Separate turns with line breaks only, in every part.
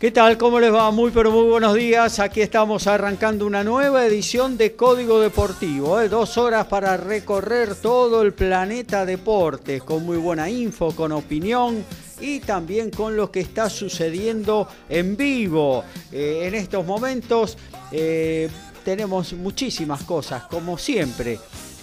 ¿Qué tal? ¿Cómo les va? Muy pero muy buenos días. Aquí estamos arrancando una nueva edición de Código Deportivo. ¿eh? Dos horas para recorrer todo el planeta deportes con muy buena info, con opinión y también con lo que está sucediendo en vivo. Eh, en estos momentos eh, tenemos muchísimas cosas, como siempre,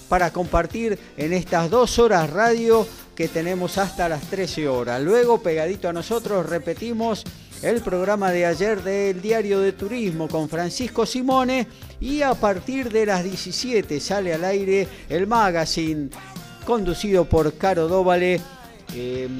para compartir en estas dos horas radio que tenemos hasta las 13 horas. Luego, pegadito a nosotros, repetimos el programa de ayer del Diario de Turismo con Francisco Simone y a partir de las 17 sale al aire el magazine conducido por Caro Dóvale. Em,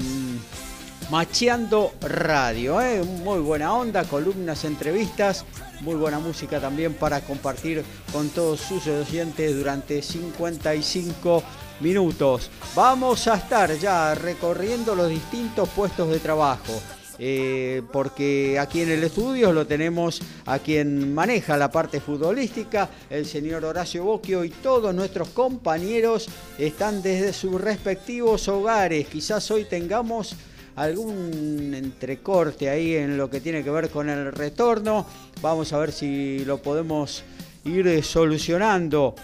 Macheando Radio, ¿eh? muy buena onda, columnas, entrevistas, muy buena música también para compartir con todos sus oyentes durante 55 minutos. Vamos a estar ya recorriendo los distintos puestos de trabajo. Eh, porque aquí en el estudio lo tenemos a quien maneja la parte futbolística, el señor Horacio Bocchio y todos nuestros compañeros están desde sus respectivos hogares. Quizás hoy tengamos algún entrecorte ahí en lo que tiene que ver con el retorno. Vamos a ver si lo podemos ir solucionando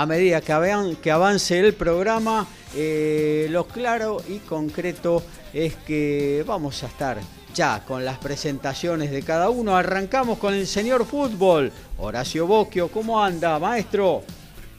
a medida que, avance el programa. Eh, lo claro y concreto es que vamos a estar ya con las presentaciones de cada uno. Arrancamos con el señor fútbol. Horacio Bocchio, ¿cómo anda, maestro?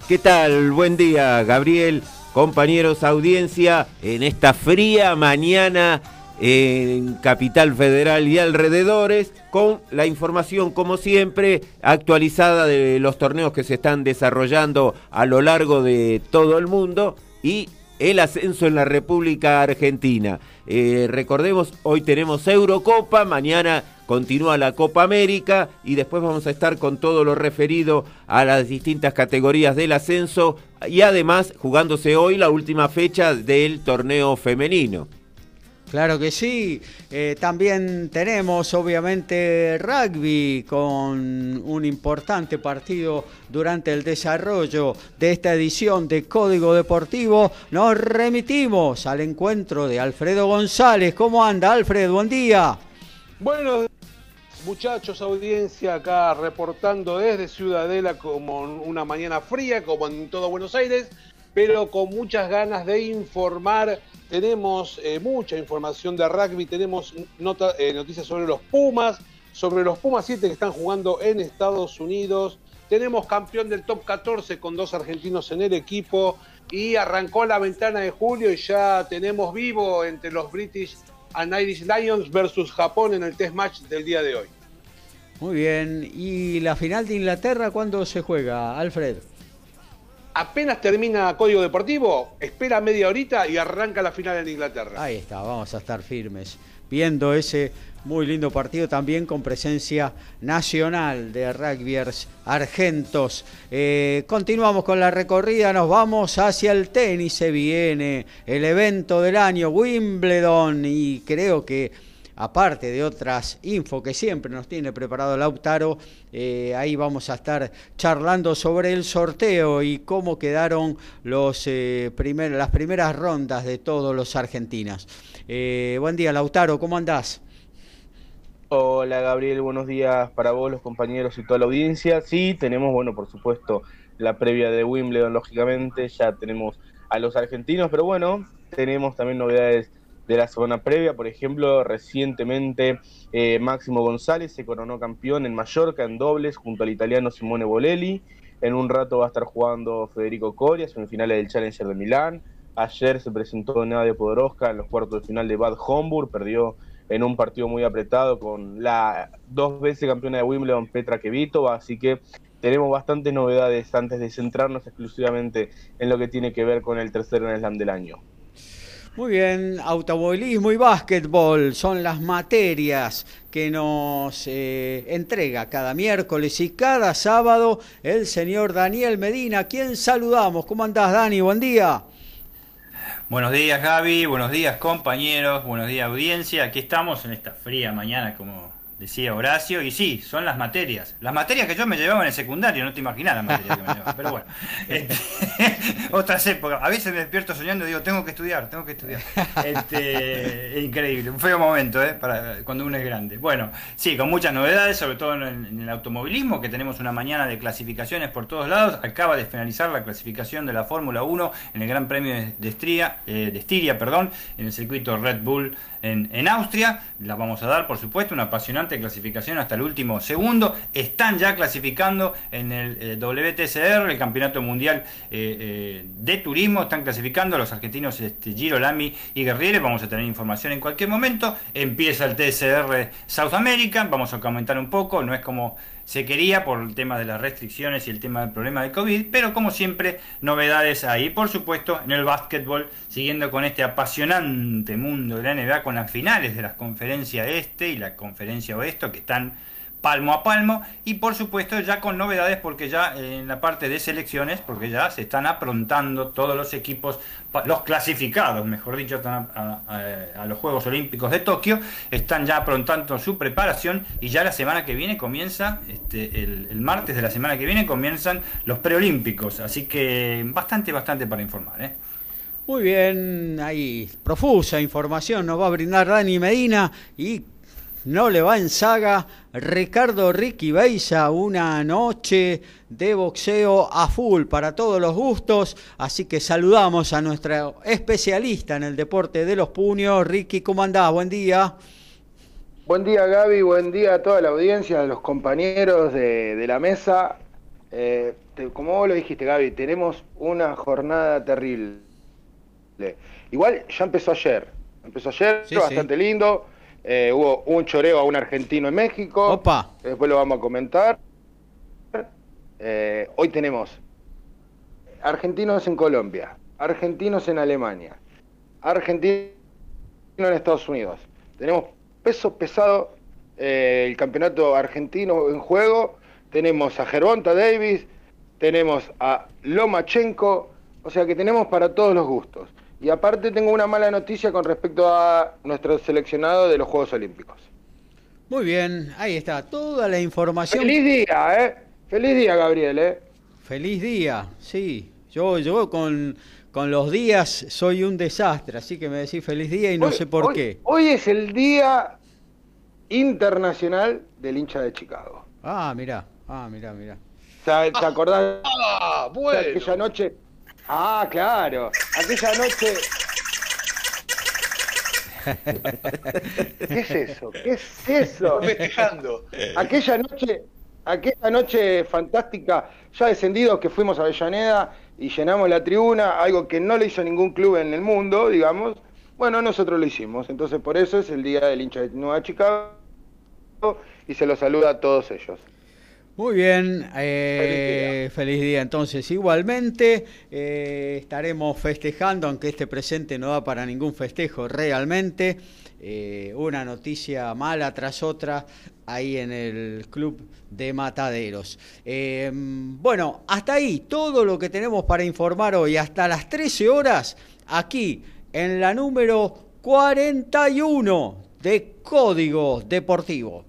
¿Qué tal? Buen día, Gabriel. Compañeros, audiencia, en esta fría mañana en Capital Federal y alrededores, con la información, como siempre, actualizada de los torneos que se están desarrollando a lo largo de todo el mundo y el ascenso en la República Argentina. Eh, recordemos, hoy tenemos Eurocopa, mañana continúa la Copa América y después vamos a estar con todo lo referido a las distintas categorías del ascenso y además jugándose hoy la última fecha del torneo femenino.
Claro que sí. Eh, también tenemos obviamente rugby con un importante partido durante el desarrollo de esta edición de Código Deportivo. Nos remitimos al encuentro de Alfredo González. ¿Cómo anda Alfredo? Buen día.
Bueno, muchachos, audiencia acá reportando desde Ciudadela como una mañana fría, como en todo Buenos Aires, pero con muchas ganas de informar tenemos eh, mucha información de rugby, tenemos eh, noticias sobre los Pumas, sobre los Pumas 7 que están jugando en Estados Unidos, tenemos campeón del top 14 con dos argentinos en el equipo y arrancó la ventana de julio y ya tenemos vivo entre los British and Irish Lions versus Japón en el test match del día de hoy.
Muy bien, ¿y la final de Inglaterra cuándo se juega, Alfred?
Apenas termina Código Deportivo, espera media horita y arranca la final en Inglaterra.
Ahí está, vamos a estar firmes, viendo ese muy lindo partido también con presencia nacional de rugbyers argentos. Eh, continuamos con la recorrida, nos vamos hacia el tenis, se viene el evento del año Wimbledon y creo que aparte de otras info que siempre nos tiene preparado Lautaro, eh, ahí vamos a estar charlando sobre el sorteo y cómo quedaron los, eh, las primeras rondas de todos los argentinos. Eh, buen día Lautaro, ¿cómo andás?
Hola Gabriel, buenos días para vos, los compañeros y toda la audiencia. Sí, tenemos, bueno, por supuesto, la previa de Wimbledon, lógicamente, ya tenemos a los argentinos, pero bueno, tenemos también novedades de la semana previa. Por ejemplo, recientemente eh, Máximo González se coronó campeón en Mallorca en dobles junto al italiano Simone Bolelli. En un rato va a estar jugando Federico Coria, semifinales del Challenger de Milán. Ayer se presentó Nadia Podoroska en los cuartos de final de Bad Homburg, perdió en un partido muy apretado con la dos veces campeona de Wimbledon Petra Kvitova, así que tenemos bastantes novedades antes de centrarnos exclusivamente en lo que tiene que ver con el tercer Grand Slam del año.
Muy bien, automovilismo y básquetbol son las materias que nos eh, entrega cada miércoles y cada sábado el señor Daniel Medina, a quien saludamos. ¿Cómo andás, Dani? Buen día.
Buenos días, Gaby. Buenos días, compañeros. Buenos días, audiencia. Aquí estamos en esta fría mañana, como decía Horacio, y sí, son las materias. Las materias que yo me llevaba en el secundario, no te imaginas las materias que me llevaba, pero bueno. Este, otras épocas. A veces me despierto soñando y digo, tengo que estudiar, tengo que estudiar. Este, increíble, un feo momento, ¿eh? Para cuando uno es grande. Bueno, sí, con muchas novedades, sobre todo en, el automovilismo, que tenemos una mañana de clasificaciones por todos lados. Acaba de finalizar la clasificación de la Fórmula 1 en el Gran Premio de, eh, de Estiria, perdón, en el circuito Red Bull en, en Austria. La vamos a dar, por supuesto, una apasionante clasificación hasta el último segundo. Están ya clasificando en el eh, WTCR, el Campeonato Mundial eh, eh, de Turismo. Están clasificando los argentinos este, Giro, Lamy y Guerriere. Vamos a tener información en cualquier momento. Empieza el TCR South America. Vamos a comentar un poco. No es como se quería por el tema de las restricciones y el tema del problema de COVID, pero como siempre, novedades ahí. Por supuesto, en el básquetbol, siguiendo con este apasionante mundo de la NBA, con las finales de las conferencias este y la conferencia oeste, que están palmo a palmo y por supuesto ya con novedades porque ya en la parte de selecciones porque ya se están aprontando todos los equipos los clasificados mejor dicho a, los Juegos Olímpicos de Tokio están ya aprontando su preparación y ya la semana que viene comienza este, el, martes de la semana que viene comienzan los preolímpicos así que bastante bastante para informar ¿eh?
Muy bien, ahí profusa información nos va a brindar Dani Medina y no le va en saga. Ricardo Ricky Beisa, una noche de boxeo a full para todos los gustos. Así que saludamos a nuestra especialista en el deporte de los puños. Ricky, ¿cómo andás? Buen día.
Buen día Gaby, buen día a toda la audiencia, a los compañeros de, la mesa. Eh, como vos lo dijiste Gaby, tenemos una jornada terrible. Igual ya empezó ayer, empezó ayer, bastante lindo eh, hubo un choreo a un argentino en México.
Opa.
Después lo vamos a comentar. Eh, hoy tenemos argentinos en Colombia, argentinos en Alemania, argentinos en Estados Unidos. Tenemos peso pesado, eh, el campeonato argentino en juego. Tenemos a Gervonta Davis, tenemos a Lomachenko, o sea que tenemos para todos los gustos. Y aparte tengo una mala noticia con respecto a nuestro seleccionado de los Juegos Olímpicos.
Muy bien, ahí está toda la información.
Feliz día, ¿eh? Feliz día, Gabriel, ¿eh?
Feliz día, sí. Yo, yo con, con los días soy un desastre, así que me decís feliz día y no sé por qué.
Hoy es el Día Internacional del hincha de Chicago.
Ah, mirá, ah, mirá, mirá.
¿Te, acordás? Ah, bueno. Aquella noche Ah, claro. Aquella noche. ¿Qué es eso? ¿Qué es eso? Festejando. Aquella noche, aquella noche fantástica, ya descendidos que fuimos a Avellaneda y llenamos la tribuna, algo que no le hizo ningún club en el mundo, digamos. Bueno, nosotros lo hicimos, entonces por eso es el día del hincha de Nueva Chicago y se lo saluda a todos ellos.
Muy bien, eh, feliz, día. Entonces, igualmente eh, estaremos festejando, aunque este presente no da para ningún festejo realmente. Eh, una noticia mala tras otra ahí en el club de Mataderos. bueno, hasta ahí todo lo que tenemos para informar hoy, hasta las 13 horas, aquí en la número 41 de Código Deportivo.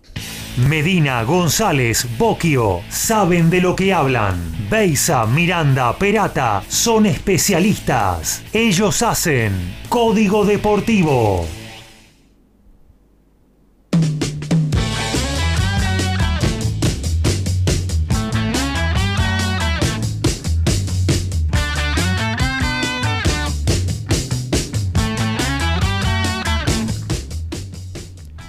Medina, González, Boquio, saben de lo que hablan. Beisa, Miranda, Perata, son especialistas. Ellos hacen Código Deportivo.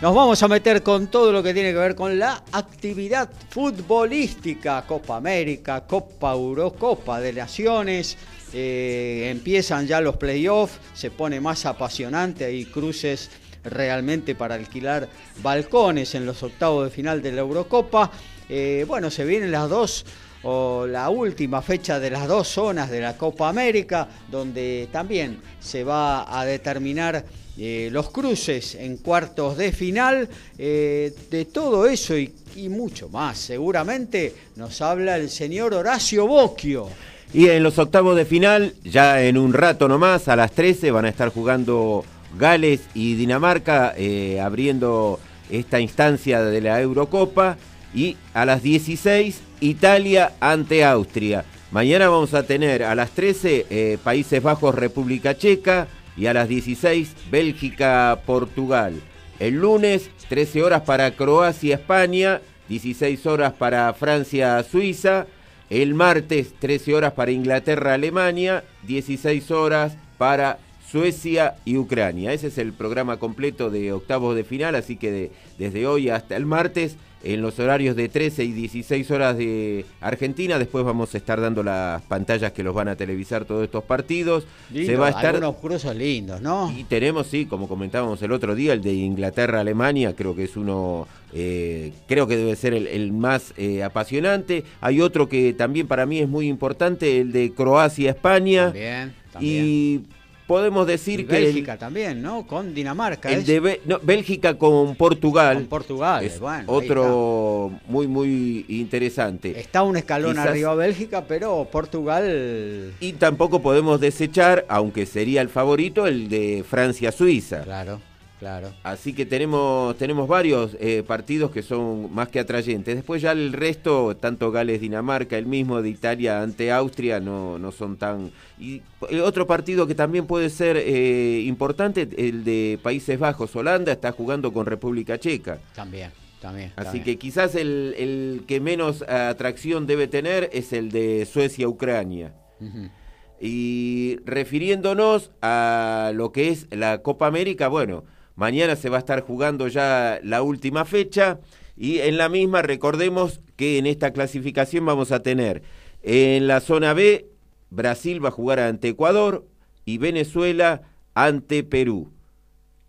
Nos vamos a meter con todo lo que tiene que ver con la actividad futbolística, Copa América, Copa Eurocopa de Naciones. Eh, empiezan ya los playoffs, se pone más apasionante, hay cruces realmente para alquilar balcones en los octavos de final de la Eurocopa. Eh, bueno, se vienen las dos o la última fecha de las dos zonas de la Copa América, donde también se va a determinar eh, los cruces en cuartos de final. Eh, de todo eso y, mucho más, seguramente nos habla el señor Horacio Bocchio.
Y en los octavos de final, ya en un rato nomás, a las 13, van a estar jugando Gales y Dinamarca, eh, abriendo esta instancia de la Eurocopa. Y a las 16, Italia ante Austria. Mañana vamos a tener a las 13 eh, Países Bajos, República Checa y a las 16 Bélgica, Portugal. El lunes 13 horas para Croacia, España, 16 horas para Francia, Suiza. El martes 13 horas para Inglaterra, Alemania, 16 horas para Suecia y Ucrania. Ese es el programa completo de octavos de final, así que de, desde hoy hasta el martes en los horarios de 13 y 16 horas de Argentina. Después vamos a estar dando las pantallas que los van a televisar todos estos partidos.
Lindo, Se va a estar unos cruzos lindos, ¿no?
Y tenemos, sí, como comentábamos el otro día, el de Inglaterra-Alemania, creo que es uno, eh, creo que debe ser el, el más eh, apasionante. Hay otro que también para mí es muy importante, el de Croacia-España.
También, también.
Y podemos decir
y
que
Bélgica el, también, ¿no? Con Dinamarca.
El de no, Bélgica con Portugal.
Con Portugal,
es
bueno,
otro muy muy interesante.
Está un escalón Quizás, arriba Bélgica, pero Portugal
y tampoco podemos desechar, aunque sería el favorito, el de Francia-Suiza.
Claro. Claro.
Así que tenemos, tenemos varios eh, partidos que son más que atrayentes. Después ya el resto, tanto Gales-Dinamarca, el mismo de Italia ante Austria, no, no son tan... Y el otro partido que también puede ser eh, importante, el de Países Bajos, Holanda, está jugando con República Checa.
También. También,
Así
también.
que quizás el, el, que menos atracción debe tener es el de Suecia-Ucrania. Uh -huh. Y refiriéndonos a lo que es la Copa América, bueno, Mañana se va a estar jugando ya la última fecha y en la misma recordemos que en esta clasificación vamos a tener en la zona B Brasil va a jugar ante Ecuador y Venezuela ante Perú.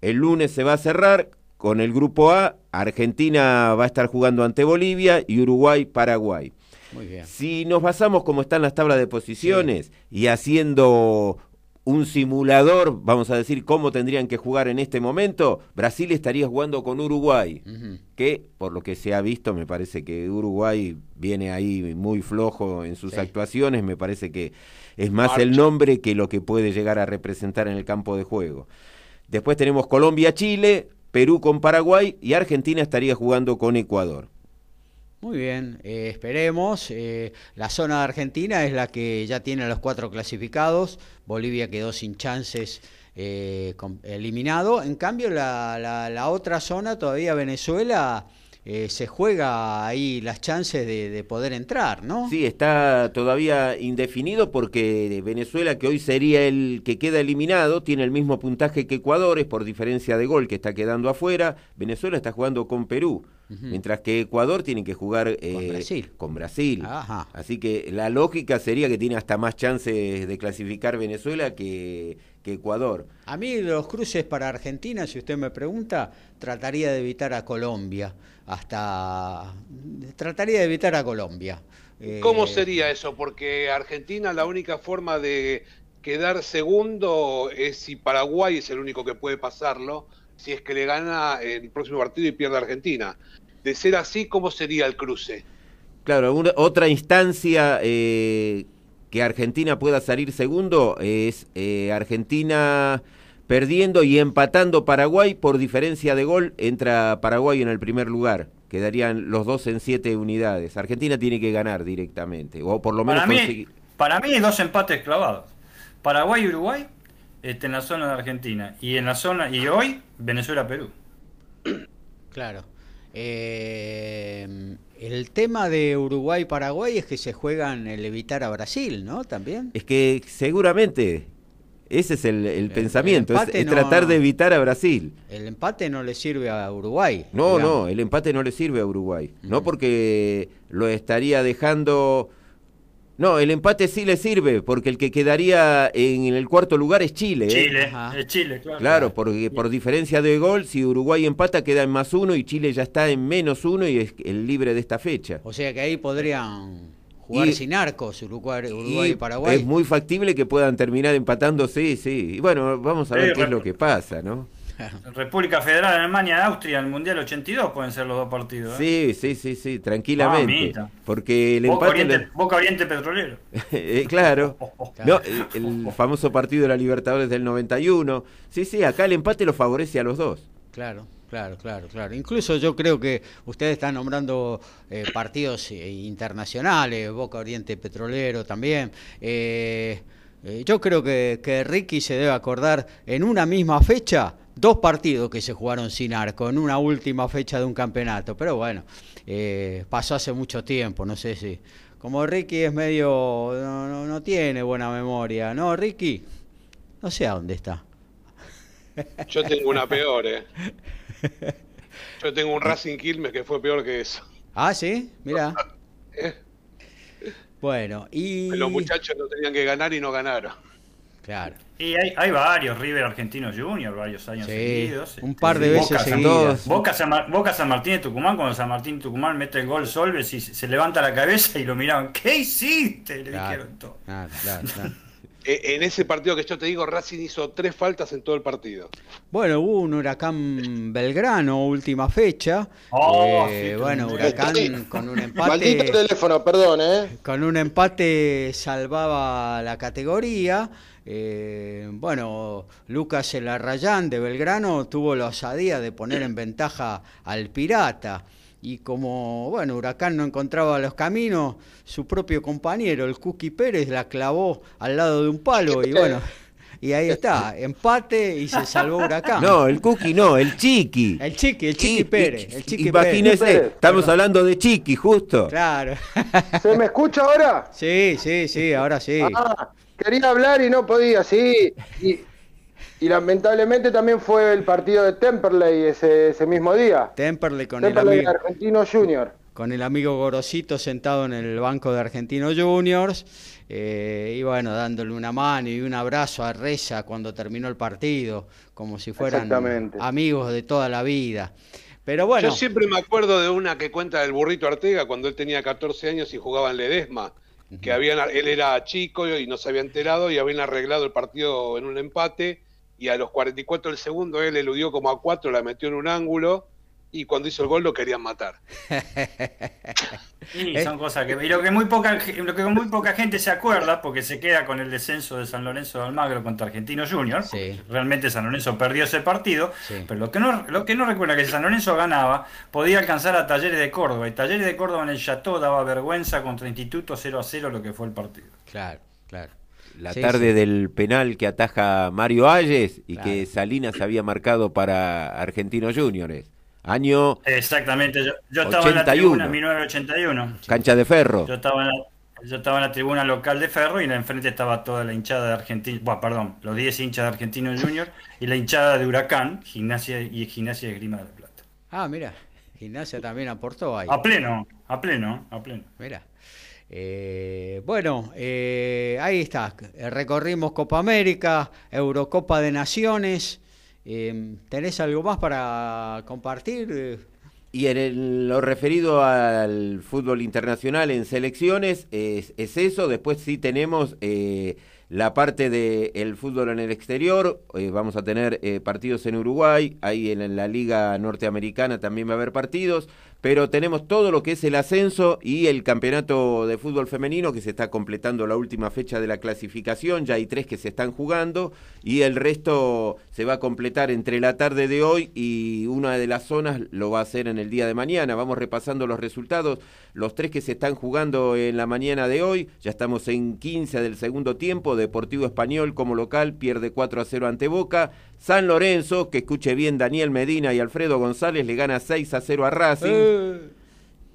El lunes se va a cerrar con el grupo A, Argentina va a estar jugando ante Bolivia y Uruguay Paraguay.
Muy bien.
Si nos basamos como están las tablas de posiciones sí. y haciendo un simulador, vamos a decir cómo tendrían que jugar en este momento, Brasil estaría jugando con Uruguay, uh -huh. que por lo que se ha visto me parece que Uruguay viene ahí muy flojo en sus sí. actuaciones, me parece que es más el nombre que lo que puede llegar a representar en el campo de juego. Después tenemos Colombia-Chile, Perú con Paraguay y Argentina estaría jugando con Ecuador.
Muy bien, eh, esperemos. Eh, la zona de Argentina es la que ya tiene a los cuatro clasificados. Bolivia quedó sin chances, eh, eliminado. En cambio, la, la, la, otra zona, todavía Venezuela, eh, se juega ahí las chances de, de, poder entrar, ¿no?
Sí, está todavía indefinido porque Venezuela, que hoy sería el que queda eliminado, tiene el mismo puntaje que Ecuador, es por diferencia de gol que está quedando afuera. Venezuela está jugando con Perú. Uh -huh. Mientras que Ecuador tiene que jugar eh,
con Brasil.
Con Brasil. Así que la lógica sería que tiene hasta más chances de clasificar Venezuela que, que, Ecuador.
A mí los cruces para Argentina, si usted me pregunta, trataría de evitar a Colombia. Hasta trataría de evitar a Colombia.
¿Cómo eh... sería eso? Porque Argentina la única forma de quedar segundo es si Paraguay es el único que puede pasarlo si es que le gana el próximo partido y pierde Argentina. De ser así, ¿cómo sería el cruce?
Claro, una, otra instancia eh, que Argentina pueda salir segundo es eh, Argentina perdiendo y empatando Paraguay por diferencia de gol, entra Paraguay en el primer lugar. Quedarían los dos en siete unidades. Argentina tiene que ganar directamente, o por lo menos
para mí, conseguir... para mí dos empates clavados. Paraguay y Uruguay este, en la zona de Argentina. Y en la zona, y hoy, Venezuela-Perú.
Claro. Eh, el tema de Uruguay-Paraguay es que se juegan el evitar a Brasil, ¿no? También.
Es que seguramente ese es el, el, el pensamiento, es, es no, tratar de evitar a Brasil.
El empate no le sirve a Uruguay.
No, digamos. no, el empate no le sirve a Uruguay. Uh -huh. No porque lo estaría dejando No, el empate sí le sirve, porque el que quedaría en el cuarto lugar es Chile. ¿eh?
Chile,
Ajá.
es Chile, claro.
Claro, porque por diferencia de gol, si Uruguay empata queda en más uno y Chile ya está en menos uno y es el libre de esta fecha.
O sea que ahí podrían jugar
Y-
sin arcos Uruguay, Uruguay y,
Y
Paraguay.
Es muy factible que puedan terminar empatando, sí, sí. Y bueno, vamos a ver
Sí,
qué es lo que pasa, ¿no?
República Federal, Alemania, Austria, el Mundial 82 pueden ser los dos partidos. ¿eh?
Sí, sí, sí, sí, tranquilamente. Porque el
Boca,
empate...
Oriente, Boca Oriente Petrolero.
Eh, claro. No, eh, el famoso partido de la Libertadores del 91. Sí, sí, acá el empate lo favorece a los dos.
Claro, claro, claro, claro. Incluso yo creo que ustedes están nombrando eh, partidos eh, internacionales, Boca Oriente Petrolero también. Eh, eh, yo creo que, que Ricky se debe acordar en una misma fecha dos partidos que se jugaron sin arco, en una última fecha de un campeonato. Pero bueno, eh, pasó hace mucho tiempo, no sé si... Como Ricky es medio... no, no- no tiene buena memoria, ¿no, Ricky? No sé a dónde está.
Yo tengo una peor, ¿eh? Yo tengo un Racing Quilmes que fue peor que eso.
Ah, sí, mira.
Eh,
Bueno, y.
Los muchachos no tenían que ganar y no ganaron.
Claro.
Y hay, hay varios, River Argentino Junior, varios años
Sí,
seguidos.
un
Este,
par de veces
Boca, San-
seguidas.
Boca, San, Mar- Boca San Martín de Tucumán, cuando San Martín de Tucumán mete el gol Solves y se levanta la cabeza y lo miraban, ¿qué hiciste? Le
Claro,
dijeron todo.
claro, claro, claro.
Eh, En ese partido que yo te digo, Racing hizo tres faltas en todo el partido.
Bueno, hubo un huracán Belgrano, última fecha.
Oh,
Eh,
sí,
bueno, huracán con un
Maldito
empate.
teléfono, perdón, ¿eh?
Con un empate salvaba la categoría. Eh, bueno, Lucas Elarrayán de Belgrano tuvo la osadía de poner en ventaja al Pirata. Y como, bueno, Huracán no encontraba los caminos, su propio compañero, el Cookie Pérez, la clavó al lado de un palo. Y bueno, y ahí está, empate y se salvó Huracán.
No, el Cookie no, el Chiqui.
El Chiqui, el Chiqui
Y-
Pérez.
y-
El Chiqui
Imagínese,
Pérez.
estamos hablando de Chiqui, justo.
Claro.
¿Se me escucha ahora?
Sí, sí, sí, ahora sí.
Ah, quería hablar y no podía, sí. Y, y lamentablemente también fue el partido de Temperley ese, ese mismo día.
Temperley con el amigo.
Argentino Junior.
con el amigo Gorosito sentado en el banco de Argentino Juniors, eh, y bueno, dándole una mano y un abrazo a Reza cuando terminó el partido, como si fueran amigos de toda la vida. Pero bueno,
Yo siempre me acuerdo de una que cuenta del burrito Artega cuando él tenía 14 años y jugaba en Ledesma. Que habían, él era chico y no se había enterado y habían arreglado el partido en un empate. Y a los 44 del segundo él eludió como a 4, la metió en un ángulo. Y cuando hizo el gol lo querían matar.
Y son cosas que, y lo que muy poca lo que muy poca gente se acuerda porque se queda con el descenso de San Lorenzo de Almagro contra Argentino Junior.
Sí.
Realmente San Lorenzo perdió ese partido,
Sí.
pero lo que no lo que no recuerda es que si San Lorenzo ganaba, podía alcanzar a Talleres de Córdoba y Talleres de Córdoba en el Chateau daba vergüenza contra Instituto 0 a 0 lo que fue el partido.
claro, claro.
La
Sí,
tarde
sí.
del penal que ataja Mario Ayes y
Claro.
que Salinas había marcado para Argentinos Juniors. Año
Exactamente, yo, yo estaba en la
81.
tribuna en 1981.
cancha de ferro.
Yo estaba en la yo estaba en la tribuna local de Ferro y en enfrente estaba toda la hinchada de Argentina, bueno, perdón, los 10 hinchas de Argentino Junior y la hinchada de Huracán, Gimnasia y Gimnasia de Grima de la Plata.
Ah, mira, Gimnasia también aportó ahí.
A pleno, a pleno, a pleno.
Mira. Eh, bueno, eh, ahí está. Recorrimos Copa América, Eurocopa de Naciones. Eh, ¿Tenés algo más para compartir?
Y en lo referido al fútbol internacional en selecciones, es, es eso. Después sí tenemos eh, la parte del fútbol en el exterior. Eh, vamos a tener eh, partidos en Uruguay. Ahí en, en la Liga Norteamericana también va a haber partidos. Pero tenemos todo lo que es el ascenso y el campeonato de fútbol femenino que se está completando la última fecha de la clasificación. Ya hay tres que se están jugando y el resto se va a completar entre la tarde de hoy y una de las zonas lo va a hacer en el día de mañana. Vamos repasando los resultados. Los tres que se están jugando en la mañana de hoy. Ya estamos en 15 del segundo tiempo. Deportivo Español como local pierde 4 a 0 ante Boca. San Lorenzo, que escuche bien Daniel Medina y Alfredo González, le gana 6 a 0 a Racing.
eh,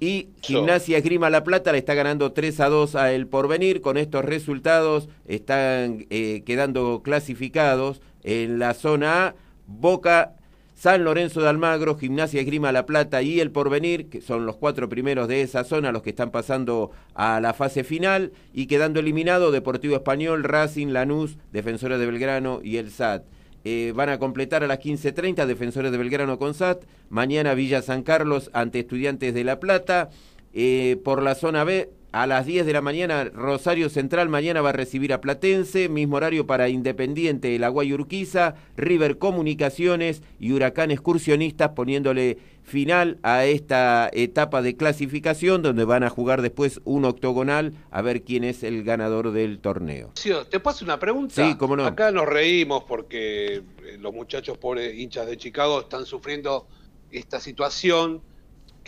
Y Gimnasia Esgrima La Plata le está ganando 3 a 2 a El Porvenir. Con estos resultados están eh, quedando clasificados en la zona A. Boca San Lorenzo de Almagro, Gimnasia Grima La Plata y El Porvenir, que son los cuatro primeros de esa zona, los que están pasando a la fase final, y quedando eliminado Deportivo Español, Racing, Lanús, Defensores de Belgrano y el SAT. Eh, van a completar a las 15.30 Defensores de Belgrano con SAT, mañana Villa San Carlos ante Estudiantes de La Plata, eh, por la zona B a las 10 de la mañana, Rosario Central mañana va a recibir a Platense, mismo horario para Independiente, el Aguay Urquiza, River Comunicaciones y Huracán Excursionistas, poniéndole final a esta etapa de clasificación, donde van a jugar después un octogonal a ver quién es el ganador del torneo.
¿Te paso una pregunta?
Sí, cómo no.
Acá nos reímos porque eh, los muchachos pobres hinchas de Chicago están sufriendo esta situación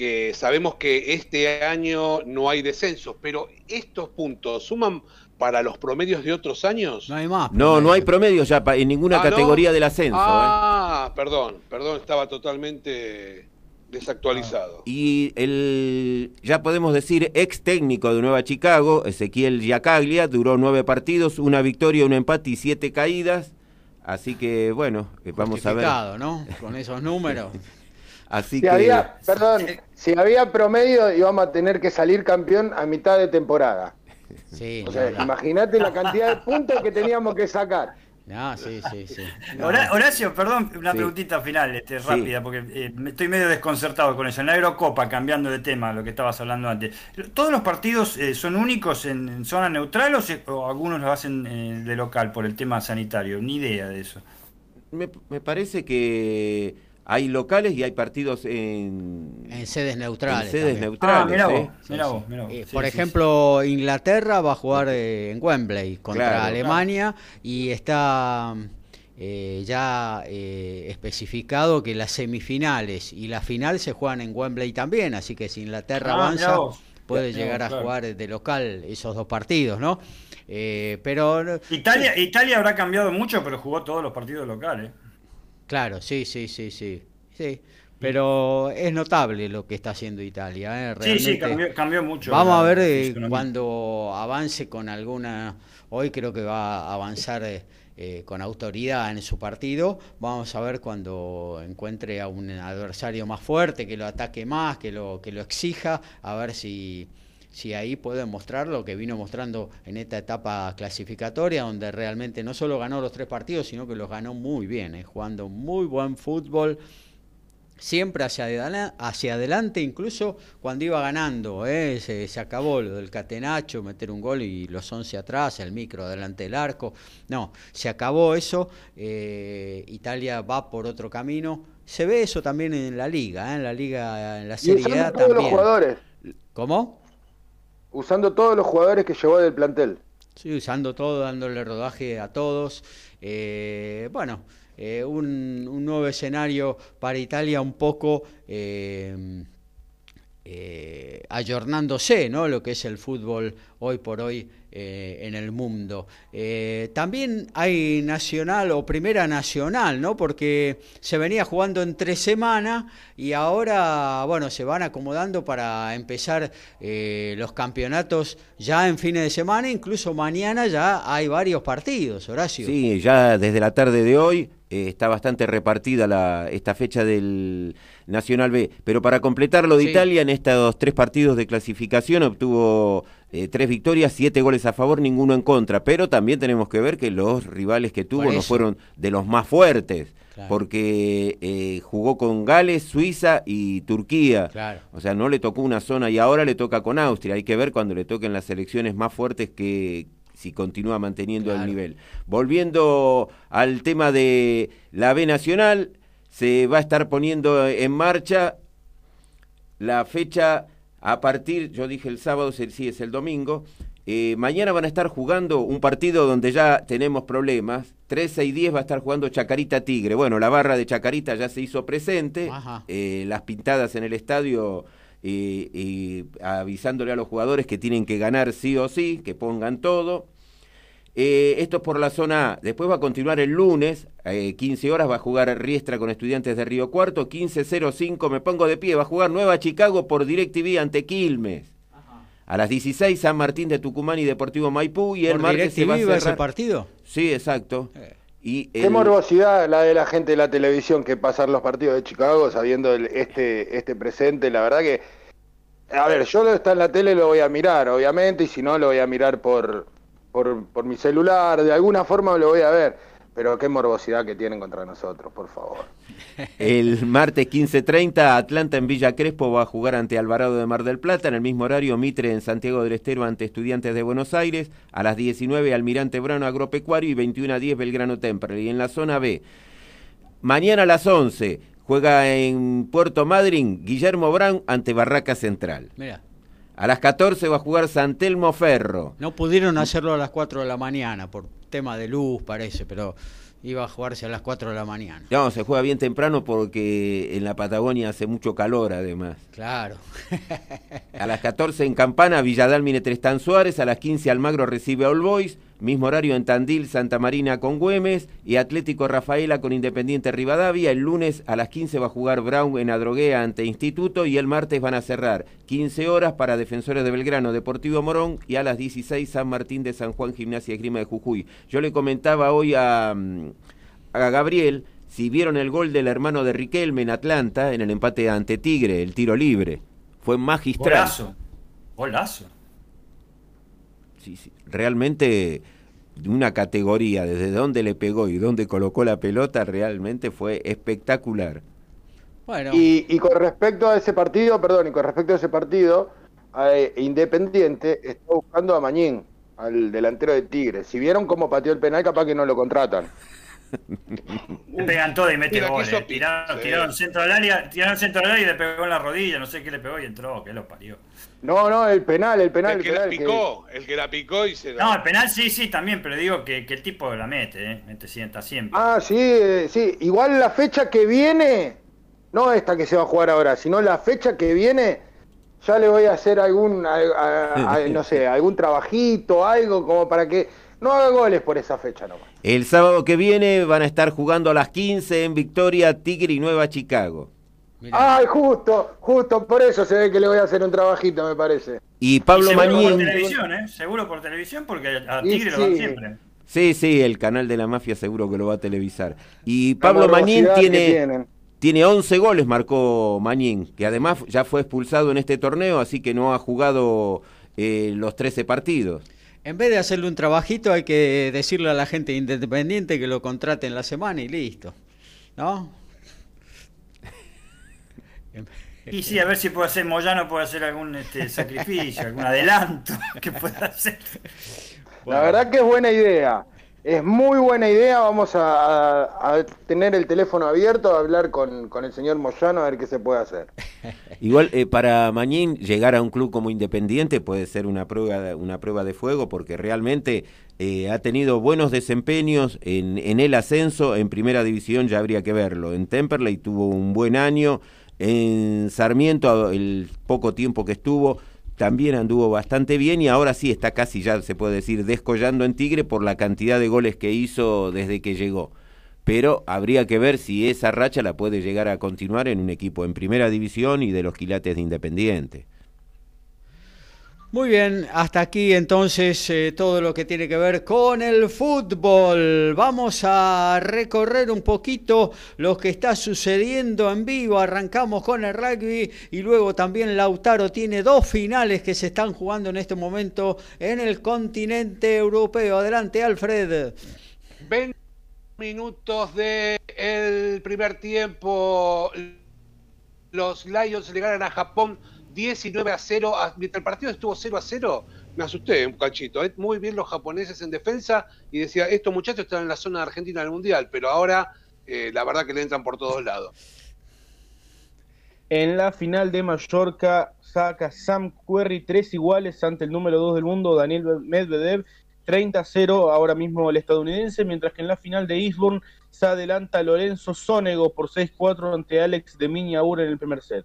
que sabemos que este año no hay descensos, pero estos puntos suman para los promedios de otros años.
No hay más.
No, no hay promedios ya en ninguna
Ah,
categoría
¿no?
del ascenso. ¿eh?
Ah, perdón, perdón, estaba totalmente desactualizado.
Y el, ya podemos decir, ex técnico de Nueva Chicago, Ezequiel Giacaglia, duró nueve partidos, una victoria, un empate y siete caídas. Así que, bueno, eh, vamos a ver.
Justificado, ¿no? Con esos números.
Así que,
había, perdón, si había promedio íbamos a tener que salir campeón a mitad de temporada.
Sí,
O sea,
no, no.
imagínate la cantidad de puntos que teníamos que sacar.
No, sí, sí, sí. No.
Horacio, perdón, una
Sí.
preguntita final, este,
Sí.
rápida, porque eh, me estoy medio desconcertado con eso. En la Eurocopa, cambiando de tema, lo que estabas hablando antes, ¿todos los partidos eh, son únicos en, en zona neutral o, se- o algunos lo hacen eh, de local por el tema sanitario? Ni idea de eso.
me, me parece que hay locales y hay partidos en,
En sedes neutrales.
en sedes
también.
neutrales.
ah, mirá
¿eh?
vos, mirá vos, mirá vos.
Eh,
Sí,
por
sí,
ejemplo, Inglaterra va a jugar eh, en Wembley contra
Claro.
Alemania y está eh, ya eh, especificado que las semifinales y la final se juegan en Wembley también, así que si Inglaterra
Ah,
avanza
vos.
puede
Mirá
llegar
vos,
a
claro.
jugar de local esos dos partidos, ¿no? Eh, pero
Italia, Italia habrá cambiado mucho, pero jugó todos los partidos locales.
Claro, sí, sí, sí, sí, sí. Pero es notable lo que está haciendo Italia, ¿eh?
Sí, sí, cambió, cambió mucho.
Vamos
la-
a ver eh, cuando avance con alguna. Hoy creo que va a avanzar eh, eh, con autoridad en su partido. Vamos a ver cuando encuentre a un adversario más fuerte, que lo ataque más, que lo, que lo exija, a ver si, si ahí puede mostrar lo que vino mostrando en esta etapa clasificatoria, donde realmente no solo ganó los tres partidos, sino que los ganó muy bien, eh, jugando muy buen fútbol siempre hacia, adela- hacia adelante, incluso cuando iba ganando, ¿eh? se, se acabó lo del catenacho, meter un gol y los 11 atrás, el micro delante del arco. No, se acabó eso, eh, Italia va por otro camino. Se ve eso también en la liga, ¿eh? en la liga, en la Serie A
los
también.
jugadores,
¿Cómo?
Usando todos los jugadores que llevó del plantel.
Sí, usando todo, dándole rodaje a todos. Eh, bueno, eh, un, nuevo escenario para Italia un poco eh, eh, ayornándose, ¿no? Lo que es el fútbol hoy por hoy eh, en el mundo. Eh, también hay nacional o primera nacional, ¿no? Porque se venía jugando en tres semanas y ahora, bueno, se van acomodando para empezar eh, los campeonatos ya en fines de semana, incluso mañana ya hay varios partidos, Horacio.
Sí, ya desde la tarde de hoy eh, está bastante repartida la, esta fecha del Nacional B. Pero para completarlo de
Sí.
Italia, en estos tres partidos de clasificación obtuvo eh, tres victorias, siete goles a favor, ninguno en contra. Pero también tenemos que ver que los rivales que tuvo no fueron de los más fuertes.
Claro.
Porque eh, jugó con Gales, Suiza y Turquía.
Claro.
O sea, no le tocó una zona y ahora le toca con Austria. Hay que ver cuando le toquen las selecciones más fuertes que si continúa manteniendo
Claro.
el nivel. Volviendo al tema de la B Nacional, se va a estar poniendo en marcha la fecha a partir, yo dije el sábado, sí es el domingo. Eh, mañana van a estar jugando un partido donde ya tenemos problemas. 13 y 10 va a estar jugando Chacarita Tigre. Bueno, la barra de Chacarita ya se hizo presente. Eh, las pintadas en el estadio eh, y avisándole a los jugadores que tienen que ganar sí o sí, que pongan todo. Eh, esto es por la zona A. Después va a continuar el lunes, eh, 15 horas, va a jugar Riestra con estudiantes de Río Cuarto, 15.05, me pongo de pie, va a jugar Nueva Chicago por DirecTV ante Quilmes. A las 16, San Martín de Tucumán y Deportivo Maipú. Y el
¿Por
martes se va a
iba ese
cerrar...
partido?
Sí, exacto.
Eh.
Y
Qué morbosidad la de la gente de la televisión que pasar los partidos de Chicago sabiendo el- este, este presente. La verdad que, a ver, yo lo está en la tele lo voy a mirar, obviamente, y si no lo voy a mirar por, por, por mi celular, de alguna forma lo voy a ver. Pero qué morbosidad que tienen contra nosotros, por favor.
El martes 15.30, Atlanta en Villa Crespo va a jugar ante Alvarado de Mar del Plata. En el mismo horario, Mitre en Santiago del Estero ante Estudiantes de Buenos Aires. A las 19, Almirante Brown Agropecuario y 21 a 10, Belgrano Temperley. Y en la zona B, mañana a las 11, juega en Puerto Madryn Guillermo Brown ante Barraca Central.
Mira,
A las 14 va a jugar San Telmo Ferro.
no pudieron hacerlo a las 4 de la mañana por tema de luz, parece, pero iba a jugarse a las 4 de la mañana.
No, se juega bien temprano porque en la Patagonia hace mucho calor además.
Claro.
A las 14 en Campana, Villadalmine Tristán Suárez. A las 15 Almagro recibe a All Boys. Mismo horario en Tandil, Santa Marina con Güemes. Y Atlético Rafaela con Independiente Rivadavia. El lunes a las 15 va a jugar Brown en Adroguea ante Instituto. Y el martes van a cerrar 15 horas para Defensores de Belgrano, Deportivo Morón. Y a las 16 San Martín de San Juan, Gimnasia y Grima de Jujuy. Yo le comentaba hoy a, mm, a Gabriel si vieron el gol del hermano de Riquelme en Atlanta en el empate ante Tigre, el tiro libre. Fue magistral.
Golazo. Golazo.
Sí, sí. Realmente de una categoría, desde dónde le pegó y dónde colocó la pelota, realmente fue espectacular.
Bueno,
Y, y con respecto a ese partido, perdón, y con respecto a ese partido, eh, Independiente está buscando a Mañín, al delantero de Tigre. Si vieron cómo pateó el penal, capaz que no lo contratan.
Le pegan todo y mete
Mira,
goles.
quiso-
Tiraron,
sí.
tiraron centro al área, tiraron centro al área y le pegó en la rodilla, no sé qué le pegó y entró, que lo parió.
No, no, el penal, el penal,
el
el
que la
penal. que-
picó, el que la picó y se la...
No, el penal sí, sí, también, pero digo que, que el tipo la mete, ¿eh? Mete sienta siempre.
Ah, sí, eh, sí. Igual la fecha que viene, no esta que se va a jugar ahora, sino la fecha que viene, ya le voy a hacer algún, a- a- a- no sé, algún trabajito, algo como para que no haga goles por esa fecha nomás.
El sábado que viene van a estar jugando a las 15 en Victoria, Tigre y Nueva Chicago.
mirá.
Ay, justo, justo por eso se ve que le voy a hacer un trabajito, me parece.
Y
Y
Pablo
seguro por
Mañín.
televisión, ¿eh? Seguro por televisión porque a
Y
Tigre lo dan
sí.
siempre.
Sí, sí, el canal de la mafia seguro que lo va a televisar. Y Pablo Mañín tiene, tiene 11 goles, marcó Mañín, que además ya fue expulsado en este torneo, así que no ha jugado eh, los 13 partidos.
En vez de hacerle un trabajito, hay que decirle a la gente independiente que lo contrate en la semana y listo. ¿No?
Y sí, a ver si puede hacer Moyano, puede hacer algún este, sacrificio, algún adelanto que pueda hacer.
La verdad que es buena idea. Es muy buena idea. Vamos a, tener el teléfono abierto, a hablar con, el señor Moyano a ver qué se puede hacer.
Igual eh, para Mañín llegar a un club como Independiente puede ser una prueba una prueba de fuego porque realmente eh, ha tenido buenos desempeños en, en el ascenso, en primera división ya habría que verlo, en Temperley tuvo un buen año, en Sarmiento el poco tiempo que estuvo también anduvo bastante bien y ahora sí está casi ya se puede decir descollando en Tigre por la cantidad de goles que hizo desde que llegó pero habría que ver si esa racha la puede llegar a continuar en un equipo en primera división y de los quilates de Independiente.
Muy bien, hasta aquí entonces eh, todo lo que tiene que ver con el fútbol. Vamos a recorrer un poquito lo que está sucediendo en vivo. Arrancamos con el rugby y luego también Lautaro tiene dos finales que se están jugando en este momento en el continente europeo. Adelante, Alfred.
20 minutos del primer tiempo. Los Lions le ganan a Japón 19 a 0. A- Mientras el partido estuvo 0 a 0, me asusté un cachito. ¿eh? Muy bien los japoneses en defensa y decía, estos muchachos están en la zona de Argentina del Mundial, pero ahora eh, la verdad que le entran por todos lados.
En la final de Mallorca saca Sam Querry tres iguales ante el número 2 del mundo, Daniel Medvedev, 30-0 ahora mismo el estadounidense, mientras que en la final de Eastbourne se adelanta Lorenzo Sonego por 6-4 ante Alex de Miñaur en el primer set.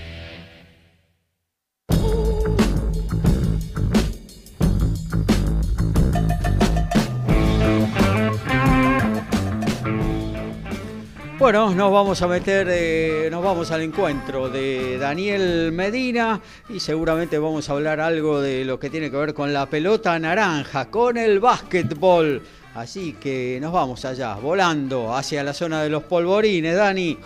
Bueno, nos vamos a meter, eh, nos vamos al encuentro de Daniel Medina y seguramente vamos a hablar algo de lo que tiene que ver con la pelota naranja, con el básquetbol. Así que nos vamos allá, volando hacia la zona de los polvorines, Dani.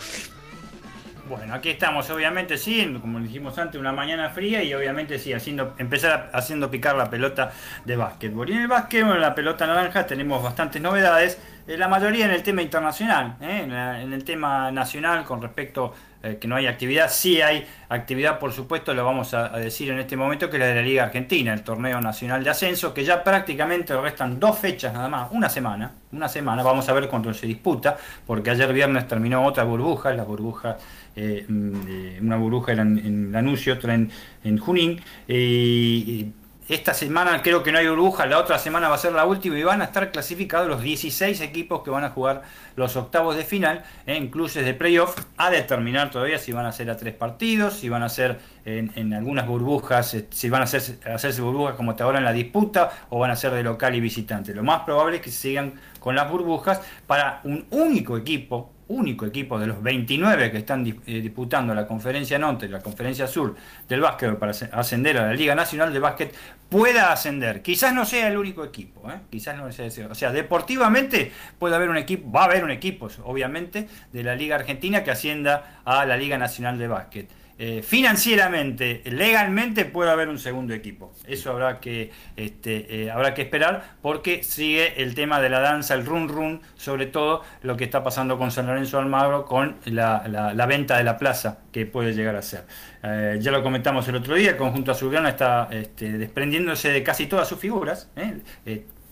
Bueno, aquí estamos, obviamente sí, como dijimos antes, una mañana fría y obviamente sí, haciendo, empezar haciendo picar la pelota de básquetbol. Y en el básquetbol, en la pelota naranja, tenemos bastantes novedades. Eh, la mayoría en el tema internacional, ¿eh? en, el tema nacional con respecto eh, que no hay actividad, sí hay actividad por supuesto, lo vamos a, decir en este momento, que es la de la Liga Argentina, el torneo nacional de ascenso, que ya prácticamente restan dos fechas nada más, una semana, una semana, vamos a ver cuándo se disputa, porque ayer viernes terminó otra burbuja, la burbuja mm, una burbuja en, en Lanús y otra en, en Junín. y esta semana creo que no hay burbuja, la otra semana va a ser la última y van a estar clasificados los 16 equipos que van a jugar los octavos de final en cruces de playoff a determinar todavía si van a ser a tres partidos, si van a ser en, algunas burbujas, eh, si van a hacerse, hacerse burbujas como te ahora en la disputa o van a ser de local y visitante. Lo más probable es que sigan con las burbujas para un único equipo único equipo de los 29 que están eh, disputando la conferencia norte y la conferencia sur del básquet para ascender a la Liga Nacional de Básquet pueda ascender. Quizás no sea el único equipo, ¿eh? quizás no sea ese. O sea, deportivamente puede haber un equipo, va a haber un equipo, obviamente, de la Liga Argentina que ascienda a la Liga Nacional de Básquet. Eh, financieramente, legalmente puede haber un segundo equipo. Eso habrá que, este, eh, habrá que esperar porque sigue el tema de la danza, el run run, sobre todo lo que está pasando con San Lorenzo Almagro con la, venta de la plaza que puede llegar a ser. Eh, ya lo comentamos el otro día, el conjunto azulgrana está este, desprendiéndose de casi todas sus figuras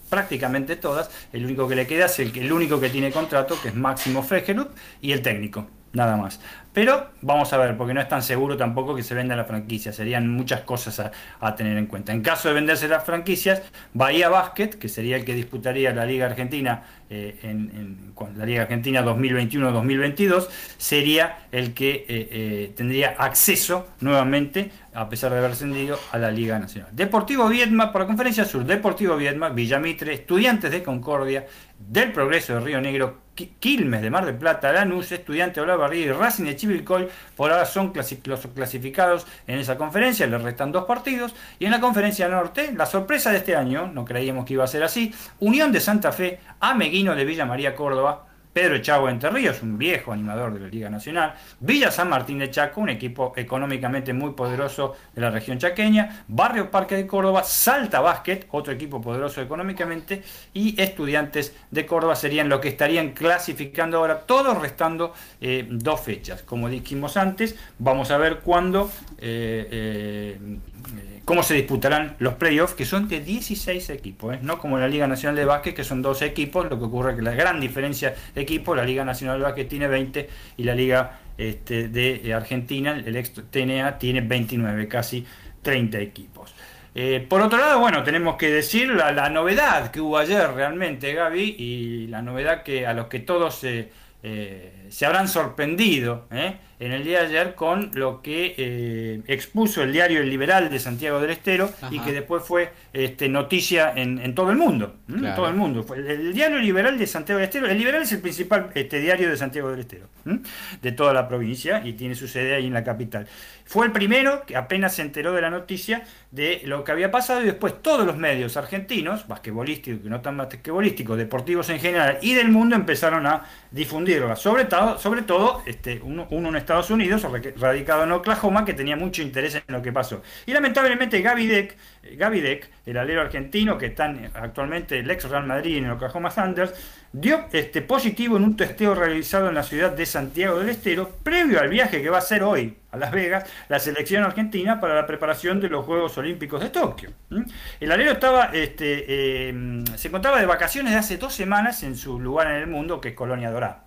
prácticamente todas. El único que le queda es el, el único que tiene contrato, que es Máximo Fregelut, y el técnico, nada más. Pero vamos a ver, porque no es tan seguro tampoco que se venda la franquicia. Serían muchas cosas a, tener en cuenta. En caso de venderse las franquicias, Bahía Basket, que sería el que disputaría la Liga Argentina eh, en, la Liga Argentina 2021-2022, sería el que eh, eh, tendría acceso nuevamente, a pesar de haber ascendido, a la Liga Nacional. Deportivo Viedma, por la Conferencia Sur, Deportivo Viedma, Villamitre, Estudiantes de Concordia, del Progreso de Río Negro, Quilmes de Mar del Plata, Lanús, Estudiante de Olavarría y Racing de Chivilcoy por ahora son los clasificados en esa conferencia, le restan dos partidos. Y en la conferencia norte, la sorpresa de este año, no creíamos que iba a ser así, Unión de Santa Fe, Ameguino de Villa María Córdoba, Pedro Chavo Entre Ríos, un viejo animador de la Liga Nacional, Villa San Martín de Chaco, un equipo económicamente muy poderoso de la región chaqueña, Barrio Parque de Córdoba, Salta Basket, otro equipo poderoso económicamente, y Estudiantes de Córdoba serían los que estarían clasificando ahora, todos restando eh, dos fechas. Como dijimos antes, vamos a ver cuándo... Eh, eh, cómo se disputarán los playoffs, que son de 16 equipos, ¿eh? no como la Liga Nacional de Básquet, que son 12 equipos, lo que ocurre es que la gran diferencia de equipos, la Liga Nacional de Básquet tiene 20 y la Liga este, de Argentina, el ex TNA, tiene 29, casi 30 equipos. Eh, por otro lado, bueno, tenemos que decir la, novedad que hubo ayer realmente, Gaby, y la novedad que a los que todos se eh, habrán sorprendido. ¿eh? En el día de ayer con lo que eh, expuso el diario El Liberal de Santiago del Estero y que después fue este, noticia en, todo el mundo. todo el mundo. El, diario Liberal de Santiago del Estero, el Liberal es el principal este, diario de Santiago del Estero, de toda la provincia y tiene su sede ahí en la capital. Fue el primero que apenas se enteró de la noticia de lo que había pasado y después todos los medios argentinos, basquetbolísticos, que no tan basquetbolísticos, deportivos en general y del mundo empezaron a difundirla. Sobre todo, sobre todo este, uno, uno en Estados Unidos, radicado en Oklahoma, que tenía mucho interés en lo que pasó. Y lamentablemente Gaby Deck, Deck el alero argentino que está actualmente el ex Real Madrid en Oklahoma Thunders, dio este, positivo en un testeo realizado en la ciudad de Santiago del Estero, previo al viaje que va a hacer hoy a Las Vegas la selección argentina para la preparación de los Juegos Olímpicos de Tokio. El alero estaba, este, em, se encontraba de vacaciones de hace dos semanas en su lugar en el mundo, que es Colonia Dorada.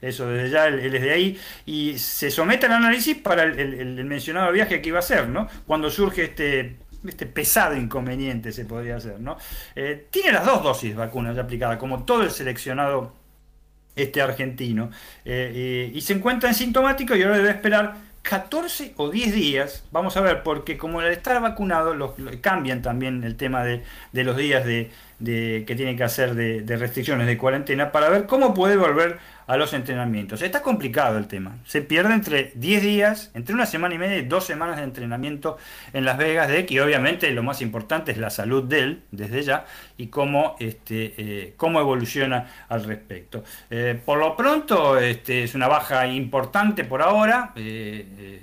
Eso desde ya él, es de ahí y se somete al análisis para el, mencionado viaje que iba a hacer, ¿no? Cuando surge este este pesado inconveniente se podría hacer, ¿no? Eh, tiene las dos dosis de vacunas ya aplicadas, como todo el seleccionado este argentino, eh, y se encuentra en sintomático y ahora debe esperar 14 o 10 días, vamos a ver, porque como al estar vacunado, los, cambian también el tema de, los días de, de, que tiene que hacer de, de restricciones de cuarentena para ver cómo puede volver a los entrenamientos. Está complicado el tema. Se pierde entre 10 días, entre una semana y media y dos semanas de entrenamiento en Las Vegas de que obviamente lo más importante es la salud de él desde ya y cómo, este, eh, cómo evoluciona al respecto. Eh, por lo pronto este, es una baja importante por ahora. Eh,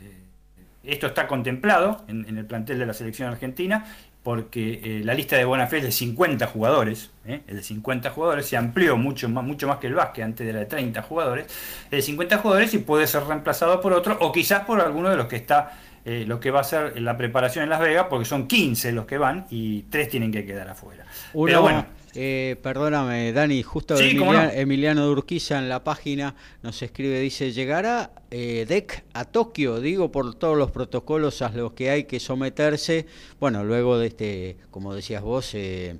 esto está contemplado en, en, el plantel de la selección argentina porque eh, la lista de buena fe es de 50 jugadores, ¿eh? es de 50 jugadores, se amplió mucho más, mucho más que el básquet, antes era de 30 jugadores, es de 50 jugadores y puede ser reemplazado por otro, o quizás por alguno de los que está, eh, lo que va a ser la preparación en Las Vegas, porque son 15 los que van y 3 tienen que quedar afuera.
Uno, Pero bueno, eh, perdóname, Dani, justo sí, Emiliano, no? Emiliano Durquiza en la página nos escribe, dice, ¿llegará eh, DEC a Tokio? Digo, por todos los protocolos a los que hay que someterse, bueno, luego de este, como decías vos, eh,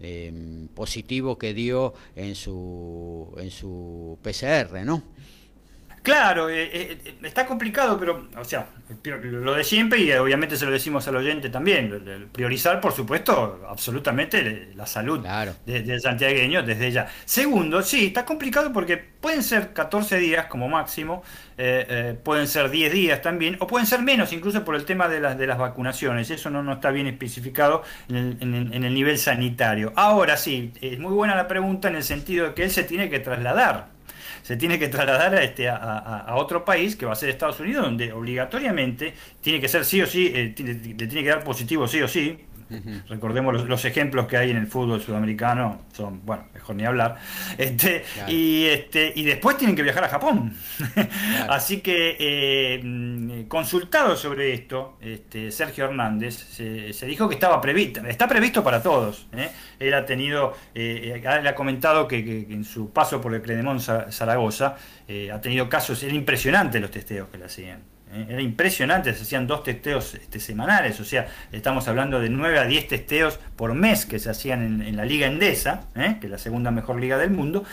eh, positivo que dio en su, en su PCR, ¿no?
Claro, eh, eh, está complicado, pero, o sea, lo de siempre y obviamente se lo decimos al oyente también, priorizar, por supuesto, absolutamente la salud
claro.
del de santiagueño desde ya. Segundo, sí, está complicado porque pueden ser 14 días como máximo, eh, eh, pueden ser 10 días también, o pueden ser menos, incluso por el tema de las, de las vacunaciones, eso no, no está bien especificado en el, en, el, en el nivel sanitario. Ahora sí, es muy buena la pregunta en el sentido de que él se tiene que trasladar se tiene que trasladar a, este, a, a, otro país, que va a ser Estados Unidos, donde obligatoriamente tiene que ser sí o sí, eh, tiene, le tiene que dar positivo sí o sí. Uh -huh. Recordemos los, los, ejemplos que hay en el fútbol sudamericano, son, bueno, mejor ni hablar. Este, claro. y, este, y después tienen que viajar a Japón. Claro. Así que, eh, consultado sobre esto, este, Sergio Hernández se, se, dijo que estaba previsto, está previsto para todos. ¿eh? Él ha tenido, eh, él ha comentado que, que, que, en su paso por el Credemón Zaragoza eh, ha tenido casos, era impresionante los testeos que le hacían. ¿Eh? Era impresionante, se hacían dos testeos este, semanales, o sea, estamos hablando de 9 a 10 testeos por mes que se hacían en, la Liga Endesa, ¿eh? que es la segunda mejor liga del mundo,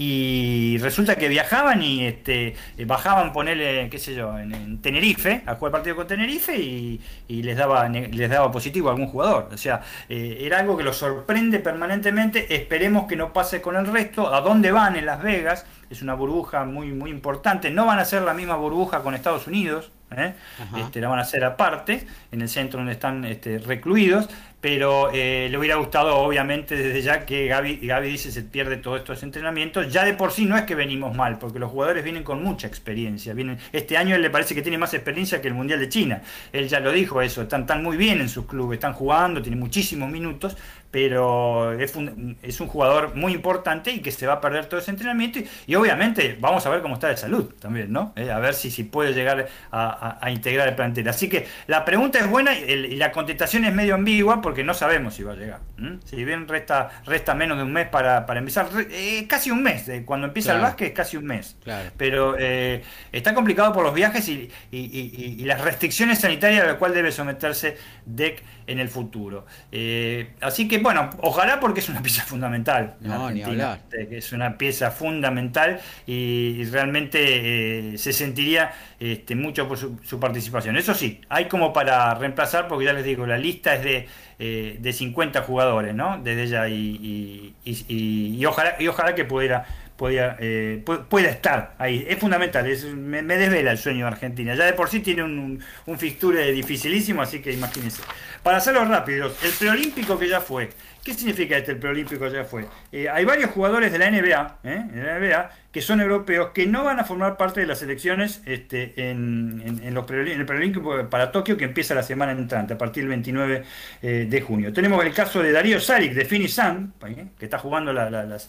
y resulta que viajaban y este, bajaban, ponerle, qué sé yo, en, en, Tenerife, a jugar partido con Tenerife y, y, les, daba, les daba positivo a algún jugador. O sea, eh, era algo que los sorprende permanentemente. Esperemos que no pase con el resto. ¿A dónde van en Las Vegas? Es una burbuja muy, muy importante. No van a ser la misma burbuja con Estados Unidos. ¿Eh? Este, la van a hacer aparte, en el centro donde están este, recluidos, pero eh, le hubiera gustado obviamente desde ya que Gaby, Gaby dice se pierde todos estos entrenamientos, ya de por sí no es que venimos mal, porque los jugadores vienen con mucha experiencia, vienen, este año él le parece que tiene más experiencia que el Mundial de China, él ya lo dijo eso, están, están muy bien en sus clubes, están jugando, tienen muchísimos minutos, pero es un, es un jugador muy importante y que se va a perder todo ese entrenamiento y, y obviamente vamos a ver cómo está de salud también, ¿no? Eh, a ver si, si puede llegar a, a, a, integrar el plantel. Así que la pregunta es buena y, el, y, la contestación es medio ambigua porque no sabemos si va a llegar. Si bien resta, resta menos de un mes para, para empezar, eh, casi un mes, eh, cuando empieza claro. el básquet es casi un mes.
Claro.
Pero eh, está complicado por los viajes y, y, las restricciones sanitarias a las cuales debe someterse DEC en el futuro. Eh, así que bueno, ojalá porque es una pieza fundamental.
No, ni hablar.
Es una pieza fundamental y, realmente eh, se sentiría este, mucho por su, su, participación. Eso sí, hay como para reemplazar, porque ya les digo, la lista es de, eh, de 50 jugadores, ¿no? Desde ella y, y, y, ojalá, y ojalá que pudiera pueda, eh, pueda estar ahí. Es fundamental, es, me, desvela el sueño de Argentina. Ya de por sí tiene un, un, fixture dificilísimo, así que imagínense. Para hacerlo rápido, el preolímpico que ya fue, ¿qué significa este el preolímpico ya fue? Eh, hay varios jugadores de la NBA, ¿eh? la NBA que son europeos, que no van a formar parte de las elecciones este, en, los el preolímpico para Tokio, que empieza la semana entrante, a partir del 29 eh, de junio. Tenemos el caso de Darío Saric, de Finisan, que está jugando la, la, las,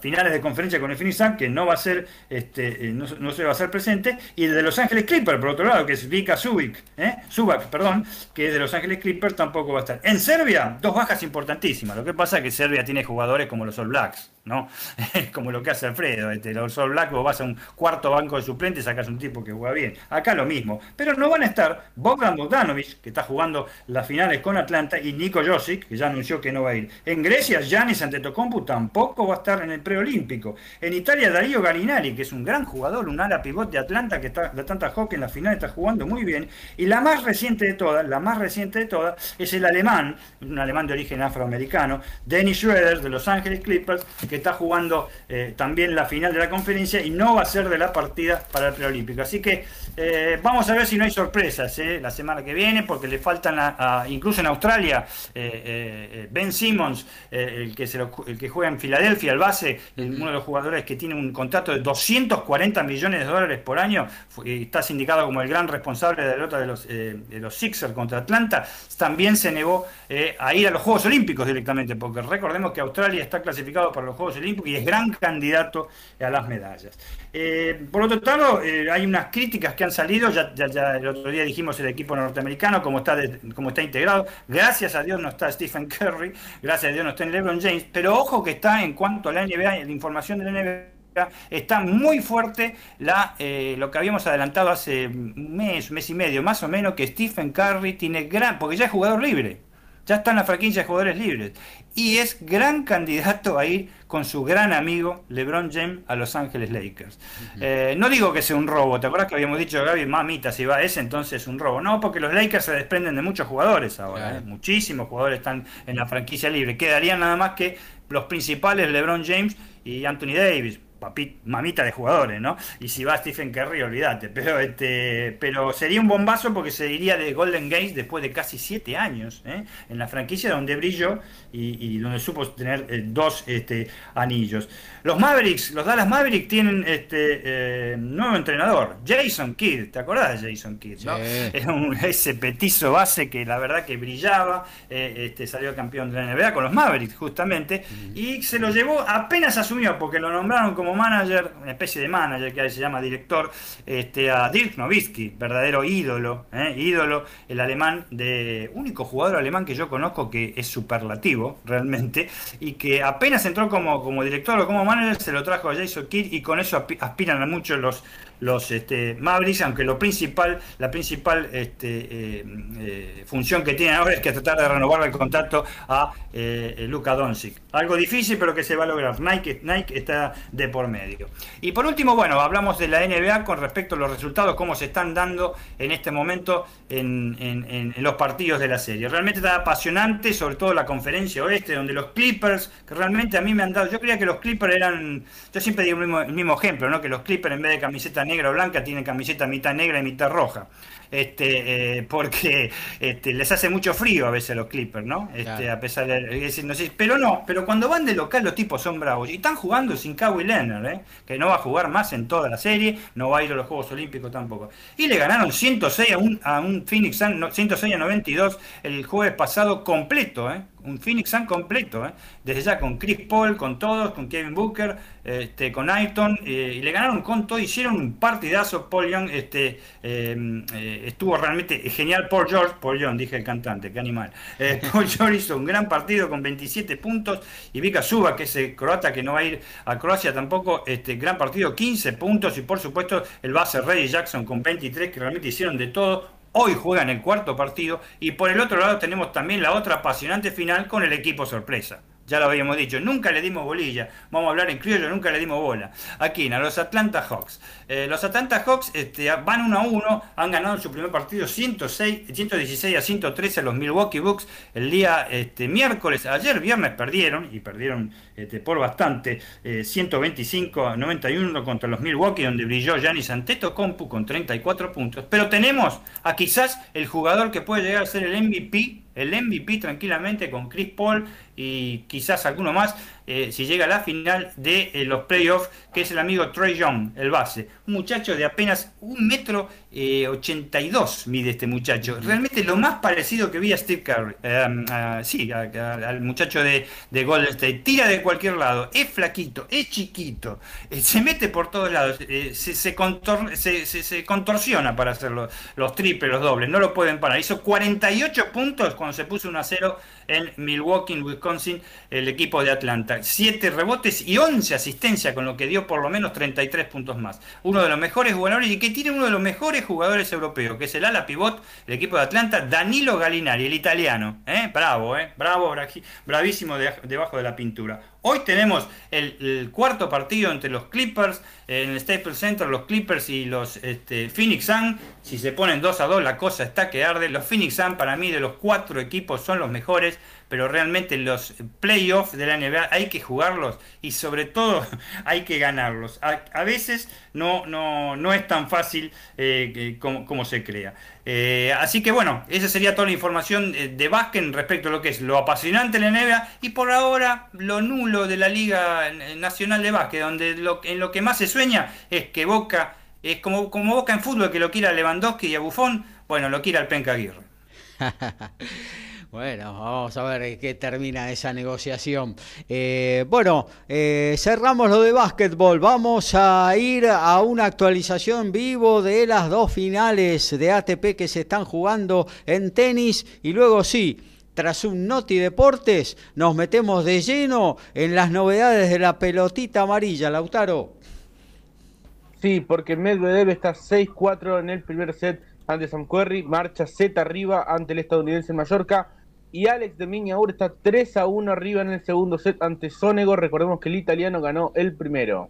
finales de conferencia con el Finisan, que no va a ser, este, no, se va a hacer presente, y el de Los Ángeles Clippers, por otro lado, que es Vika Subic. Subac, perdón, que es de Los Ángeles Clippers, tampoco va a estar. En Serbia, dos bajas importantísimas. Lo que pasa es que Serbia tiene jugadores como los All Blacks, ¿no? Como lo que hace Alfredo, este, los All Black, vos vas a un cuarto banco de suplente y sacas un tipo que juega bien. Acá lo mismo. Pero no van a estar Bogdan Bogdanovic, que está jugando las finales con Atlanta, y Nico Josic, que ya anunció que no va a ir. En Grecia, Giannis Antetokounmpo tampoco va a estar en el preolímpico. En Italia, Darío Garinari, que es un gran jugador, un ala pivot de Atlanta, que está de Atlanta Hockey en la final está jugando muy bien. Y la más reciente de todas, la más reciente de todas, es el alemán, un alemán de origen afroamericano, Dennis Schroeder de Los Ángeles Clippers, que está jugando eh, también la final de la conferencia y no va a ser de la partida para el preolímpico. Así que eh, vamos a ver si no hay sorpresas eh, la semana que viene, porque le faltan, incluso en Australia, Ben Simmons, el, que se el que juega en Filadelfia, el base, uno de los jugadores que tiene un contrato de 240 millones de dólares por año, está sindicado como el gran responsable de la derrota de los, de los Sixers contra Atlanta, también se negó a ir a los Juegos Olímpicos directamente, porque recordemos que Australia está clasificado para los Juegos Olímpicos y es gran candidato a las medallas. Eh, por otro lado, eh, hay unas críticas que han salido, ya, ya, el otro día dijimos el equipo norteamericano, cómo está, cómo está integrado, gracias a Dios no está Stephen Curry, gracias a Dios no está en LeBron James, pero ojo que está en cuanto a la NBA, la información de la NBA está muy fuerte la, eh, lo que habíamos adelantado hace un mes, mes y medio, más o menos, que Stephen Curry tiene gran, porque ya es jugador libre, ya está en la franquicia de jugadores libres y es gran candidato a ir con su gran amigo LeBron James a Los Ángeles Lakers. Eh, no digo que sea un robo, ¿te acuerdas que habíamos dicho, Gaby, mamita, si va ese, entonces es un robo? No, porque los Lakers se desprenden de muchos jugadores ahora, ¿eh? muchísimos jugadores están en la franquicia libre. Quedarían nada más que los principales, LeBron James y Anthony Davis mamita de jugadores, ¿no? Y si va Stephen Curry, olvídate. Pero, este, pero sería un bombazo porque se iría de Golden Gate después de casi siete años ¿eh? en la franquicia donde brilló y, donde supo tener eh, dos este, anillos. Los Mavericks, los Dallas Mavericks tienen este eh, nuevo entrenador, Jason Kidd. ¿Te acordás de Jason Kidd? ¿no? Era un, ese petizo base que la verdad que brillaba, este, salió campeón de la NBA con los Mavericks justamente y se lo llevó apenas asumió porque lo nombraron como manager, una especie de manager que se llama director, este, a Dirk Nowitzki, verdadero ídolo, ¿eh? ídolo, el alemán, de único jugador alemán que yo conozco que es superlativo realmente, y que apenas entró como, como director o como manager, se lo trajo a Jason Kidd y con eso aspiran a muchos los los este, Mavericks, aunque lo principal, la principal este, eh, eh, función que tienen ahora es que tratar de renovar el contacto a eh, Luka Doncic. Algo difícil, pero que se va a lograr. Nike, Nike está de por medio. Y por último, bueno, hablamos de la NBA con respecto a los resultados, cómo se están dando en este momento en, en los partidos de la serie. Realmente está apasionante, sobre todo la conferencia oeste, donde los Clippers, que realmente a mí me han dado, yo creía que los Clippers eran, yo siempre digo el mismo, el mismo ejemplo, ¿no? que los Clippers en vez de camiseta negra o blanca tienen camiseta mitad negra y mitad roja este, eh, porque este, les hace mucho frío a veces a los Clippers, ¿no? Este, a pesar de, no sé, pero no, pero cuando van de local los tipos son bravos y están jugando sin Kawhi Leonard, ¿eh? que no va a jugar más en toda la serie, no va a ir a los Juegos Olímpicos tampoco. Y le ganaron 106 a un, a un Phoenix 106 a 92 el jueves pasado completo, ¿eh? Un Phoenix Sun completo, ¿eh? desde ya con Chris Paul, con todos, con Kevin Booker, este, con Ayton, eh, y le ganaron con todo, hicieron un partidazo, Paul Young este, em, eh, estuvo realmente genial, Paul George, Paul Young, dije el cantante, qué animal, Paul George hizo un gran partido con 27 puntos, y Vika Suba, que es el croata que no va a ir a Croacia tampoco, este, gran partido, 15 puntos, y por supuesto el base Ray Jackson con 23, que realmente hicieron de todo, Hoy juegan el cuarto partido y por el otro lado tenemos también la otra apasionante final con el equipo sorpresa. Ya lo habíamos dicho, nunca le dimos bolilla. Vamos a hablar en criollo, nunca le dimos bola. Aquí, a los Atlanta Hawks. Eh, los Atlanta Hawks este, van 1 a 1, han ganado en su primer partido 106, 116 a 113 a los Milwaukee Bucks el día este, miércoles. Ayer viernes perdieron, y perdieron este, por bastante, 125 eh, a 91 contra los Milwaukee, donde brilló Giannis Antetokounmpo con 34 puntos. Pero tenemos a quizás el jugador que puede llegar a ser el MVP el MVP tranquilamente con Chris Paul y quizás alguno más eh, si llega a la final de eh, los playoffs, que es el amigo Troy Young, el base. Un muchacho de apenas un metro eh, 82 mide este muchacho. Realmente lo más parecido que vi a Steve Curry. sí, al muchacho de, de, Golden State. Tira de cualquier lado, es flaquito, es chiquito, se mete por todos lados, se, se, contorsiona para hacer los, los triples, los dobles, no lo pueden parar. Hizo 48 puntos cuando se puso 1 a 0 en Milwaukee, Wisconsin, el equipo de Atlanta. Siete rebotes y 11 asistencias, con lo que dio por lo menos 33 puntos más. Uno de los mejores jugadores y que tiene uno de los mejores jugadores europeos, que es el ala pivot del equipo de Atlanta, Danilo Gallinari, el italiano. ¿eh? Bravo, ¿eh? bravo, bravísimo debajo de la pintura. Hoy tenemos el, cuarto partido entre los Clippers en el Staples Center, los Clippers y los este, Phoenix Sun. Si se ponen 2 a 2, la cosa está que arde. Los Phoenix Sun, para mí, de los cuatro equipos, son los mejores pero realmente los playoffs de la NBA hay que jugarlos y sobre todo hay que ganarlos. A, veces no, no, no, es tan fácil eh, como, se crea. Eh, así que bueno, esa sería toda la información eh, de básquet respecto a lo que es lo apasionante de la NBA y por ahora lo nulo de la Liga Nacional de Básquet, donde en lo que más se sueña es que Boca, es como, como Boca en fútbol, que lo quiera Lewandowski y a Buffon, bueno, lo quiera el Penca Aguirre.
Bueno, vamos a ver qué termina esa negociación. Eh, bueno, eh, cerramos lo de básquetbol. Vamos a ir a una actualización vivo de las dos finales de ATP que se están jugando en tenis. Y luego sí, tras un Noti Deportes, nos metemos de lleno en las novedades de la pelotita amarilla, Lautaro.
Sí, porque Medvedev está 6-4 en el primer set ante Sam marcha Z arriba ante el estadounidense Mallorca y Alex de Miñaur está 3 a 1 arriba en el segundo set ante Sonego. Recordemos que el italiano ganó el primero.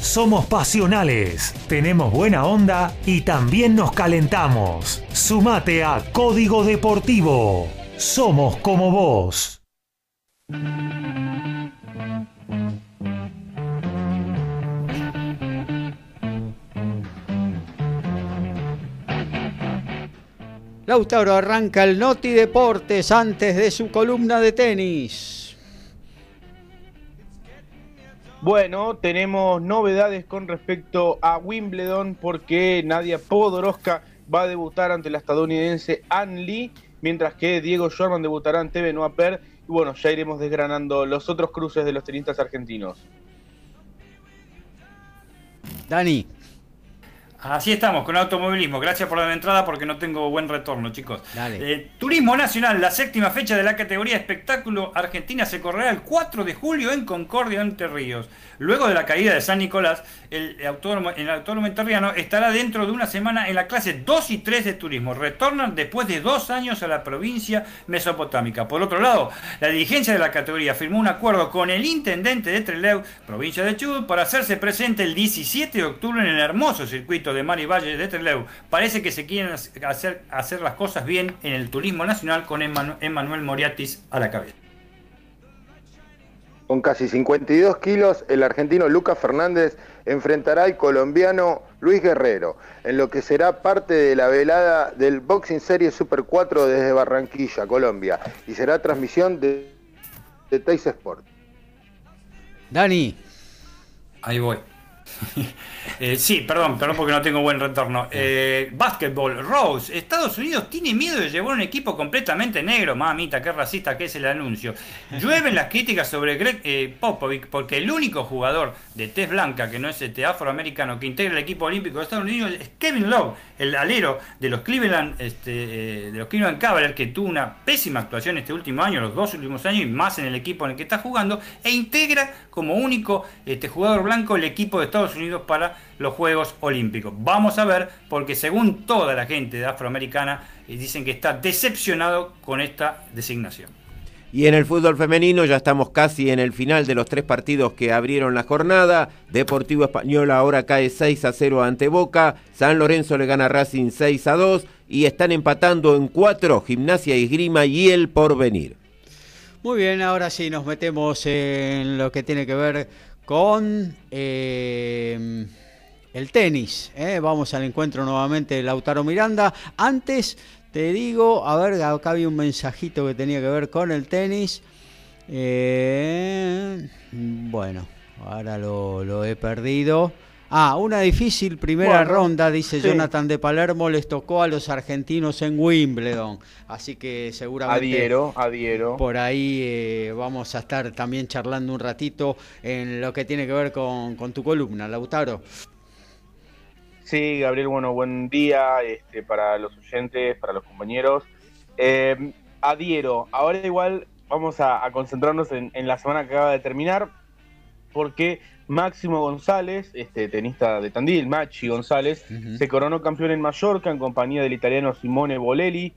Somos pasionales, tenemos buena onda y también nos calentamos. Sumate a Código Deportivo. Somos como vos.
Lautaro arranca el Noti Deportes antes de su columna de tenis.
Bueno, tenemos novedades con respecto a Wimbledon porque Nadia Podoroska va a debutar ante la estadounidense Ann Lee, mientras que Diego Shorman debutará ante Benoit Per. Y bueno, ya iremos desgranando los otros cruces de los tenistas argentinos.
Dani.
Así estamos, con automovilismo. Gracias por la entrada porque no tengo buen retorno, chicos. Eh, Turismo Nacional, la séptima fecha de la categoría espectáculo argentina se correrá el 4 de julio en Concordia, Entre Ríos. Luego de la caída de San Nicolás, el autónomo, el autónomo enterriano estará dentro de una semana en la clase 2 y 3 de turismo. Retornan después de dos años a la provincia mesopotámica. Por otro lado, la dirigencia de la categoría firmó un acuerdo con el intendente de Trelew, provincia de Chubut, para hacerse presente el 17 de octubre en el hermoso circuito de Mar y Valle de Trelew. Parece que se quieren hacer, hacer las cosas bien en el turismo nacional con Emmanuel Moriatis a la cabeza.
Con casi 52 kilos, el argentino Lucas Fernández enfrentará al colombiano Luis Guerrero, en lo que será parte de la velada del Boxing Series Super 4 desde Barranquilla, Colombia, y será transmisión de, de Teis Sport.
Dani.
Ahí voy. Eh, sí, perdón, perdón porque no tengo buen retorno. Eh, Basketball, Rose, Estados Unidos tiene miedo de llevar un equipo completamente negro. Mamita, qué racista que es el anuncio. Llueven las críticas sobre Greg eh, Popovic porque el único jugador de tez blanca que no es este afroamericano que integra el equipo olímpico de Estados Unidos es Kevin Love, el alero de los Cleveland, este, de los Cleveland Cavaliers que tuvo una pésima actuación este último año, los dos últimos años y más en el equipo en el que está jugando e integra como único este, jugador blanco el equipo de Estados Unidos para los Juegos Olímpicos. Vamos a ver, porque según toda la gente de afroamericana, eh, dicen que está decepcionado con esta designación.
Y en el fútbol femenino ya estamos casi en el final de los tres partidos que abrieron la jornada. Deportivo Español ahora cae 6 a 0 ante Boca. San Lorenzo le gana Racing 6 a 2. Y están empatando en 4 Gimnasia y Esgrima y el Porvenir.
Muy bien, ahora sí nos metemos en lo que tiene que ver con eh, el tenis. ¿eh? Vamos al encuentro nuevamente de Lautaro Miranda. Antes te digo, a ver, acá había un mensajito que tenía que ver con el tenis. Eh, bueno, ahora lo he perdido. Ah, una difícil primera ronda, dice Jonathan de Palermo, les tocó a los argentinos en Wimbledon. Así que seguramente
adhiero, adhiero.
por ahí eh, vamos a estar también charlando un ratito en lo que tiene que ver con, tu columna, Lautaro.
Sí, Gabriel, bueno, buen día este, para los oyentes, para los compañeros. Eh, adhiero. Ahora igual vamos a, concentrarnos en, la semana que acaba de terminar, porque Máximo González, este tenista de Tandil, Machi González, se coronó campeón en Mallorca en compañía del italiano Simone Bolelli.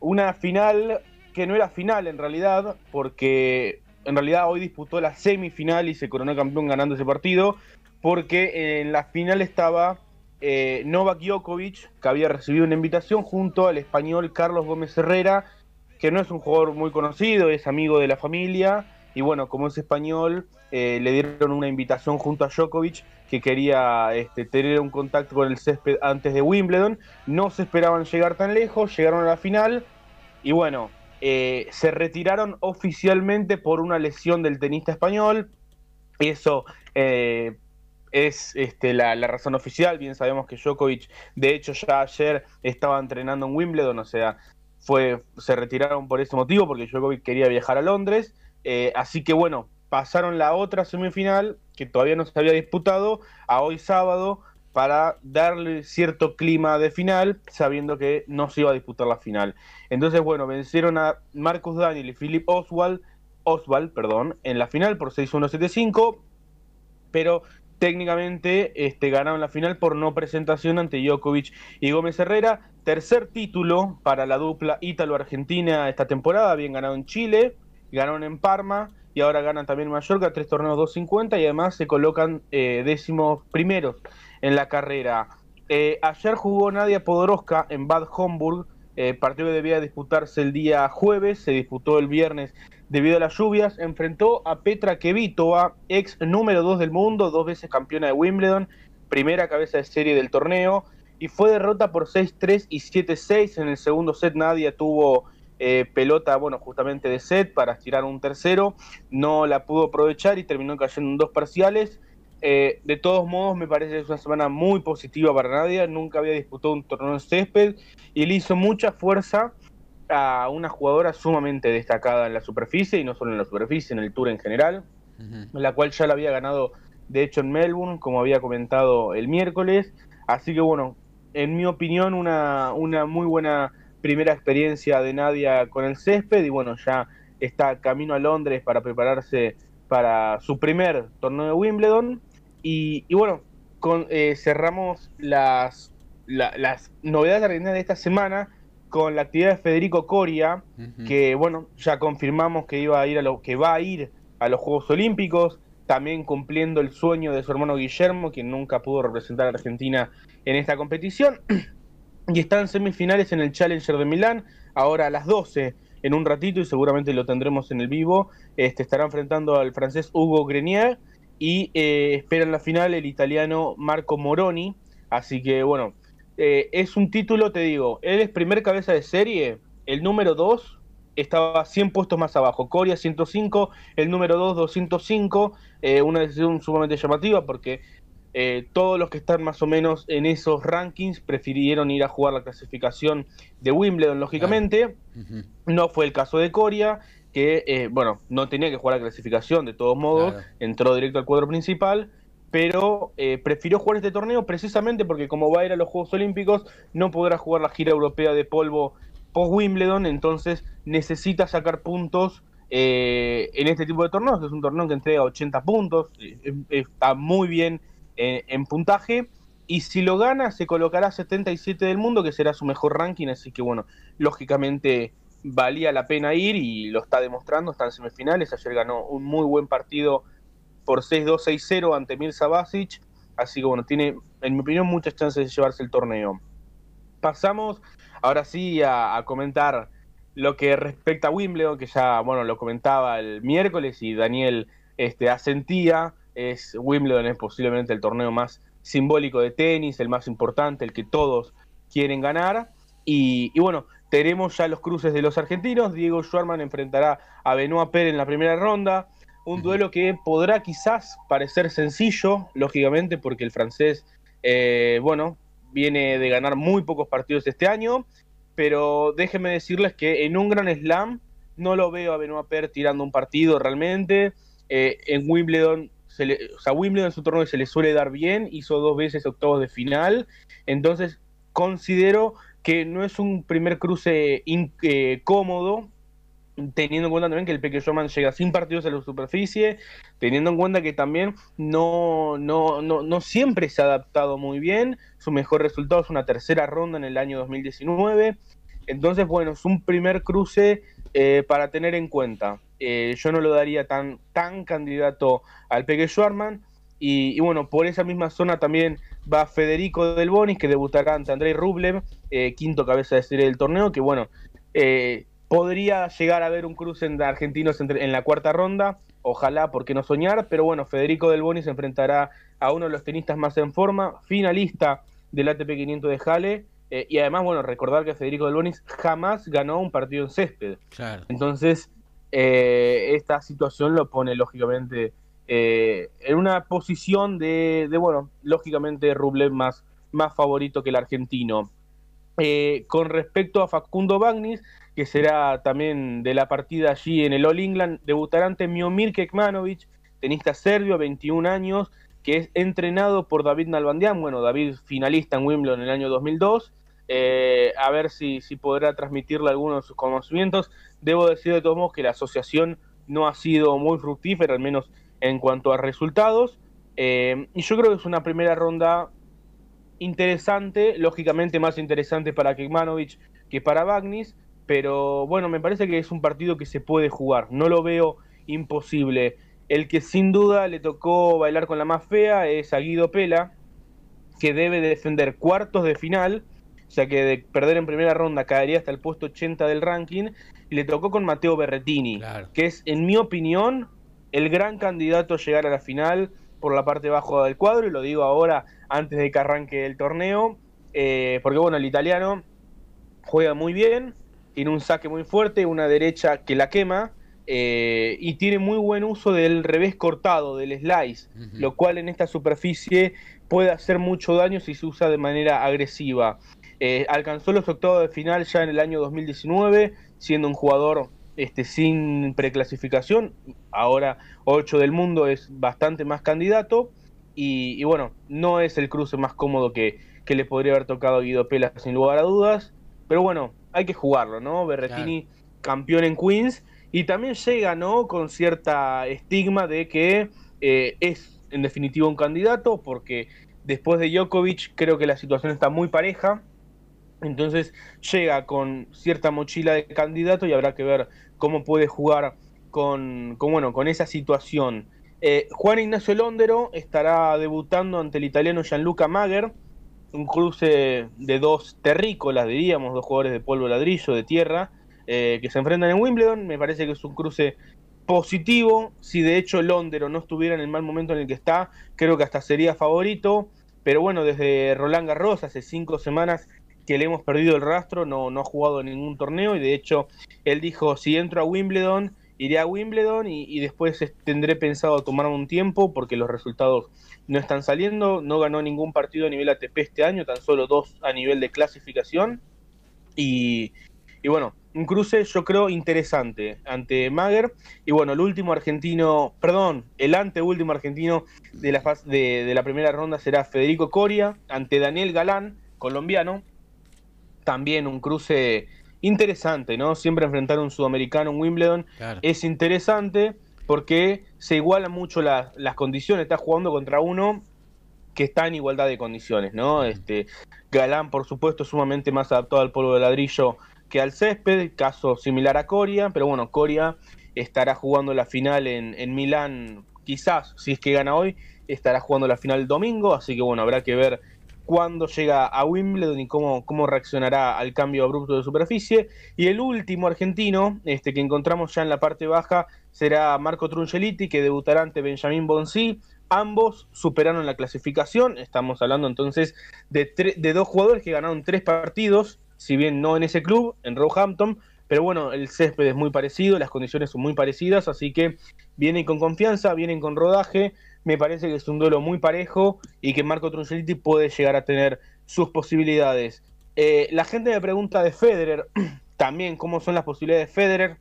Una final que no era final en realidad, porque en realidad hoy disputó la semifinal y se coronó campeón ganando ese partido, porque en la final estaba eh, Novak Djokovic, que había recibido una invitación junto al español Carlos Gómez Herrera, que no es un jugador muy conocido, es amigo de la familia, y bueno, como es español, eh, le dieron una invitación junto a Djokovic que quería este, tener un contacto con el césped antes de Wimbledon. No se esperaban llegar tan lejos, llegaron a la final y bueno, eh, se retiraron oficialmente por una lesión del tenista español. Eso es este, la, la, razón oficial. Bien sabemos que Djokovic, de hecho, ya ayer estaba entrenando en Wimbledon, o sea, fue, se retiraron por ese motivo, porque Djokovic quería viajar a Londres. así que bueno, pasaron la otra semifinal, que todavía no se había disputado, a hoy sábado, para darle cierto clima de final, sabiendo que no se iba a disputar la final. Entonces, bueno, vencieron a Marcus Daniel y Philip Oswald, Oswald perdón, en la final por 6-1-7-5, pero técnicamente este, ganaron la final por no presentación ante Djokovic y Gómez Herrera. Tercer título para la dupla ítalo-argentina esta temporada, habían ganado en Chile, ganaron en Parma y ahora ganan también Mallorca, tres torneos 250 y además se colocan eh, décimos primeros en la carrera. Eh, ayer jugó Nadia Podoroska en Bad Homburg, eh, partido que debía disputarse el día jueves, se disputó el viernes debido a las lluvias, enfrentó a Petra Kvitova, ex número 2 del mundo, dos veces campeona de Wimbledon, primera cabeza de serie del torneo, y fue derrota por 6-3 y 7-6 en el segundo set. Nadia tuvo eh, pelota, bueno, justamente de set para estirar un tercero, no la pudo aprovechar y terminó cayendo en dos parciales. Eh, de todos modos, me parece que es una semana muy positiva para Nadia, nunca había disputado un torneo de césped y le hizo mucha fuerza a una jugadora sumamente destacada en la superficie y no solo en la superficie, en el tour en general, la cual ya la había ganado de hecho en Melbourne, como había comentado el miércoles. Así que bueno, en mi opinión, una, una muy buena primera experiencia de Nadia con el césped y bueno, ya está camino a Londres para prepararse para su primer torneo de Wimbledon. Y, bueno, con, eh, cerramos las, las novedades argentinas de esta semana con la actividad de Federico Coria, que bueno, ya confirmamos que iba a ir a lo, que va a ir a los Juegos Olímpicos, también cumpliendo el sueño de su hermano Guillermo, quien nunca pudo representar a Argentina en esta competición. y están en semifinales en el Challenger de Milán, ahora a las 12 en un ratito y seguramente lo tendremos en el vivo. Este estará enfrentando al francés Hugo Grenier y eh, esperan la final el italiano Marco Moroni. Así que bueno, eh, es un título, te digo, él es primer cabeza de serie, el número 2 estaba 100 puestos más abajo, Coria 105, el número 2 205, eh, una decisión sumamente llamativa porque eh, todos los que están más o menos en esos rankings prefirieron ir a jugar la clasificación de Wimbledon, lógicamente. No fue el caso de Coria, que, eh, bueno, no tenía que jugar la clasificación de todos modos, entró directo al cuadro principal, pero eh, prefirió jugar este torneo precisamente porque como va a ir a los Juegos Olímpicos, no podrá jugar la gira europea de polvo post Wimbledon, entonces necesita sacar puntos en este tipo de torneos. Es un torneo que entrega 80 puntos, está muy bien en puntaje. Y si lo gana, se colocará 77 del mundo, que será su mejor ranking. Así que, bueno, lógicamente valía la pena ir y lo está demostrando. Está en semifinales. Ayer ganó un muy buen partido por 6-2, 6-0 ante Mirza Basic. Así que, bueno, tiene, en mi opinión, muchas chances de llevarse el torneo. Pasamos ahora sí a, comentar lo que respecta a Wimbledon, que ya, bueno, lo comentaba el miércoles y Daniel este, asentía es Wimbledon es posiblemente el torneo más simbólico de tenis, el más importante, el que todos quieren ganar. Y, bueno, tenemos ya los cruces de los argentinos. Diego Schwarman enfrentará a Benoit Pérez en la primera ronda. Un duelo que podrá quizás parecer sencillo, lógicamente, porque el francés, eh, bueno, viene de ganar muy pocos partidos este año. Pero déjenme decirles que en un gran slam no lo veo a Benoit Pérez tirando un partido realmente. Eh, en Wimbledon o sea, Wimbledon es un torneo se le suele dar bien, hizo dos veces octavos de final, entonces considero que no es un primer cruce eh, cómodo, teniendo en cuenta también que el Peque Showman llega sin partidos a la superficie, teniendo en cuenta que también no, no, no, no siempre se ha adaptado muy bien, su mejor resultado es una tercera ronda en el año 2019, entonces bueno, es un primer cruce eh, para tener en cuenta. Eh, yo no lo daría tan, tan candidato al Peque Schwarman, y, bueno, por esa misma zona también va Federico Del Bonis, que debutará ante Andrei Rublev, eh, quinto cabeza de serie del torneo, que bueno, podría llegar a haber un cruce entre argentinos en la cuarta ronda, ojalá, por qué no soñar, pero bueno, Federico Del Bonis se enfrentará a uno de los tenistas más en forma, finalista del ATP 500 de Jale, eh, y además, bueno, recordar que Federico Del Bonis jamás ganó un partido en césped.
Claro.
Entonces, eh, esta situación lo pone lógicamente eh, en una posición de, de, bueno, lógicamente Rublev más, más favorito que el argentino. Con respecto a Facundo Bagnis, que será también de la partida allí en el All England, debutará ante Miomir Kekmanovic, tenista serbio, 21 años, que es entrenado por David Nalbandian, bueno, David finalista en Wimbledon en el año 2002, eh, a ver si, si podrá transmitirle algunos de sus conocimientos. Debo decir de todos modos que la asociación no ha sido muy fructífera, al menos en cuanto a resultados. Eh, y yo creo que es una primera ronda interesante, lógicamente más interesante para Kekmanovic que para Bagnis, pero bueno, me parece que es un partido que se puede jugar, no lo veo imposible. El que sin duda le tocó bailar con la más fea es a Guido Pela, que debe defender cuartos de final, o sea que de perder en primera ronda caería hasta el puesto 80 del ranking, y le tocó con Mateo Berretini, claro. que es, en mi opinión, el gran candidato a llegar a la final por la parte baja del cuadro, y lo digo ahora antes de que arranque el torneo, eh, porque bueno, el italiano juega muy bien, tiene un saque muy fuerte, una derecha que la quema, eh, y tiene muy buen uso del revés cortado, del slice, uh -huh. lo cual en esta superficie puede hacer mucho daño si se usa de manera agresiva. Eh, alcanzó los octavos de final ya en el año 2019, siendo un jugador este, sin preclasificación, ahora 8 del mundo es bastante más candidato, y, y, bueno, no es el cruce más cómodo que, que, le podría haber tocado a Guido Pela sin lugar a dudas, pero bueno, hay que jugarlo, ¿no? Berretini, claro. campeón en Queens, y también llega, ¿no? Con cierta estigma de que eh, es en definitiva un candidato, porque después de Djokovic creo que la situación está muy pareja, entonces llega con cierta mochila de candidato y habrá que ver cómo puede jugar con, con bueno, con esa situación. Eh, Juan Ignacio Londero estará debutando ante el italiano Gianluca Mager, un cruce de dos terrícolas, diríamos, dos jugadores de polvo ladrillo, de tierra, eh, que se enfrentan en Wimbledon. Me parece que es un cruce positivo. Si de hecho Londero no estuviera en el mal momento en el que está, creo que hasta sería favorito. Pero bueno, desde Roland Garros, hace cinco semanas que le hemos perdido el rastro, no, no ha jugado en ningún torneo y de hecho él dijo, si entro a Wimbledon, iré a Wimbledon y, y después tendré pensado tomarme un tiempo porque los resultados no están saliendo, no ganó ningún partido a nivel ATP este año, tan solo dos a nivel de clasificación y, y bueno, un cruce yo creo interesante ante Mager y bueno, el último argentino, perdón, el anteúltimo argentino de la, de, de la primera ronda será Federico Coria ante Daniel Galán, colombiano, también un cruce interesante, ¿no? Siempre enfrentar a un sudamericano en Wimbledon claro. es interesante porque se igualan mucho la, las condiciones. Está jugando contra uno que está en igualdad de condiciones, ¿no? Este, Galán, por supuesto, sumamente más adaptado al polvo de ladrillo que al césped, caso similar a Coria, pero bueno, Coria estará jugando la final en, en Milán, quizás, si es que gana hoy, estará jugando la final el domingo, así que bueno, habrá que ver cuándo llega a Wimbledon y cómo, cómo reaccionará al cambio abrupto de superficie. Y el último argentino este, que encontramos ya en la parte baja será Marco Trungeliti, que debutará ante Benjamín Bonsi. Ambos superaron la clasificación. Estamos hablando entonces de, de dos jugadores que ganaron tres partidos, si bien no en ese club, en Roehampton. Pero bueno, el césped es muy parecido, las condiciones son muy parecidas, así que vienen con confianza, vienen con rodaje me parece que es un duelo muy parejo y que Marco Trungeliti puede llegar a tener sus posibilidades. Eh, la gente me pregunta de Federer, también cómo son las posibilidades de Federer.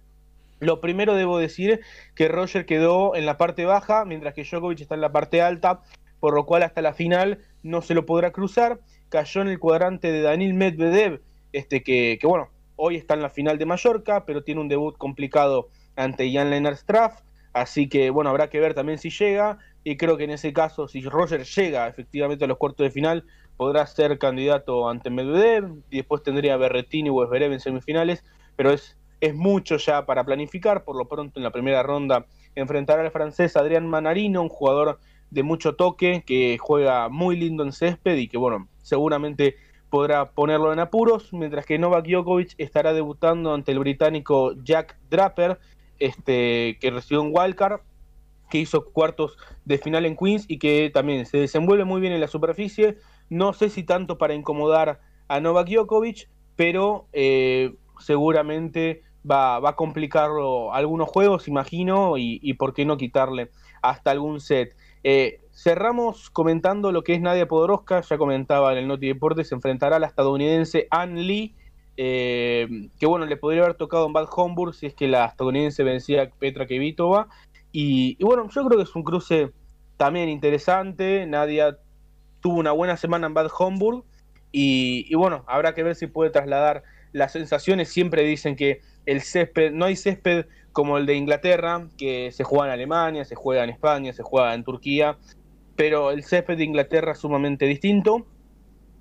Lo primero debo decir que Roger quedó en la parte baja, mientras que Djokovic está en la parte alta, por lo cual hasta la final no se lo podrá cruzar. Cayó en el cuadrante de Daniel Medvedev, este que, que bueno, hoy está en la final de Mallorca, pero tiene un debut complicado ante Jan Lennart Straff, así que bueno, habrá que ver también si llega, y creo que en ese caso, si Roger llega efectivamente a los cuartos de final, podrá ser candidato ante Medvedev, y después tendría Berretini o Esberev en semifinales, pero es, es mucho ya para planificar, por lo pronto en la primera ronda enfrentará al francés Adrián Manarino, un jugador de mucho toque, que juega muy lindo en césped y que bueno, seguramente podrá ponerlo en apuros, mientras que Novak Djokovic estará debutando ante el británico Jack Draper, este, que recibió un wildcard, que hizo cuartos de final en Queens y que también se desenvuelve muy bien en la superficie. No sé si tanto para incomodar a Novak Djokovic, pero eh, seguramente va, va, a complicarlo algunos juegos, imagino, y, y, por qué no quitarle hasta algún set. Eh, cerramos comentando lo que es Nadia Podoroska, ya comentaba en el Noti Deportes, se enfrentará a la estadounidense Ann Lee, eh, que bueno, le podría haber tocado en Bad Homburg si es que la estadounidense vencía a Petra Kvitova. Y, bueno, yo creo que es un cruce también interesante. Nadia tuvo una buena semana en Bad Homburg y, y bueno, habrá que ver si puede trasladar las sensaciones. Siempre dicen que el césped, no hay césped como el de Inglaterra, que se juega en Alemania, se juega en España, se juega en Turquía, pero el césped de Inglaterra es sumamente distinto.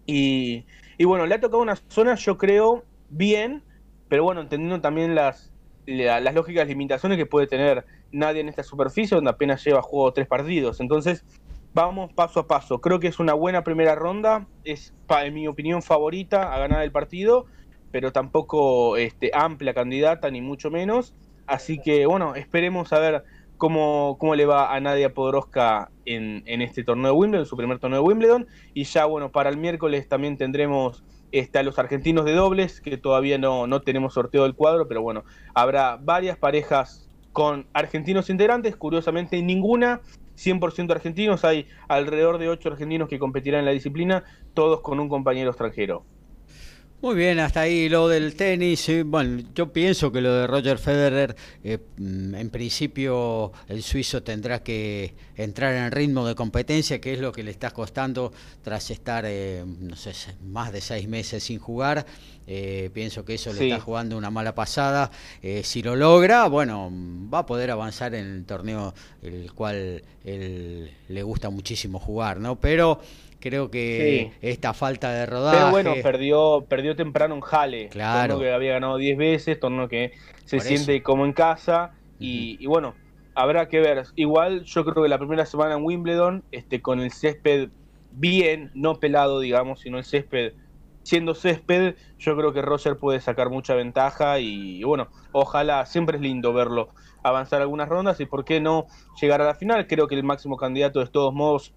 Y, y bueno, le ha tocado una zona, yo creo, bien, pero bueno, entendiendo también las, las lógicas limitaciones que puede tener nadie en esta superficie, donde apenas lleva juego tres partidos. Entonces, vamos paso a paso. Creo que es una buena primera ronda, es en mi opinión favorita a ganar el partido, pero tampoco este, amplia candidata, ni mucho menos. Así que bueno, esperemos a ver cómo, cómo le va a Nadia Podoroska en, en, este torneo de Wimbledon, en su primer torneo de Wimbledon. Y ya bueno, para el miércoles también tendremos este, a los argentinos de dobles, que todavía no, no tenemos sorteo del cuadro, pero bueno, habrá varias parejas con argentinos integrantes, curiosamente ninguna 100% argentinos, hay alrededor de 8 argentinos que competirán en la disciplina, todos con un compañero extranjero.
Muy bien, hasta ahí lo del tenis. Bueno, yo pienso que lo de Roger Federer, eh, en principio el suizo tendrá que entrar en ritmo de competencia, que es lo que le está costando tras estar, eh, no sé, más de seis meses sin jugar. Eh, pienso que eso sí. le está jugando una mala pasada. Eh, si lo logra, bueno, va a poder avanzar en el torneo el cual él, le gusta muchísimo jugar, ¿no? Pero creo que sí. esta falta de rodaje.
Pero bueno, perdió, perdió temprano en Jale.
Claro.
Torneo que había ganado 10 veces, torneo que se Por siente eso. como en casa. Y, bueno, habrá que ver. Igual yo creo que la primera semana en Wimbledon, este, con el césped bien, no pelado, digamos, sino el césped siendo césped, yo creo que Roger puede sacar mucha ventaja y, y, bueno, ojalá, siempre es lindo verlo avanzar algunas rondas y por qué no llegar a la final. Creo que el máximo candidato de todos modos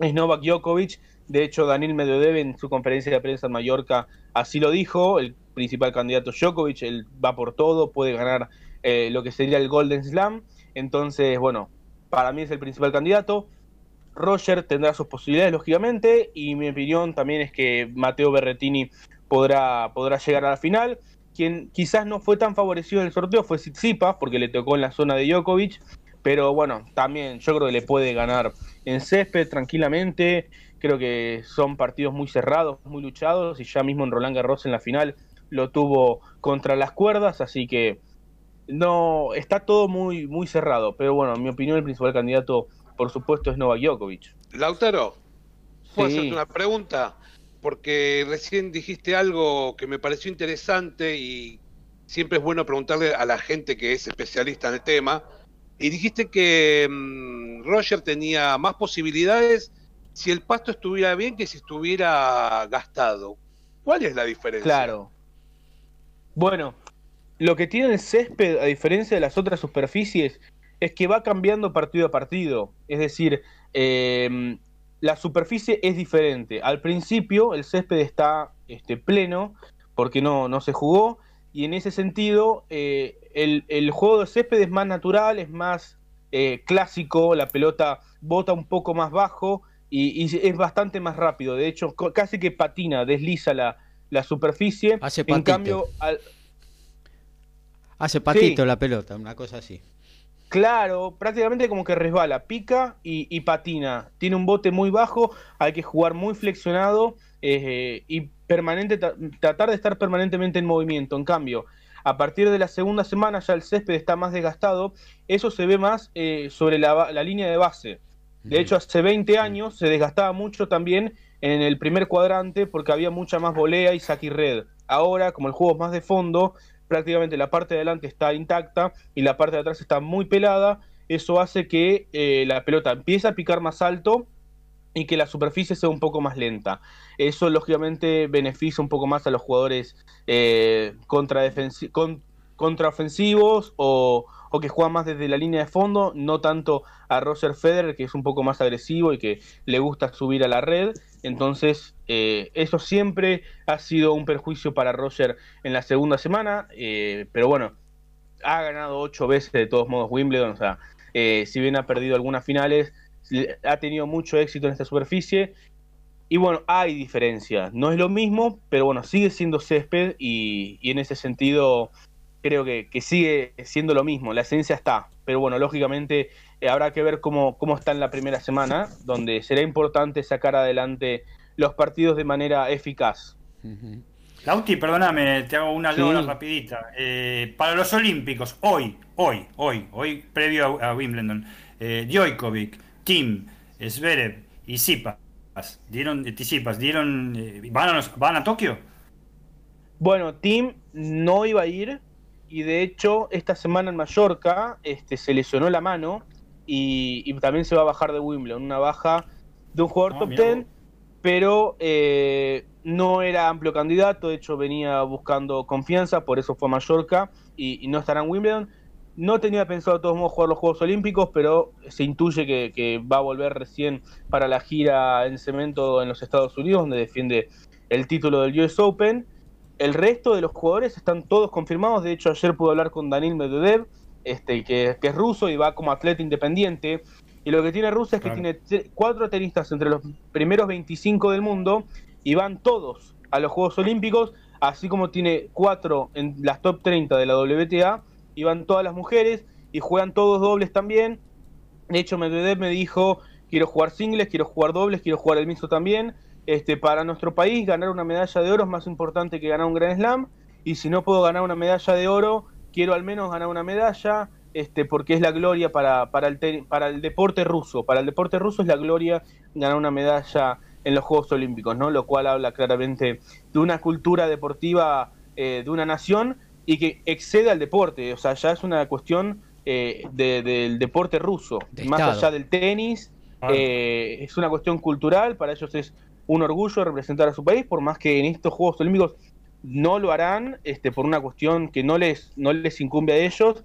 es Novak Djokovic. De hecho, Daniel Medvedev en su conferencia de prensa en Mallorca así lo dijo. El principal candidato Djokovic, él va por todo, puede ganar eh, lo que sería el Golden Slam. Entonces, bueno, para mí es el principal candidato. Roger tendrá sus posibilidades, lógicamente, y mi opinión también es que Mateo Berretini podrá, podrá llegar a la final. Quien quizás no fue tan favorecido en el sorteo fue Tsitsipas, porque le tocó en la zona de Djokovic, pero bueno, también yo creo que le puede ganar en césped tranquilamente. Creo que son partidos muy cerrados, muy luchados, y ya mismo en Roland Garros en la final lo tuvo contra las cuerdas, así que no está todo muy, muy cerrado. Pero bueno, en mi opinión, el principal candidato por supuesto, es Novak Djokovic.
Lautaro, ¿puedo sí. hacerte una pregunta? Porque recién dijiste algo que me pareció interesante y siempre es bueno preguntarle a la gente que es especialista en el tema. Y dijiste que mmm, Roger tenía más posibilidades si el pasto estuviera bien que si estuviera gastado. ¿Cuál es la diferencia?
Claro. Bueno, lo que tiene el césped, a diferencia de las otras superficies, es que va cambiando partido a partido. Es decir, eh, la superficie es diferente. Al principio el césped está este, pleno porque no, no se jugó y en ese sentido eh, el, el, juego de césped es más natural, es más eh, clásico, la pelota bota un poco más bajo y, y, es bastante más rápido. De hecho, casi que patina, desliza la, la superficie.
Hace
patito. En cambio, al...
Hace patito sí. la pelota, una cosa así.
Claro, prácticamente como que resbala, pica y, y, patina. Tiene un bote muy bajo, hay que jugar muy flexionado eh, y permanente, tratar de estar permanentemente en movimiento. En cambio, a partir de la segunda semana ya el césped está más desgastado, eso se ve más eh, sobre la, línea de base. De hecho, hace 20 años se desgastaba mucho también en el primer cuadrante porque había mucha más volea y saque red. Ahora, como el juego es más de fondo, prácticamente la parte de adelante está intacta y la parte de atrás está muy pelada. Eso hace que eh, la pelota empiece a picar más alto y que la superficie sea un poco más lenta. Eso lógicamente beneficia un poco más a los jugadores eh, contraofensivos o, o, que juegan más desde la línea de fondo, no tanto a Roger Federer, que es un poco más agresivo y que le gusta subir a la red. Entonces, eh, eso siempre ha sido un perjuicio para Roger en la segunda semana, eh, pero bueno, ha ganado ocho veces de todos modos Wimbledon, o sea, eh, si bien ha perdido algunas finales, ha tenido mucho éxito en esta superficie. Y bueno, hay diferencias. No es lo mismo, pero bueno, sigue siendo césped y, en ese sentido creo que, sigue siendo lo mismo. La esencia está. Pero bueno, lógicamente eh, habrá que ver cómo, cómo está en la primera semana, donde será importante sacar adelante los partidos de manera eficaz.
Lauti, perdóname, te hago una rapidita. Eh, para los Olímpicos, hoy, hoy, hoy, hoy, previo a, Wimbledon, eh, Djokovic, Tim, Zverev y Sipas, dieron, Tsipas, dieron, eh, ¿van, a ¿van a Tokio?
Bueno, Tim no iba a ir y de hecho esta semana en Mallorca este, se lesionó la mano y, también se va a bajar de Wimbledon, una baja de un jugador ah, top 10, pero eh, no era amplio candidato, de hecho venía buscando confianza, por eso fue a Mallorca y, no estará en Wimbledon. No tenía pensado de todos modos jugar los Juegos Olímpicos, pero se intuye que, va a volver recién para la gira en cemento en los Estados Unidos, donde defiende el título del US Open. El resto de los jugadores están todos confirmados. De hecho, ayer pude hablar con Danil Medvedev, este, que, es ruso y va como atleta independiente. Y lo que tiene Rusia es que tiene cuatro tenistas entre los primeros 25 del mundo y van todos a los Juegos Olímpicos, así como tiene cuatro en las top 30 de la WTA, y van todas las mujeres y juegan todos dobles también. De hecho, Medvedev me dijo, quiero jugar singles, quiero jugar dobles, quiero jugar el mixto también. Este, para nuestro país, ganar una medalla de oro es más importante que ganar un Grand Slam, y si no puedo ganar una medalla de oro, quiero al menos ganar una medalla, este, porque es la gloria para, para, el, para el deporte ruso. Para el deporte ruso es la gloria ganar una medalla en los Juegos Olímpicos, ¿no? Lo cual habla claramente de una cultura deportiva eh, de una nación y que excede al deporte. O sea, ya es una cuestión eh, del deporte ruso, más allá del tenis. Eh, es una cuestión cultural, para ellos es un orgullo representar a su país, por más que en estos Juegos Olímpicos no lo harán este, por una cuestión que no les, no les incumbe a ellos.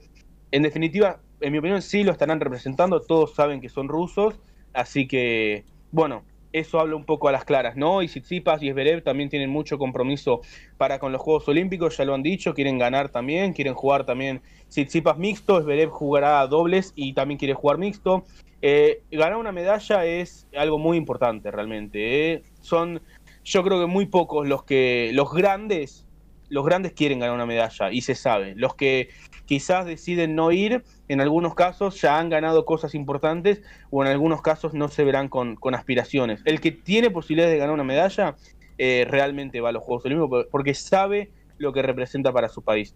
En definitiva, en mi opinión, sí lo estarán representando, todos saben que son rusos, así que, bueno, eso habla un poco a las claras, ¿no? Y Tsitsipas y Esberev también tienen mucho compromiso para con los Juegos Olímpicos, ya lo han dicho, quieren ganar también, quieren jugar también Tsitsipas mixto, Esberev jugará dobles y también quiere jugar mixto. Eh, ganar una medalla es algo muy importante realmente. ¿eh? Son yo creo que muy pocos los que los grandes los grandes quieren ganar una medalla y se sabe. Los que quizás deciden no ir, en algunos casos ya han ganado cosas importantes o en algunos casos no se verán con, aspiraciones. El que tiene posibilidades de ganar una medalla eh, realmente va a los Juegos Olímpicos porque sabe lo que representa para su país.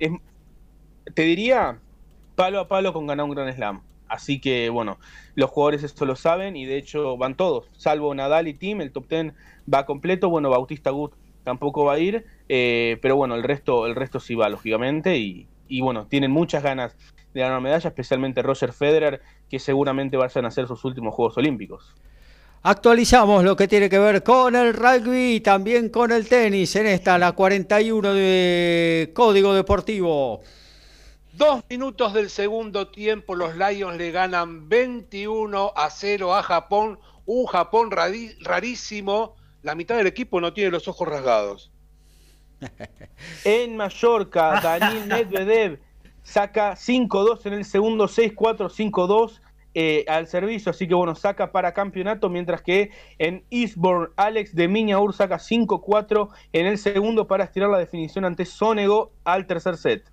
te diría palo a palo con ganar un Gran Slam. Así que bueno, los jugadores esto lo saben y de hecho van todos, salvo Nadal y Tim, el top 10 va completo, bueno, Bautista Gut tampoco va a ir, eh, pero bueno, el resto, el resto sí va, lógicamente, y, bueno, tienen muchas ganas de ganar medalla, especialmente Roger Federer, que seguramente vayan a ser sus últimos Juegos Olímpicos.
Actualizamos lo que tiene que ver con el rugby y también con el tenis en esta, la 41 de Código Deportivo.
Dos minutos del segundo tiempo, los Lions le ganan 21 a 0 a Japón, un Japón rarísimo la mitad del equipo no tiene los ojos rasgados.
En Mallorca, Daniel Medvedev saca 5-2 en el segundo, 6-4, 5-2 eh, al servicio, así que bueno, saca para campeonato, mientras que en Eastbourne, Alex de Miñaur saca 5-4 en el segundo para estirar la definición ante Sonego al tercer set.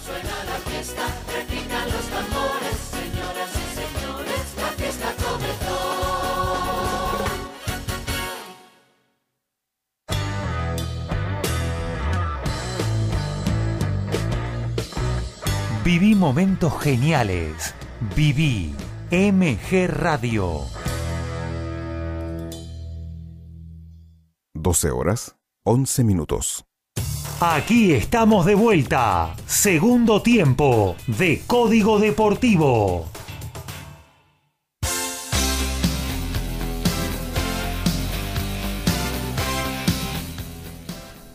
Viví momentos geniales. Viví MG Radio.
12 horas, 11 minutos.
Aquí estamos de vuelta. Segundo tiempo de Código Deportivo.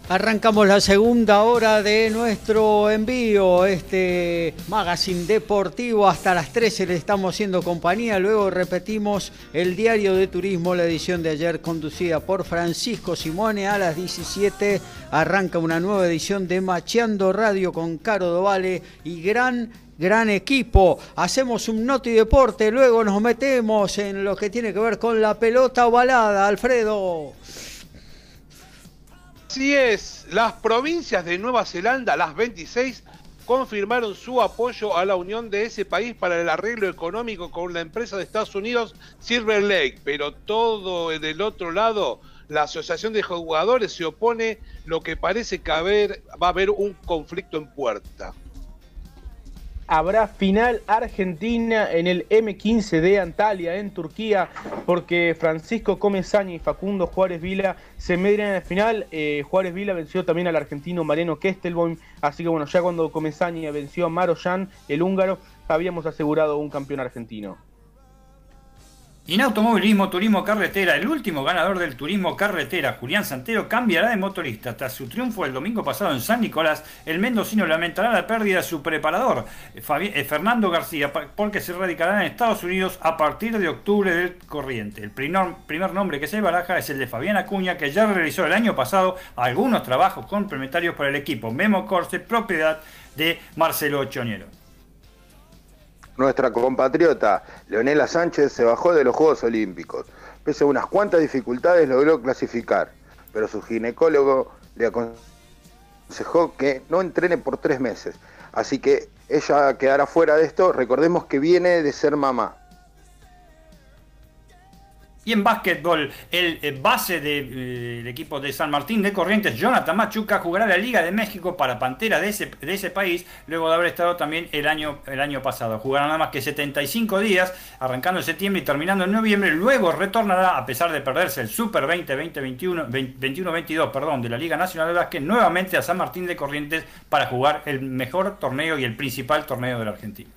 Arrancamos la segunda hora de nuestro envío, este magazine deportivo. Hasta las 13 le estamos haciendo compañía. Luego repetimos el diario de turismo, la edición de ayer conducida por Francisco Simone. A las 17 arranca una nueva edición de Macheando Radio con Caro Dovale y gran gran equipo. Hacemos un noti deporte, luego nos metemos en lo que tiene que ver con la pelota ovalada. Alfredo.
Así es, las provincias de Nueva Zelanda, las 26, confirmaron su apoyo a la unión de ese país para el arreglo económico con la empresa de Estados Unidos Silver Lake, pero todo del otro lado, la Asociación de Jugadores se opone, lo que parece que haber- va a haber un conflicto en puerta.
Habrá final Argentina en el M15 de Antalya, en Turquía, porque Francisco Comesaña y Facundo Juárez Vila se medran en la final. Eh, Juárez Vila venció también al argentino Mariano Kestelboim, así que bueno, ya cuando Comesaña venció a Maroyan, el húngaro, habíamos asegurado un campeón argentino.
En automovilismo, turismo carretera, el último ganador del turismo carretera, Julián Santero, cambiará de motorista. Tras su triunfo el domingo pasado en San Nicolás, el mendocino lamentará la pérdida de su preparador, eh, eh, Fernando García, porque se radicará en Estados Unidos a partir de octubre del corriente. El primer, nombre que se baraja es el de Fabián Acuña, que ya realizó el año pasado algunos trabajos complementarios para el equipo Memo Corse, propiedad de Marcelo Choñero.
Nuestra compatriota Leonela Sánchez se bajó de los Juegos Olímpicos. Pese a unas cuantas dificultades logró clasificar, pero su ginecólogo le aconsejó que no entrene por tres meses. Así que ella quedará fuera de esto. Recordemos que viene de ser mamá.
Y en básquetbol, el eh, base del equipo de San Martín de Corrientes, Jonathan Machuca, jugará la Liga de México para Pantera de ese, país, luego de haber estado también el año, el año pasado. Jugará nada más que 75 días, arrancando en septiembre y terminando en noviembre. Luego retornará, a pesar de perderse el Super 20, 20, 21, 21-22 perdón, de la Liga Nacional de Básquet, nuevamente a San Martín de Corrientes para jugar el mejor torneo y el principal torneo de la Argentina.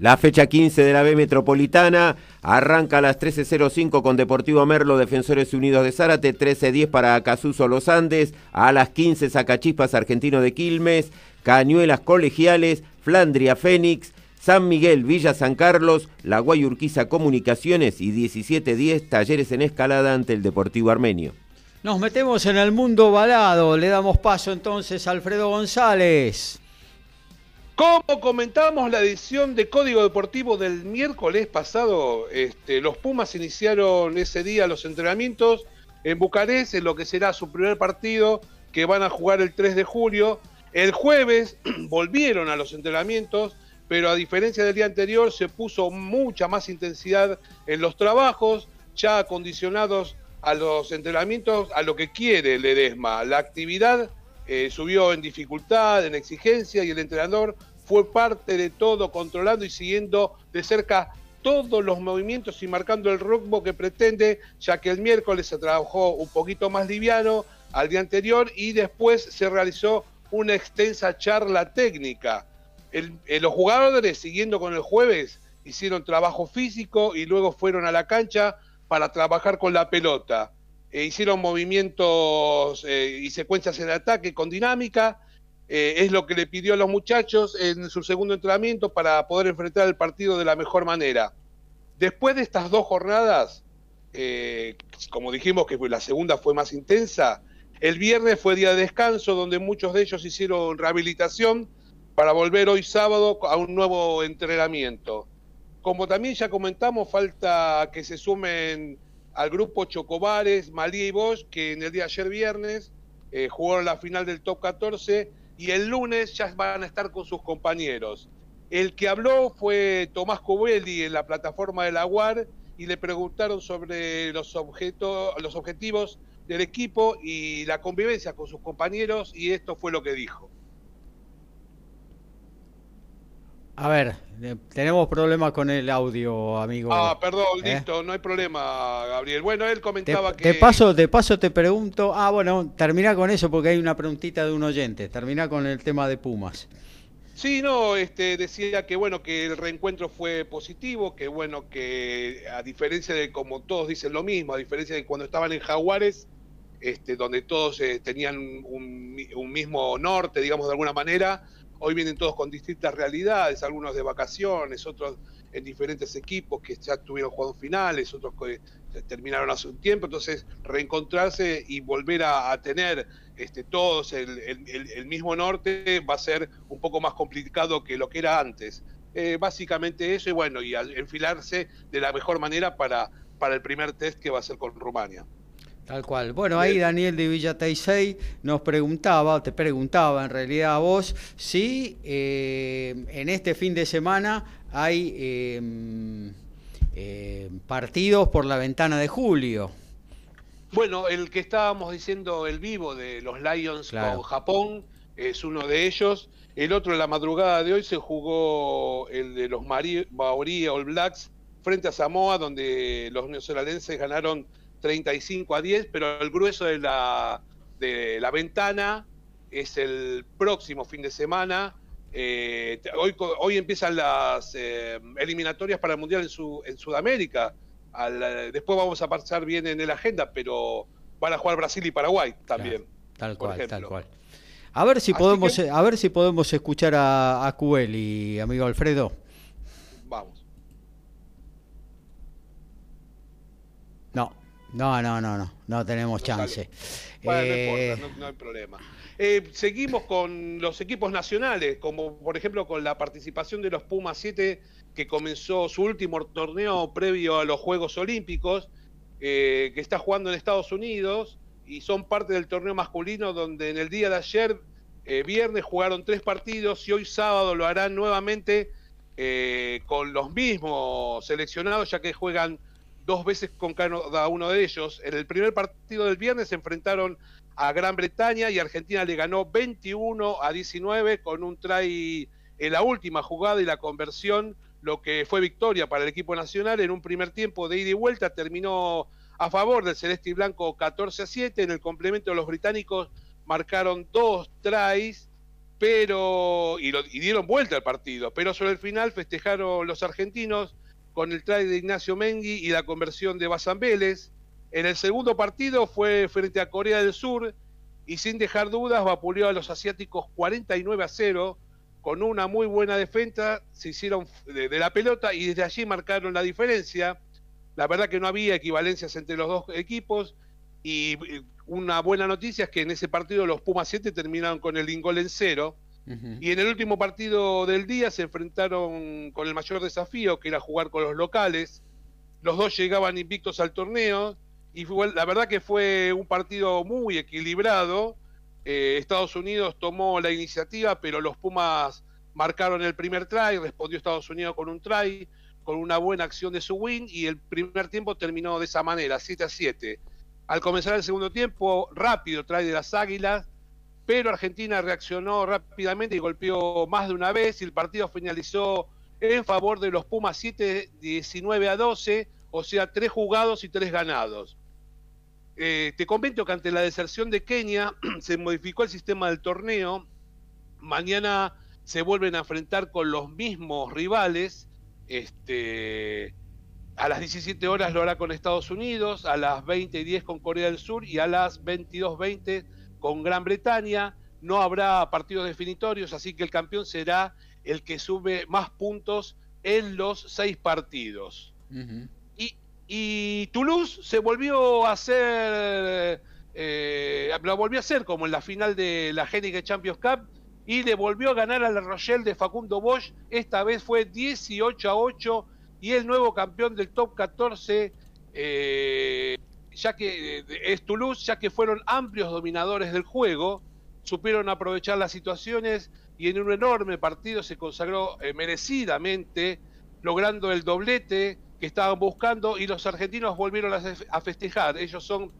La fecha 15 de la B Metropolitana arranca a las 13.05 con Deportivo Merlo, Defensores Unidos de Zárate, 13.10 para Acasuso Los Andes, a las 15 Sacachispas Argentino de Quilmes, Cañuelas Colegiales, Flandria Fénix, San Miguel, Villa San Carlos, La Guayurquiza Comunicaciones y 17.10 Talleres en Escalada ante el Deportivo Armenio.
Nos metemos en el mundo balado. Le damos paso entonces a Alfredo González.
Como comentamos la edición de Código Deportivo del miércoles pasado, este, los Pumas iniciaron ese día los entrenamientos en Bucarest, en lo que será su primer partido, que van a jugar el 3 de julio. El jueves volvieron a los entrenamientos, pero a diferencia del día anterior se puso mucha más intensidad en los trabajos, ya acondicionados a los entrenamientos, a lo que quiere Ledesma. La actividad eh, subió en dificultad, en exigencia, y el entrenador fue parte de todo, controlando y siguiendo de cerca todos los movimientos y marcando el rumbo que pretende, ya que el miércoles se trabajó un poquito más liviano al día anterior y después se realizó una extensa charla técnica. El- eh, los jugadores, siguiendo con el jueves, hicieron trabajo físico y luego fueron a la cancha para trabajar con la pelota. Eh, hicieron movimientos eh, y secuencias en ataque con dinámica. Eh, es lo que le pidió a los muchachos en su segundo entrenamiento para poder enfrentar el partido de la mejor manera. Después de estas dos jornadas, eh, como dijimos que la segunda fue más intensa, el viernes fue día de descanso donde muchos de ellos hicieron rehabilitación para volver hoy sábado a un nuevo entrenamiento. Como también ya comentamos, falta que se sumen al grupo Chocobares, Malí y Bosch, que en el día de ayer viernes eh, jugaron la final del top 14 y el lunes ya van a estar con sus compañeros. El que habló fue Tomás Covelli en la plataforma de la UAR y le preguntaron sobre los, los objetivos del equipo y la convivencia con sus compañeros y esto fue lo que dijo.
A ver, eh, tenemos problemas con el audio, amigo.
Ah, perdón,
¿Eh?
listo, no hay problema, Gabriel. Bueno, él
Te,
comentaba que...
te paso, de paso te pregunto. Ah, bueno, termina con eso porque hay una preguntita de un oyente. Termina con el tema de Pumas.
Sí, no, este, decía que bueno, que el reencuentro fue positivo, que bueno, que a diferencia de como todos dicen lo mismo, a diferencia de cuando estaban en Jaguares, este, donde todos eh, tenían un, un mismo norte, digamos de alguna manera, hoy vienen todos con distintas realidades, algunos de vacaciones, otros en diferentes equipos que ya tuvieron juegos finales, otros que terminaron hace un tiempo, entonces reencontrarse y volver a, tener este, todos el, mismo norte va a ser un poco más complicado que lo que era antes. Eh, básicamente eso y bueno, y enfilarse de la mejor manera para, para el primer test que va a ser con Rumania.
Tal cual. Bueno, ahí Daniel de Villa Taisei nos preguntaba, te preguntaba en realidad a vos, si eh, en este fin de semana hay eh, eh, partidos por la ventana de julio.
Bueno, el que estábamos diciendo, el vivo de los Lions
Claro.
con Japón, es uno de ellos. El otro la madrugada de hoy se jugó el de los Maori All Blacks frente a Samoa, donde los neozelandenses ganaron 35 a 10, pero el grueso de la, de la ventana es el próximo fin de semana. Eh, hoy, hoy empiezan las eh, eliminatorias para el Mundial en, su, en Sudamérica. Al, eh, después vamos a pasar bien en la agenda, pero van a jugar Brasil y Paraguay también.
Tal
por
cual, tal cual. A ver si
Así
podemos,
que-
a ver si podemos escuchar a, a Cueli, amigo Alfredo.
Vamos.
No, no, no, no, no, tenemos chance.
Bueno,
Eh,
no importa, no, no hay problema. Eh, seguimos con los equipos nacionales, como por ejemplo con la participación de los Pumas 7, que comenzó su último torneo previo a los Juegos Olímpicos, eh, que está jugando en Estados Unidos, y son parte del torneo masculino, donde en el día de ayer, eh, viernes, jugaron tres partidos, y hoy sábado lo harán nuevamente con los mismos seleccionados, ya que juegan dos veces con cada uno de ellos. En el primer partido del viernes se enfrentaron a Gran Bretaña y Argentina le ganó 21 a 19 con un try en la última jugada y la conversión, lo que fue victoria para el equipo nacional en un primer tiempo de ida y vuelta, terminó a favor del Celeste y Blanco 14 a 7, en el complemento los británicos marcaron dos tries pero y, lo- y dieron vuelta al partido, pero sobre el final festejaron los argentinos con el try de Ignacio Mengui y la conversión de Bazán Vélez. En el segundo partido fue frente a Corea del Sur y sin dejar dudas vapuleó a los asiáticos 49 a 0 con una muy buena defensa, se hicieron de, la pelota y desde allí marcaron la diferencia. La verdad que no había equivalencias entre los dos equipos y una buena noticia es que en ese partido los Pumas 7 terminaron con el ingol en cero. Y en el último partido del día se enfrentaron con el mayor desafío, que era jugar con los locales. Los dos llegaban invictos al torneo y fue, la verdad que fue un partido muy equilibrado. Eh, Estados Unidos tomó la iniciativa, pero los Pumas marcaron el primer try, respondió Estados Unidos con un try, con una buena acción de su win y el primer tiempo terminó de esa manera, 7 a 7. Al comenzar el segundo tiempo, rápido try de las Águilas, pero Argentina reaccionó rápidamente y golpeó más de una vez y el partido finalizó en favor de los Pumas 7, 19 a 12, o sea, tres jugados y tres ganados. Eh, te comento que ante la deserción de Kenia se modificó el sistema del torneo. Mañana se vuelven a enfrentar con los mismos rivales. Este, a las 17 horas lo hará con Estados Unidos, a las 20 y 10 con Corea del Sur y a las 22.20 con Gran Bretaña. No habrá partidos definitorios, así que el campeón será el que sube más puntos en los seis partidos. y, y, Toulouse se volvió a hacer, eh, lo volvió a hacer como en la final de la Heineken Champions Cup y le volvió a ganar a la Rochelle de Facundo Bosch. Esta vez fue 18 a 8 y el nuevo campeón del top 14. Eh, ya que eh, es Toulouse, ya que fueron amplios dominadores del juego, supieron aprovechar las situaciones y en un enorme partido se consagró eh, merecidamente, logrando el doblete que estaban buscando y los argentinos volvieron a, festejar. Ellos son,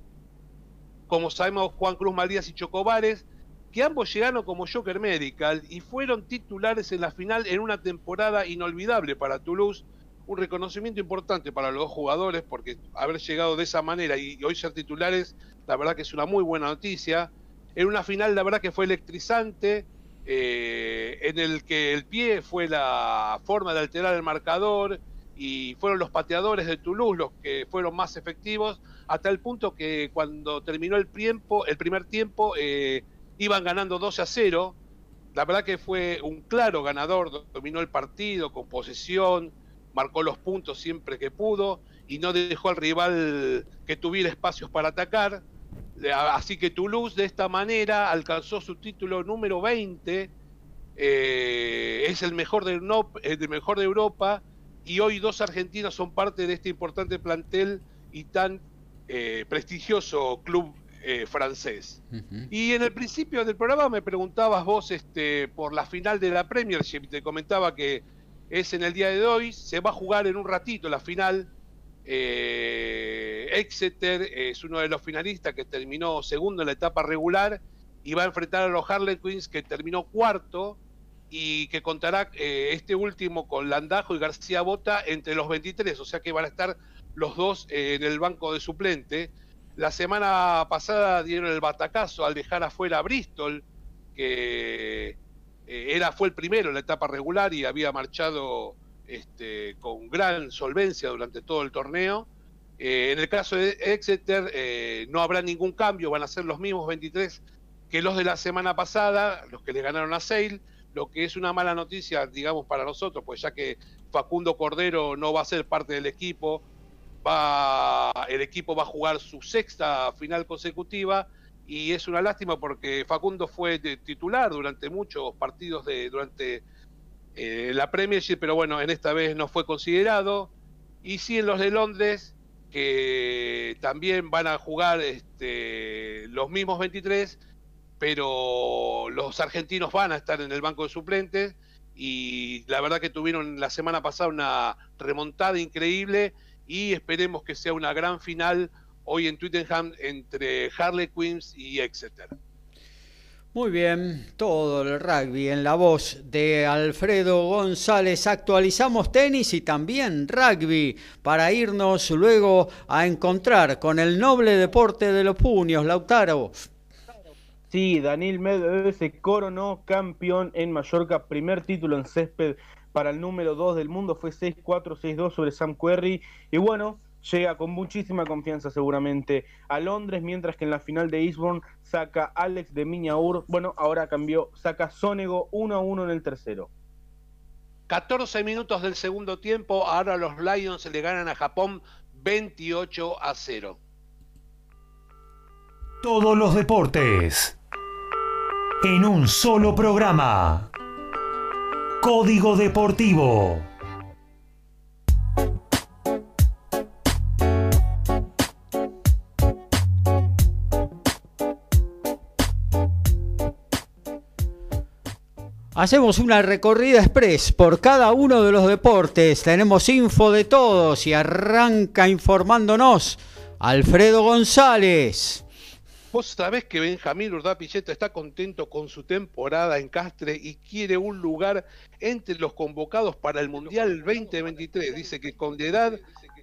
como sabemos, Juan Cruz Maldías y Chocobares, que ambos llegaron como Joker Medical y fueron titulares en la final en una temporada inolvidable para Toulouse un reconocimiento importante para los dos jugadores, porque haber llegado de esa manera y hoy ser titulares, la verdad que es una muy buena noticia. En una final, la verdad que fue electrizante, eh, en el que el pie fue la forma de alterar el marcador y fueron los pateadores de Toulouse los que fueron más efectivos, hasta el punto que cuando terminó el, tiempo, el primer tiempo eh, iban ganando 12 a 0. La verdad que fue un claro ganador, dominó el partido con posesión, marcó los puntos siempre que pudo y no dejó al rival que tuviera espacios para atacar. Así que Toulouse de esta manera alcanzó su título número 20, eh, es el mejor, de, el mejor de Europa y hoy dos argentinos son parte de este importante plantel y tan eh, prestigioso club eh, francés. Y en el principio del programa me preguntabas vos este, por la final de la Premiership, te comentaba que es en el día de hoy, se va a jugar en un ratito la final. Eh, Exeter es uno de los finalistas que terminó segundo en la etapa regular y va a enfrentar a los Harlequins que terminó cuarto y que contará eh, este último con Landajo y García Bota entre los 23, o sea que van a estar los dos eh, en el banco de suplente. La semana pasada dieron el batacazo al dejar afuera a Bristol, que eh, era, fue el primero en la etapa regular y había marchado este, con gran solvencia durante todo el torneo. Eh, en el caso de Exeter eh, no habrá ningún cambio, van a ser los mismos 23 que los de la semana pasada, los que le ganaron a Sale, lo que es una mala noticia, digamos, para nosotros, pues ya que Facundo Cordero no va a ser parte del equipo, va, el equipo va a jugar su sexta final consecutiva y es una lástima porque Facundo fue titular durante muchos partidos de durante eh, la Premiership, pero bueno, en esta vez no fue considerado. Y sí en los de Londres, que también van a jugar este, los mismos 23, pero los argentinos van a estar en el banco de suplentes y la verdad que tuvieron la semana pasada una remontada increíble y esperemos que sea una gran final hoy en Twittenham entre Harley Queens y Exeter.
Muy bien, todo el rugby en la voz de Alfredo González. Actualizamos tenis y también rugby para irnos luego a encontrar con el noble deporte de los puños, Lautaro.
Sí, Daniel Medvedev se coronó campeón en Mallorca, primer título en césped para el número 2 del mundo, fue 6-4, 6-2 sobre Sam Querrey. Y bueno, llega con muchísima confianza seguramente a Londres, mientras que en la final de Eastbourne saca Alex de Miñaur, bueno, ahora cambió, saca Sonego 1 a 1 en el tercero.
14 minutos del segundo tiempo, ahora los Lions le ganan a Japón 28 a 0.
Todos los deportes. En un solo programa. Código Deportivo.
Hacemos una recorrida express por cada uno de los deportes. Tenemos info de todos y arranca informándonos Alfredo González.
Vos sabés que Benjamín Urdapilleta está contento con su temporada en Castre y quiere un lugar entre los convocados para el Mundial 2023. Dice que con la edad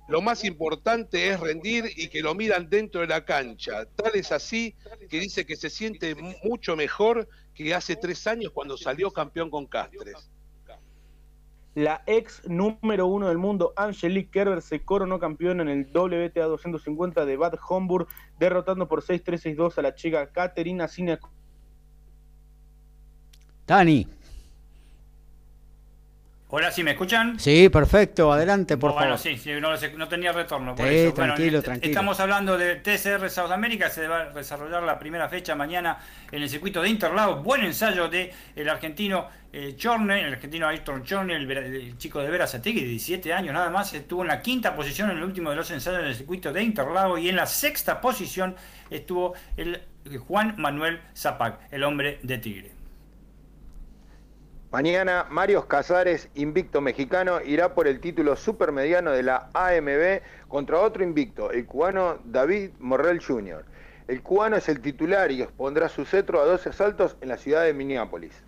lo más importante es rendir y que lo miran dentro de la cancha. Tal es así que dice que se siente mucho mejor que hace tres años cuando salió campeón con Castres.
La ex número uno del mundo, Angelique Kerber, se coronó campeona en el WTA 250 de Bad Homburg, derrotando por 6-3-6-2 a la chica Caterina Sina.
Dani.
Hola, ¿sí me escuchan?
Sí, perfecto, adelante, por favor.
sí, sí, no, no tenía retorno. Por
Sí,
eso.
tranquilo,
Bueno,
tranquilo.
Estamos hablando de TCR South America, se va a desarrollar la primera fecha mañana en el circuito de Interlagos. Buen ensayo de el argentino eh, Chorne, el argentino Ayrton Chorne, el, chico de Verazategui, de 17 años nada más, estuvo en la quinta posición en el último de los ensayos en el circuito de Interlagos y en la sexta posición estuvo el eh, Juan Manuel Zapac, el hombre de Tigre.
Mañana, Marios Casares, invicto mexicano, irá por el título supermediano de la AMB contra otro invicto, el cubano David Morrell Jr. El cubano es el titular y expondrá su cetro a 12 asaltos en la ciudad de Minneapolis.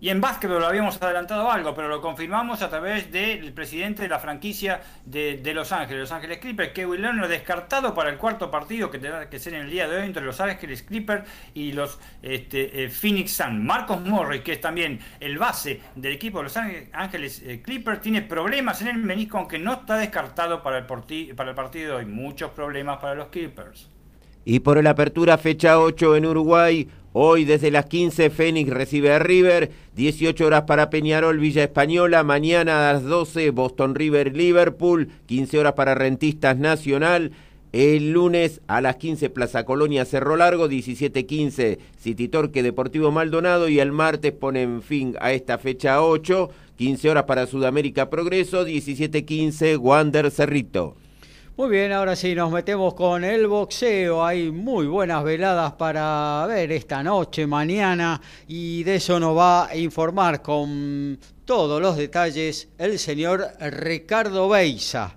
Y en básquetbol lo habíamos adelantado algo, pero lo confirmamos a través del presidente de la franquicia de, Los Ángeles, Los Ángeles Clippers, Kevin Leonard, descartado para el cuarto partido que tendrá que ser en el día de hoy entre Los Ángeles Clippers y los este, eh, Phoenix Suns. Marcos Morris, que es también el base del equipo de Los Ángeles- eh, Clippers, tiene problemas en el menisco, aunque no está descartado para el, para el partido de hoy. Muchos problemas para los Clippers.
Y por la apertura fecha 8 en Uruguay, hoy desde las 15 Fénix recibe a River, 18 horas para Peñarol Villa Española, mañana a las 12 Boston River Liverpool, 15 horas para Rentistas Nacional, el lunes a las 15 Plaza Colonia Cerro Largo, 17.15 City Torque Deportivo Maldonado y el martes ponen fin a esta fecha 8, 15 horas para Sudamérica Progreso, 17.15 Wander Cerrito.
Muy bien, ahora sí nos metemos con el boxeo. Hay muy buenas veladas para ver esta noche, mañana, y de eso nos va a informar con todos los detalles el señor Ricardo Beisa.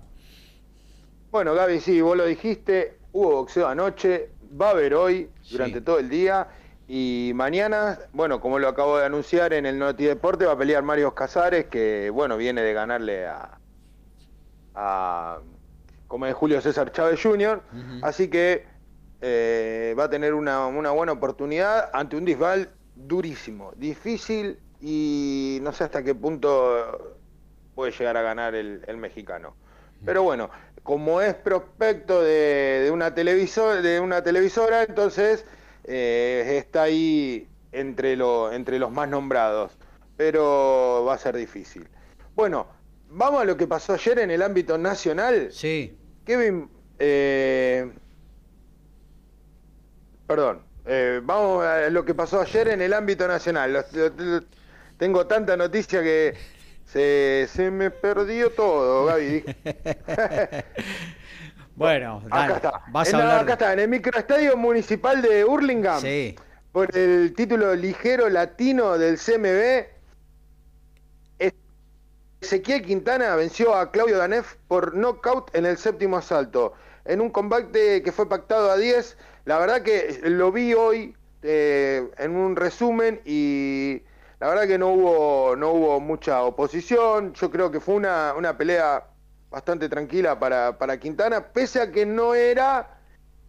Bueno, Gaby, sí, vos lo dijiste, hubo boxeo anoche, va a haber hoy, durante todo el día, y mañana, bueno, como lo acabo de anunciar en el Noti Deporte, va a pelear Mario Casares, que, bueno, viene de ganarle a, a como es Julio César Chávez Jr., así que eh, va a tener una, una buena oportunidad ante un disval durísimo, difícil y no sé hasta qué punto puede llegar a ganar el, el mexicano. Pero bueno, como es prospecto de, de una televisor, de una televisora, entonces eh, está ahí entre, lo, entre los más nombrados. Pero va a ser difícil. Bueno, vamos a lo que pasó ayer en el ámbito nacional.
Sí.
Kevin, eh, perdón, eh, vamos a lo que pasó ayer en el ámbito nacional. Los- tengo tanta noticia que se, se me perdió todo, Gaby.
Bueno,
Acá
dale,
está.
vas
En
a
la-
hablar.
acá está, en el microestadio municipal de Hurlingham.
Sí.
Por el título ligero latino del CMB. Ezequiel Quintana venció a Claudio Danef por knockout en el séptimo asalto. En un combate que fue pactado a 10. La verdad que lo vi hoy eh, en un resumen y la verdad que no hubo, no hubo mucha oposición. Yo creo que fue una, una pelea bastante tranquila para, para Quintana, pese a que no era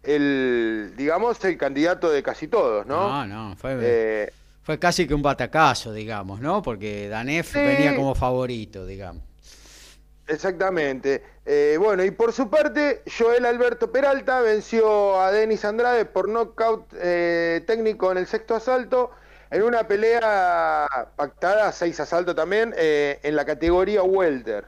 el, digamos, el candidato de casi todos, ¿no?
No, no, fue,
Eh,
fue casi que un batacazo, digamos, ¿no? Porque Danef
Sí.
venía como favorito, digamos.
Exactamente. Eh, bueno, y por su parte, Joel Alberto Peralta venció a Denis Andrade por nocaut eh, técnico en el sexto asalto, en una pelea pactada, seis asaltos también, eh, en la categoría welter.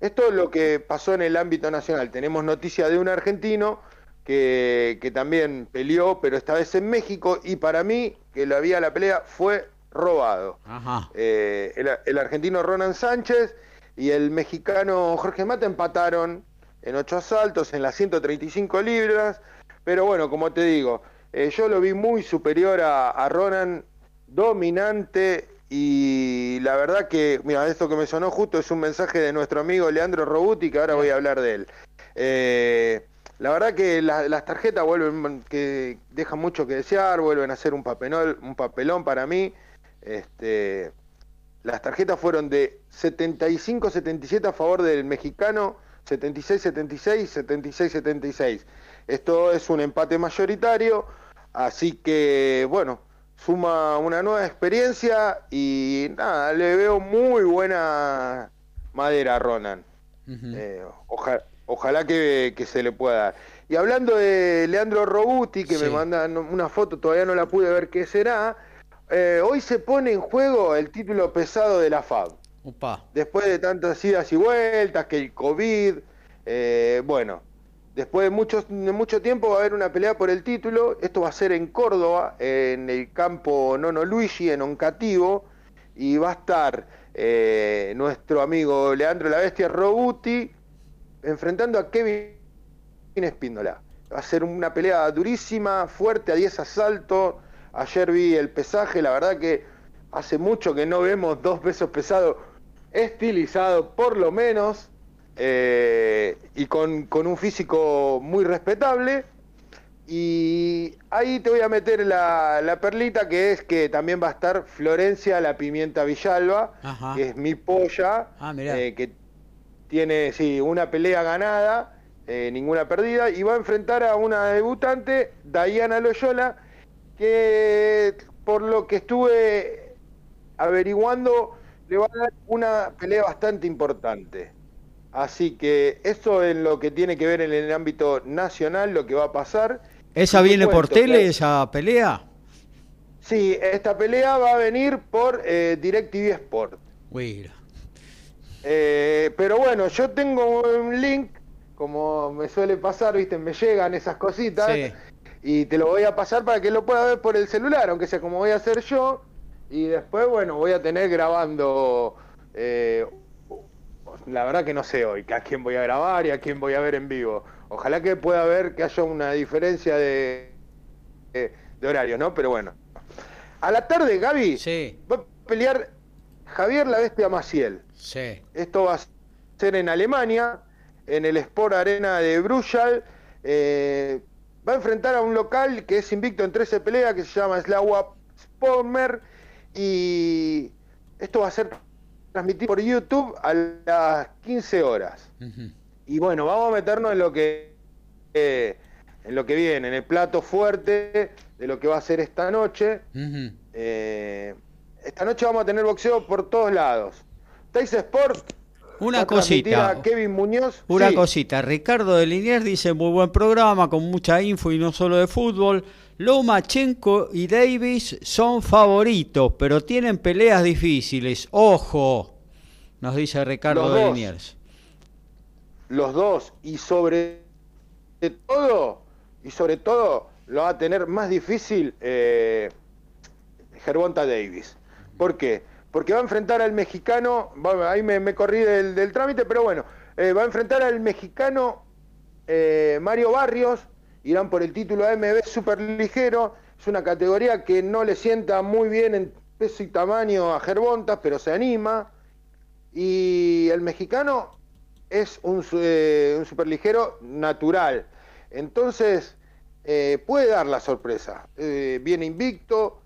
Esto es lo que pasó en el ámbito nacional. Tenemos noticia de un argentino que, que también peleó, pero esta vez en México, y para mí, que lo había la pelea, fue robado.
Ajá.
Eh, el, el argentino Ronan Sánchez y el mexicano Jorge Mata empataron en ocho asaltos, en las 135 libras, pero bueno, como te digo, eh, yo lo vi muy superior a, a Ronan, dominante, y la verdad que, mira, esto que me sonó justo es un mensaje de nuestro amigo Leandro Robuti, que ahora voy a hablar de él. Eh, la verdad que la- las tarjetas vuelven, que dejan mucho que desear, vuelven a ser un papelón, un papelón para mí. Este, las tarjetas fueron de 75-77 a favor del mexicano, 76-76, 76-76. Esto es un empate mayoritario, así que bueno, suma una nueva experiencia y nada, le veo muy buena madera a Ronan. Eh, oja- ojalá que, que se le pueda dar. Y hablando de Leandro Robuti, que
Sí.
me mandan una foto, todavía no la pude ver qué será, eh, hoy se pone en juego el título pesado de la FAB.
Upa.
Después de tantas idas y vueltas, que el COVID, eh, bueno, después de mucho tiempo va a haber una pelea por el título. Esto va a ser en Córdoba, en el campo Nono Luigi, en Oncativo, y va a estar eh, nuestro amigo Leandro La Bestia Robuti enfrentando a Kevin Espíndola. Va a ser una pelea durísima, fuerte, a 10 asaltos. Ayer vi el pesaje, la verdad que hace mucho que no vemos dos pesos pesados estilizados, por lo menos, eh, y con, con un físico muy respetable. Y ahí te voy a meter la, la perlita, que es que también va a estar Florencia la Pimienta Villalba,
Ajá.
que es mi polla,
Ah,
eh, que tiene sí, una pelea ganada, eh, ninguna perdida, y va a enfrentar a una debutante, Diana Loyola, que por lo que estuve averiguando, le va a dar una pelea bastante importante. Así que eso es lo que tiene que ver en el ámbito nacional, lo que va a pasar.
¿Esa viene por tele, esa pelea?
Sí, esta pelea va a venir por eh, DirecTV Sport.
Mira.
Eh, pero bueno, yo tengo un link, como me suele pasar, viste, me llegan esas cositas
Sí.
y te lo voy a pasar para que lo pueda ver por el celular, aunque sea como voy a hacer yo. Y después, bueno, voy a tener grabando. eh, la verdad que no sé hoy a quién voy a grabar y a quién voy a ver en vivo. Ojalá que pueda ver que haya una diferencia de, de, de horario, ¿no? Pero bueno. A la tarde, Gaby,
Sí,
va a pelear Javier la Bestia Maciel.
Sí.
Esto va a ser en Alemania, en el Sport Arena de Bruchal. Eh, va a enfrentar a un local que es invicto en 13 peleas, que se llama Slawa Spomer. Y esto va a ser transmitido por YouTube a las 15 horas. Y bueno, vamos a meternos en lo que eh, en lo que viene, en el plato fuerte de lo que va a ser esta noche. Eh, esta noche vamos a tener boxeo por todos lados. Teis Sport
Una cosita.
Kevin Muñoz.
Una
Sí,
cosita, Ricardo de Liniers dice muy buen programa con mucha info y no solo de fútbol. Lomachenko y Davis son favoritos, pero tienen peleas difíciles. Ojo, nos dice Ricardo
Los
de
dos.
Liniers.
los dos y sobre todo y sobre todo lo va a tener más difícil eh, Gervonta Davis. ¿Por qué? Porque va a enfrentar al mexicano, ahí me, corrí del, trámite, pero bueno, eh, va a enfrentar al mexicano eh, Mario Barrios, irán por el título AMB super ligero, es una categoría que no le sienta muy bien en peso y tamaño a Gervonta, pero se anima. Y el mexicano es un, eh, un superligero natural. Entonces, eh, puede dar la sorpresa. Viene invicto.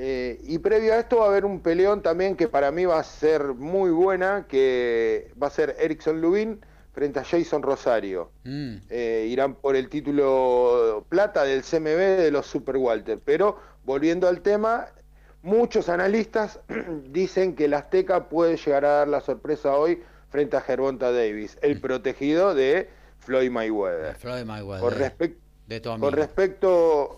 Eh, y previo a esto va a haber un peleón también que para mí va a ser muy buena, que va a ser Erickson Lubin frente a Jason Rosario.
Mm.
Eh, irán por el título plata del CMB de los Super Walter. Pero volviendo al tema, muchos analistas dicen que el Azteca puede llegar a dar la sorpresa hoy frente a Gervonta Davis, el protegido de Floyd Mayweather.
Floyd Mayweather,
Con,
de-
respec-
de tu amigo.
con respecto,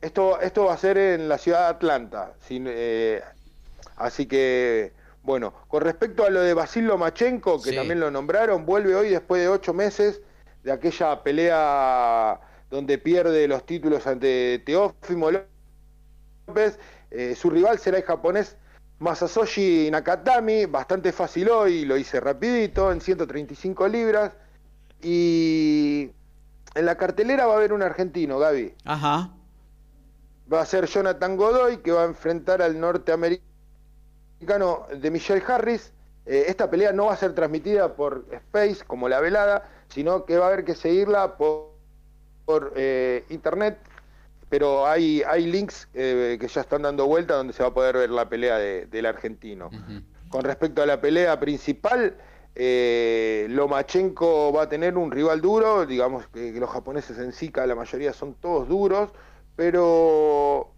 esto, esto va a ser en la ciudad de Atlanta, sin, eh, así que, bueno, con respecto a lo de Basil Lomachenko, que
Sí.
también lo nombraron, vuelve hoy después de ocho meses de aquella pelea donde pierde los títulos ante Teófimo López. Eh, su rival será el japonés Masasoshi Nakatami, bastante fácil hoy, lo hice rapidito, en 135 libras. Y en la cartelera va a haber un argentino, Gaby.
Ajá.
Va a ser Jonathan Godoy, que va a enfrentar al norteamericano de Michelle Harris. Eh, esta pelea no va a ser transmitida por Space, como la velada, sino que va a haber que seguirla por, por eh, internet. Pero hay, hay links eh, que ya están dando vuelta donde se va a poder ver la pelea de- del argentino. Con respecto a la pelea principal, eh, Lomachenko va a tener un rival duro, digamos que, que los japoneses en Zika la mayoría son todos duros, pero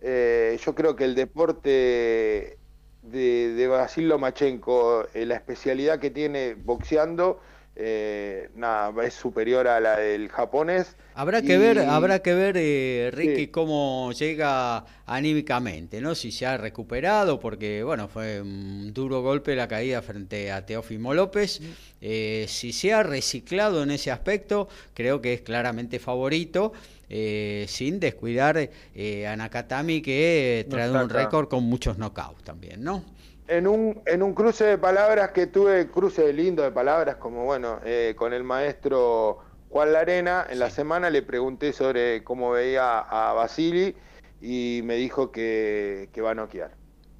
eh, yo creo que el deporte de, de Basil Lomachenko, eh, la especialidad que tiene boxeando, eh, nada, es superior a la del japonés.
Habrá que
Y-
ver, habrá que ver, eh, Ricky,
Sí.
cómo llega anímicamente, ¿no? Si se ha recuperado, porque bueno, fue un duro golpe la caída frente a Teófimo López. Eh, si se ha reciclado en ese aspecto, creo que es claramente favorito. Eh, sin descuidar eh, a Nakatami que trae un récord con muchos knockouts también, ¿no?
En un, en un cruce de palabras que tuve, cruce lindo de palabras, como bueno, eh, con el maestro Juan Larena, en la semana le pregunté sobre cómo veía a Basili y me dijo que, que va a noquear.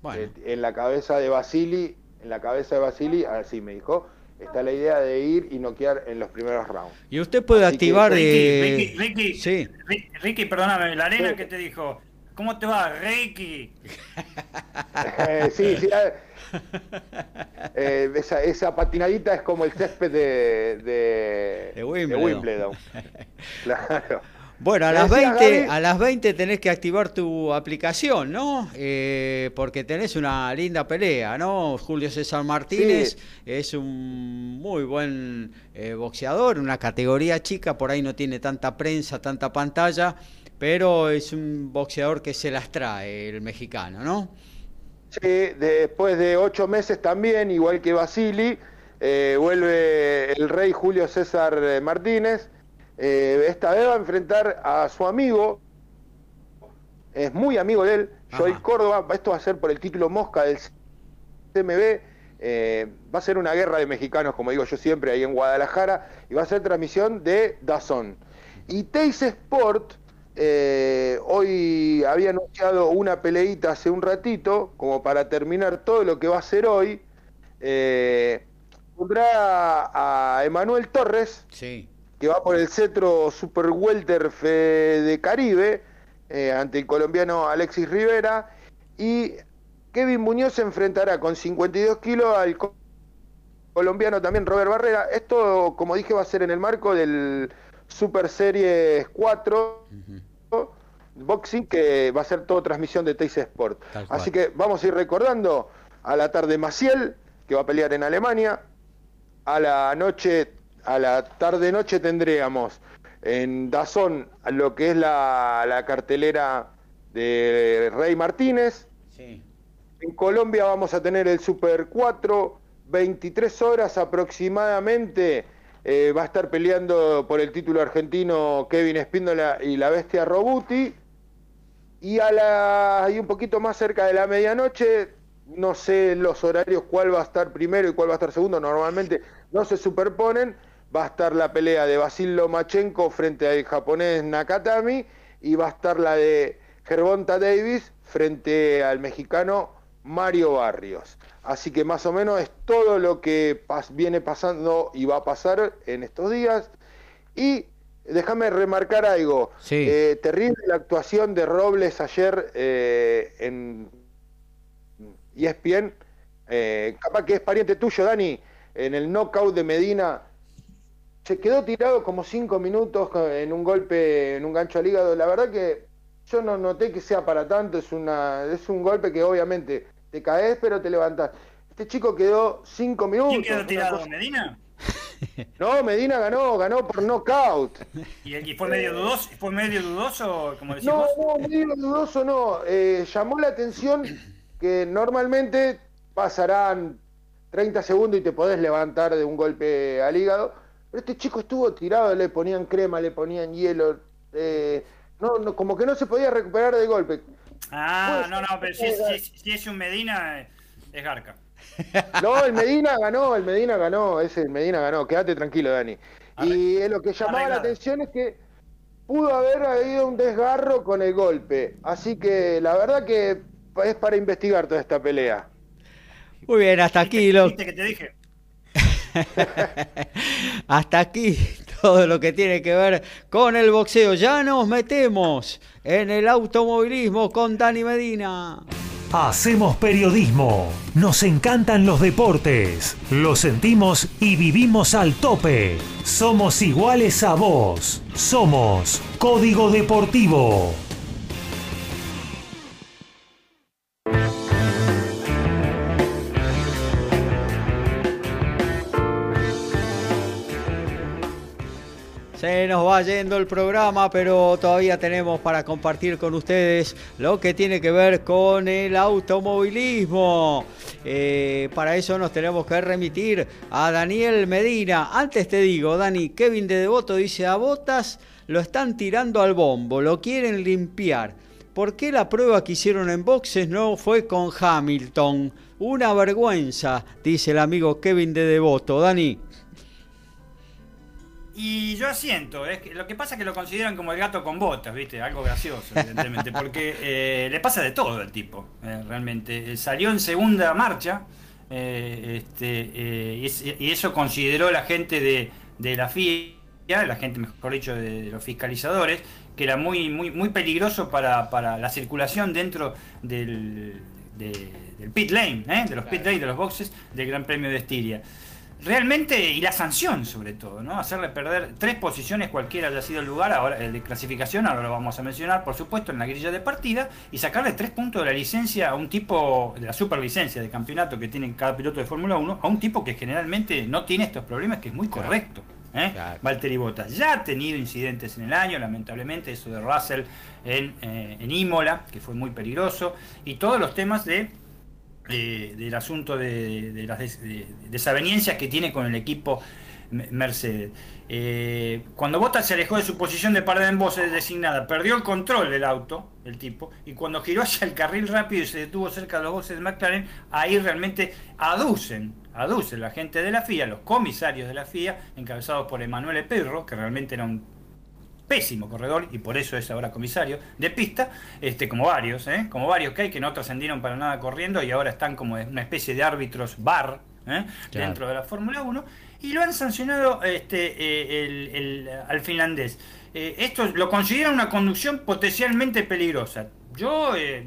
Bueno.
En la cabeza de Basili, en la cabeza de Basili, así me dijo, está la idea de ir y noquear en los primeros rounds.
Y usted puede
Así que,
activar...
Ricky,
eh,
Ricky, Ricky,
Sí.
Ri- Ricky, perdóname, la arena
Sí.
que te dijo, ¿cómo te va, Ricky?
Eh, sí, sí. eh, esa, esa patinadita es como el césped de, de,
De Wimbledon.
Wimbledon. Claro.
Bueno, a las,
decía
20,
Gaby-
a las 20 tenés que activar tu aplicación, ¿no? Eh, porque tenés una linda pelea, ¿no? Julio César Martínez
Sí.
es un muy buen eh, boxeador, una categoría chica, por ahí no tiene tanta prensa, tanta pantalla, pero es un boxeador que se las trae el mexicano, ¿no?
Sí, después de ocho meses también, igual que Basili, eh, vuelve el rey Julio César Martínez. Eh, esta vez va a enfrentar a su amigo, es muy amigo de él, Joel
Ajá.
Córdoba. Esto va a ser por el título Mosca del CMB. eh, va a ser una guerra de mexicanos, como digo yo siempre, ahí en Guadalajara, y va a ser transmisión de Dazón. Y Teis Sport, eh, hoy había anunciado una peleita hace un ratito, como para terminar todo lo que va a ser hoy. Eh, pondrá a Emanuel Torres,
Sí.
Que va por el cetro Super Welter Fe- de Caribe eh, ante el colombiano Alexis Rivera y Kevin Muñoz se enfrentará con 52 kilos al co- colombiano también Robert Barrera. Esto, como dije, va a ser en el marco del Super Series 4 Boxing, que va a ser todo transmisión de Teis Sport. Así que vamos a ir recordando a la tarde Maciel, que va a pelear en Alemania, a la noche, a la tarde noche tendríamos en Dazón lo que es la, la cartelera de Rey Martínez.
Sí.
En Colombia vamos a tener el Super 4, 23 horas aproximadamente. eh, va a estar peleando por el título argentino Kevin Espíndola y la bestia Robuti. Y a la y un poquito más cerca de la medianoche, no sé los horarios cuál va a estar primero y cuál va a estar segundo, normalmente no se superponen. Va a estar la pelea de Basil Lomachenko frente al japonés Nakatami y va a estar la de Gervonta Davis frente al mexicano Mario Barrios. Así que más o menos es todo lo que pas- viene pasando y va a pasar en estos días. Y déjame remarcar algo.
Sí.
Eh, terrible la actuación de Robles ayer eh, en ESPN. Eh, capaz que es pariente tuyo, Dani. En el knockout de Medina. Se quedó tirado como cinco minutos en un golpe, en un gancho al hígado. La verdad que yo no noté que sea para tanto. Es, una, es un golpe que obviamente te caes, pero te levantás. Este chico quedó cinco minutos.
¿Quién quedó tirado?
cosa-
¿Medina?
No, Medina ganó, ganó por knockout.
¿Y, y fue medio dudoso? ¿Fue medio dudoso, como decimos?
No, no, medio dudoso no. Eh, llamó la atención que normalmente pasarán 30 segundos y te podés levantar de un golpe al hígado. Pero este chico estuvo tirado, le ponían crema, le ponían hielo. eh, no, no, como que no se podía recuperar de golpe.
Ah,
Pues,
no, no, pero si es, si es- si es un Medina, es Garca.
No, el Medina ganó, el Medina ganó, ese el Medina ganó, quédate tranquilo, Dani. Y lo que llamaba la atención es que pudo haber habido un desgarro con el golpe. Así que la verdad que es para investigar toda esta pelea.
Muy bien, hasta aquí lo,
¿Viste que te dije?
hasta aquí todo lo que tiene que ver con el boxeo. Ya nos metemos en el automovilismo con Dani Medina.
Hacemos periodismo, nos encantan los deportes, lo sentimos y vivimos al tope. Somos iguales a vos, somos Código Deportivo.
Se nos va yendo el programa, pero todavía tenemos para compartir con ustedes lo que tiene que ver con el automovilismo. Eh, para eso nos tenemos que remitir a Daniel Medina. Antes te digo, Dani, Kevin de Devoto dice a Botas lo están tirando al bombo, lo quieren limpiar. ¿Por qué la prueba que hicieron en boxes no fue con Hamilton? Una vergüenza, dice el amigo Kevin de Devoto. Dani.
Y yo asiento, es que lo que pasa es que lo consideran como el gato con botas, ¿viste? Algo gracioso, evidentemente, porque eh, le pasa de todo al tipo, eh, realmente. Eh, salió en segunda marcha, eh, este, eh, y, es- y eso consideró la gente de, de la FIA, la gente, mejor dicho, de, de los fiscalizadores, que era muy, muy, muy peligroso para, para la circulación dentro del, de- del pit lane, ¿eh? de los pit lane, de los boxes del Gran Premio de Estiria. Realmente, y la sanción sobre todo, ¿no? Hacerle perder tres posiciones cualquiera haya sido el lugar, ahora el de clasificación, ahora lo vamos a mencionar, por supuesto, en la grilla de partida, y sacarle tres puntos de la licencia a un tipo, de la superlicencia de campeonato que tiene cada piloto de Fórmula 1, a un tipo que generalmente no tiene estos problemas, que es muy correcto. ¿eh? Valtteri Bottas ya ha tenido incidentes en el año, lamentablemente, eso de Russell en, eh, en Imola, que fue muy peligroso, y todos los temas de eh, del asunto de, de las des- de- desavenencias que tiene con el equipo Mercedes. Eh, cuando Bottas se alejó de su posición de parada en voces designada, perdió el control del auto, el tipo, y cuando giró hacia el carril rápido y se detuvo cerca de los boxes de McLaren, ahí realmente aducen, aducen la gente de la FIA, los comisarios de la FIA, encabezados por Emanuele Perro, que realmente era un pésimo corredor y por eso es ahora comisario de pista, este, como varios, ¿eh? como varios que hay que no trascendieron para nada corriendo y ahora están como una especie de árbitros bar ¿eh?
Claro.
dentro de la Fórmula 1 y lo han sancionado este, eh, el- el- al finlandés. Eh, esto lo consideran una conducción potencialmente peligrosa. Yo, eh,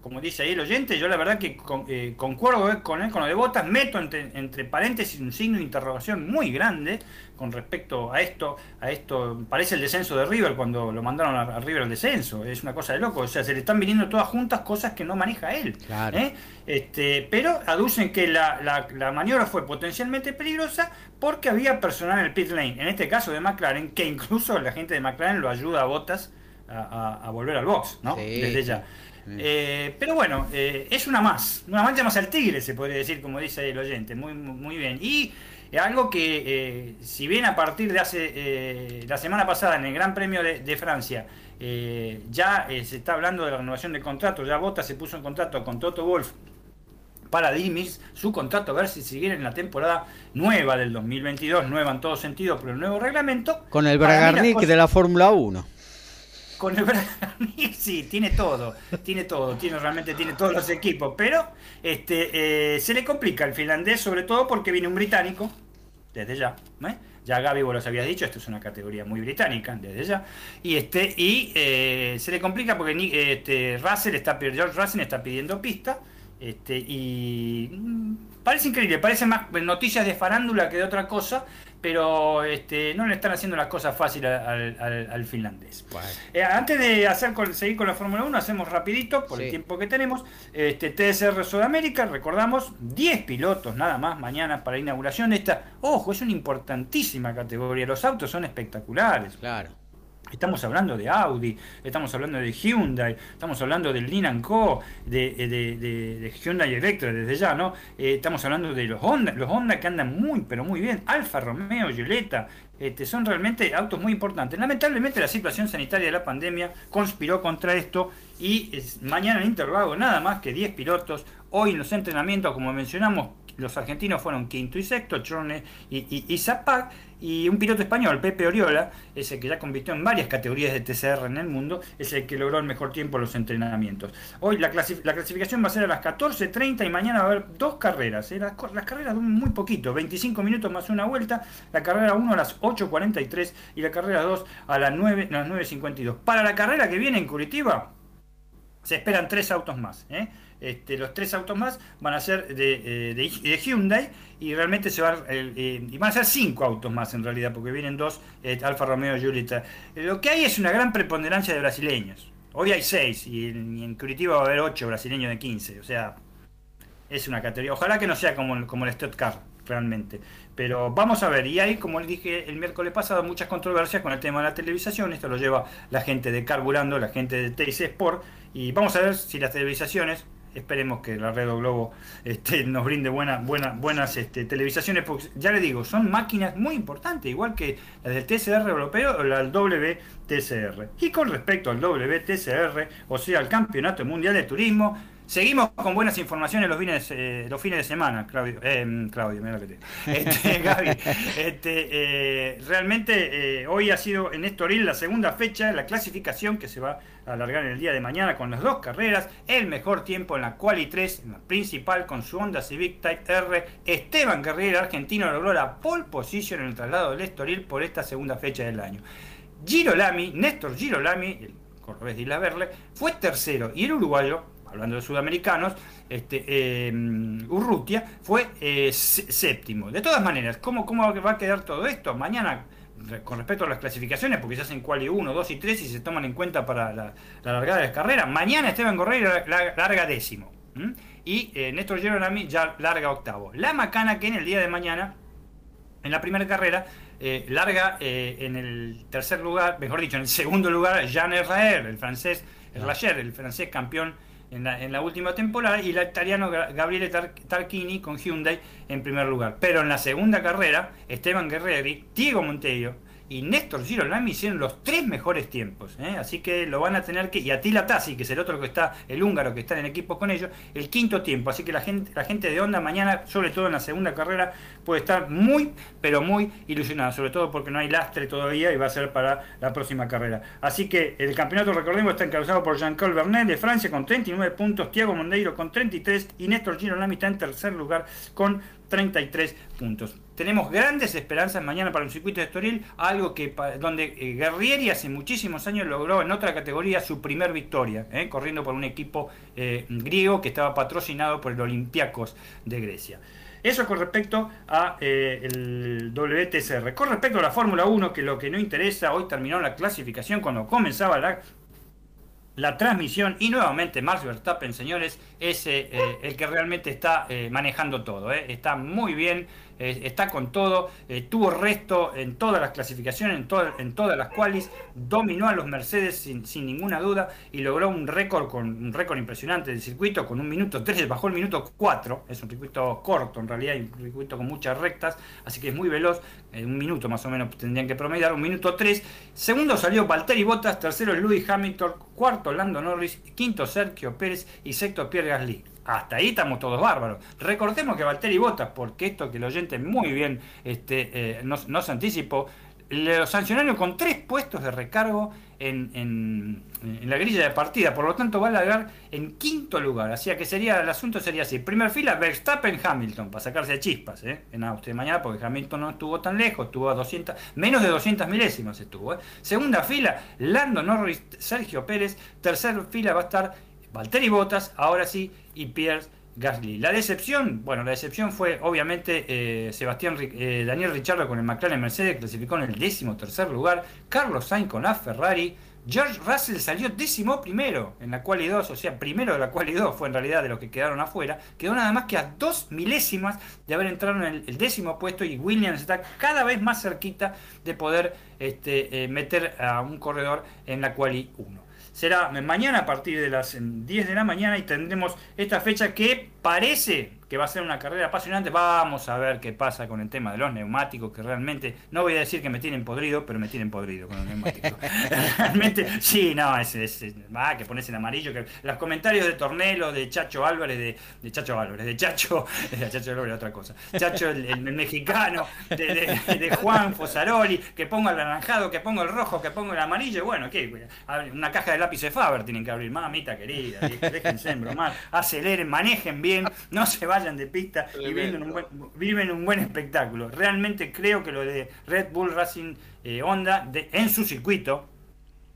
como dice ahí el oyente, yo la verdad que con- eh, concuerdo eh, con él, con lo de Botas, meto entre, entre paréntesis un signo de interrogación muy grande con respecto a esto, a esto, parece el descenso de River cuando lo mandaron a, a River al descenso, es una cosa de loco, o sea, se le están viniendo todas juntas cosas que no maneja él.
Claro.
¿eh? Este, pero aducen que la, la- la maniobra fue potencialmente peligrosa porque había personal en el pit lane, en este caso de McLaren, que incluso la gente de McLaren lo ayuda a Botas a, a- a volver al box, ¿no?
Sí,
Desde ya. Eh, pero bueno, eh, es una más, una mancha más al tigre, se podría decir, como dice el oyente, muy, muy bien. Y algo que, eh, si bien a partir de hace eh, la semana pasada en el Gran Premio de, de Francia, eh, ya eh, se está hablando de la renovación de contrato, ya Bota se puso en contrato con Toto Wolf para dirimir su contrato, a ver si siguiera en la temporada nueva del 2022, nueva en todo sentido, pero el nuevo reglamento.
Con el Bragarnik de la Fórmula 1.
Con el Bragarnik, sí, tiene todo, tiene todo, tiene realmente tiene todos los equipos, pero este eh, se le complica al finlandés, sobre todo porque viene un británico, desde ya, ¿eh? ya Gaby vos los habías dicho, esto es una categoría muy británica, desde ya, y este y eh, se le complica porque este, Russell está, George Russell está pidiendo pista, este y mm, parece increíble, parece más noticias de farándula que de otra cosa, pero este, no le están haciendo las cosas fáciles al, al- al finlandés. Eh, antes de hacer con- seguir con la Fórmula 1, hacemos rapidito, por
Sí.
el tiempo que tenemos, este TSR Sudamérica, recordamos, 10 pilotos nada más mañana para la inauguración de esta, ojo, es una importantísima categoría, los autos son espectaculares.
Claro.
Estamos hablando de Audi, estamos hablando de Hyundai, estamos hablando del Lin Co, de, de, de, de, Hyundai Electra desde ya, ¿no? Eh, estamos hablando de los Honda, los Honda que andan muy, pero muy bien, Alfa Romeo, Giulietta, este, son realmente autos muy importantes. Lamentablemente la situación sanitaria de la pandemia conspiró contra esto y mañana en Intervago nada más que 10 pilotos. Hoy en los entrenamientos, como mencionamos, los argentinos fueron quinto y sexto, Chorne y, y, y un piloto español, Pepe Oriola, ese que ya compitió en varias categorías de TCR en el mundo, es el que logró el mejor tiempo en los entrenamientos. Hoy la, clasif la clasificación va a ser a las 14.30 y mañana va a haber dos carreras. ¿eh? Las, las, carreras duran muy poquito, 25 minutos más una vuelta, la carrera 1 a las 8.43 y la carrera 2 a las 9.52. Las 9 Para la carrera que viene en Curitiba, se esperan tres autos más. ¿eh? Este, los tres autos más van a ser de, eh, de, Hyundai y realmente se van, eh, y van a ser cinco autos más en realidad, porque vienen dos eh, Alfa Romeo y Giulietta. lo que hay es una gran preponderancia de brasileños. Hoy hay seis y en, Curitiba va a haber ocho brasileños de 15. O sea, es una categoría. Ojalá que no sea como, como el Stuttgart Car, realmente. Pero vamos a ver, y hay, como les dije el miércoles pasado, muchas controversias con el tema de la televisación. Esto lo lleva la gente de Carburando, la gente de TIC Sport. Y vamos a ver si las televisaciones esperemos que la Red Globo este, nos brinde buena, buena, buenas este, televisaciones, porque ya le digo, son máquinas muy importantes, igual que las del TCR europeo o la del WTCR. Y con respecto al WTCR, o sea, al Campeonato Mundial de Turismo, Seguimos con buenas informaciones los fines, eh, los fines de semana, Claudio. Eh, Claudio, mira lo que te este, Gaby, este, eh, realmente eh, hoy ha sido en Estoril la segunda fecha, la clasificación que se va a alargar en el día de mañana con las dos carreras. El mejor tiempo en la Quali 3, en la principal, con su Honda Civic Type R. Esteban Guerrero, argentino, logró la pole position en el traslado del Estoril por esta segunda fecha del año. Girolami, Néstor Girolami, el cordobés de Isla Verle, fue tercero y el uruguayo hablando de sudamericanos, este, eh, Urrutia fue eh, séptimo. De todas maneras, ¿cómo, ¿cómo va a quedar todo esto? Mañana, con respecto a las clasificaciones, porque se hacen quali 1, 2 y 3 y se toman en cuenta para la, la largada de las carreras, mañana Esteban Correa larga décimo. ¿m? Y eh, Néstor Geronami ya larga octavo. La macana que en el día de mañana, en la primera carrera, eh, larga eh, en el tercer lugar, mejor dicho, en el segundo lugar, Jean Herraer, el francés, Erlacher, el francés campeón en la, última temporada y el italiano Gabriele Tar Tarquini con Hyundai en primer lugar. Pero en la segunda carrera, Esteban Guerreri, Diego Monteiro y Néstor Girolami hicieron los tres mejores tiempos. ¿eh? Así que lo van a tener que. Y Attila Tassi, que es el otro que está, el húngaro que está en equipo con ellos, el quinto tiempo. Así que la gente, la gente de Honda mañana, sobre todo en la segunda carrera, puede estar muy, pero muy ilusionada. Sobre todo porque no hay lastre todavía y va a ser para la próxima carrera. Así que el campeonato, recordemos, está encabezado por Jean-Claude Bernet de Francia con 39 puntos, Thiago Mondeiro con 33 y Néstor Girolami está en tercer lugar con 33 puntos. Tenemos grandes esperanzas mañana para el circuito de Estoril, algo que donde eh, Guerrieri hace muchísimos años logró en otra categoría su primer victoria, eh, corriendo por un equipo eh, griego que estaba patrocinado por el Olympiacos de Grecia. Eso con respecto a el WTCR. Con respecto a la Fórmula 1, que lo que no interesa, hoy terminó la clasificación cuando comenzaba la la transmisión y nuevamente Max Verstappen, señores, es el que realmente está manejando todo. Está muy bien, está con todo, tuvo resto en todas las clasificaciones, en, en todas las cuales, dominó a los Mercedes sin, ninguna duda y logró un récord con un récord impresionante del circuito con un minuto 3, bajó el minuto 4, es un circuito corto en realidad, un circuito con muchas rectas, así que es muy veloz, un minuto más o menos tendrían que promediar, un minuto 3, segundo salió Valtteri Bottas, tercero Lewis Hamilton, cuarto Lando Norris, quinto Sergio Pérez y sexto Pierre Gasly. Hasta ahí estamos todos bárbaros. Recordemos que Valtteri Bottas, porque esto que el oyente muy bien este, eh, nos, nos, anticipó, lo sancionaron con tres puestos de recargo en, en, la grilla de partida. Por lo tanto, va a largar en quinto lugar. Así que sería el asunto sería así. Primer fila, Verstappen, Hamilton, para sacarse chispas ¿eh? en Austria mañana, porque Hamilton no estuvo tan lejos, estuvo a 200, menos de 200 milésimas estuvo. ¿eh? Segunda fila, Lando Norris, Sergio Pérez. Tercer fila va a estar Valtteri Bottas, ahora sí, y Pierre Gasly. La decepción, bueno, la decepción fue obviamente eh, Sebastián eh, Daniel Ricciardo con el McLaren Mercedes, clasificó en el décimo tercer lugar, Carlos Sainz con la Ferrari, George Russell salió décimo primero en la cual y dos, o sea, primero de la cual y dos fue en realidad de los que quedaron afuera. Quedó nada más que a dos milésimas de haber entrado en el, el décimo puesto y Williams está cada vez más cerquita de poder este, eh, meter a un corredor en la cual y uno. Será mañana a partir de las 10 de la mañana y tendremos esta fecha que parece que va a ser una carrera apasionante. Vamos a ver qué pasa con el tema de los neumáticos, que realmente, no voy a decir que me tienen podrido, pero me tienen podrido con los neumáticos. realmente, sí, no, es, es, ah, que pones en amarillo. que Los comentarios de Tornelo, de Chacho Álvarez, de, de Chacho Álvarez, de Chacho, de Chacho Álvarez, otra cosa. Chacho el, el mexicano, de, de, de, Juan Fosaroli, que ponga el anaranjado, que ponga el rojo, que ponga el amarillo. Bueno, ¿qué? Una caja de lápiz de Faber tienen que abrir. Mamita querida, déjense en bromar, aceleren, manejen bien, no se vayan de pista y viven un, buen, viven un buen espectáculo. Realmente creo que lo de Red Bull Racing eh, Honda de, en su circuito,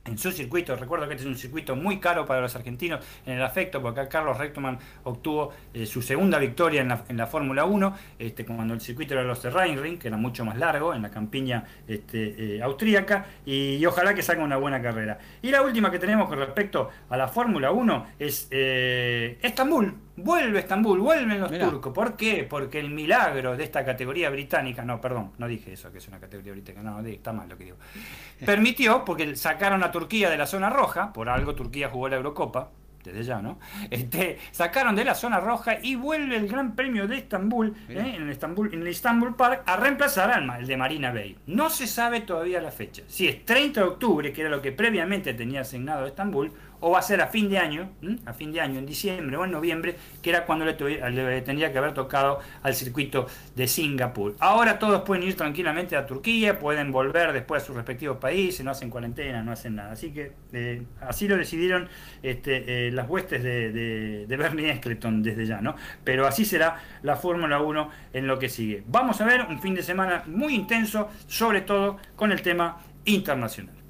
en su circuito, recuerdo que este es un circuito muy caro para los argentinos en el afecto, porque acá Carlos Rectoman obtuvo eh, su segunda victoria en la, en la Fórmula 1, este, cuando el circuito era los de Rheinring, que era mucho más largo, en la campiña este, eh, austríaca, y, y, ojalá que salga una buena carrera. Y la última que tenemos con respecto a la Fórmula 1 es eh, Estambul. Vuelve Estambul, vuelven los Mirá. turcos. ¿Por qué? Porque el milagro de esta categoría británica, no, perdón, no dije eso, que es una categoría británica, no, está mal lo que digo. Permitió, porque sacaron a Turquía de la zona roja, por algo Turquía jugó la Eurocopa, desde ya, ¿no? Este, sacaron de la zona roja y vuelve el Gran Premio de Estambul, ¿eh? en, el Estambul en el Istanbul Park, a reemplazar al el de Marina Bay. No se sabe todavía la fecha. Si es 30 de octubre, que era lo que previamente tenía asignado Estambul, o va a ser a fin de año, a fin de año, en diciembre o en noviembre, que era cuando le, le, tendría que haber tocado al circuito de Singapur. Ahora todos pueden ir tranquilamente a Turquía, pueden volver después a sus respectivos países, no hacen cuarentena, no hacen nada. Así que eh, así lo decidieron este, eh, las huestes de, Bernie Eccleston desde ya, ¿no? Pero así será la Fórmula 1 en lo que sigue. Vamos a ver un fin de semana muy intenso, sobre todo con el tema internacional.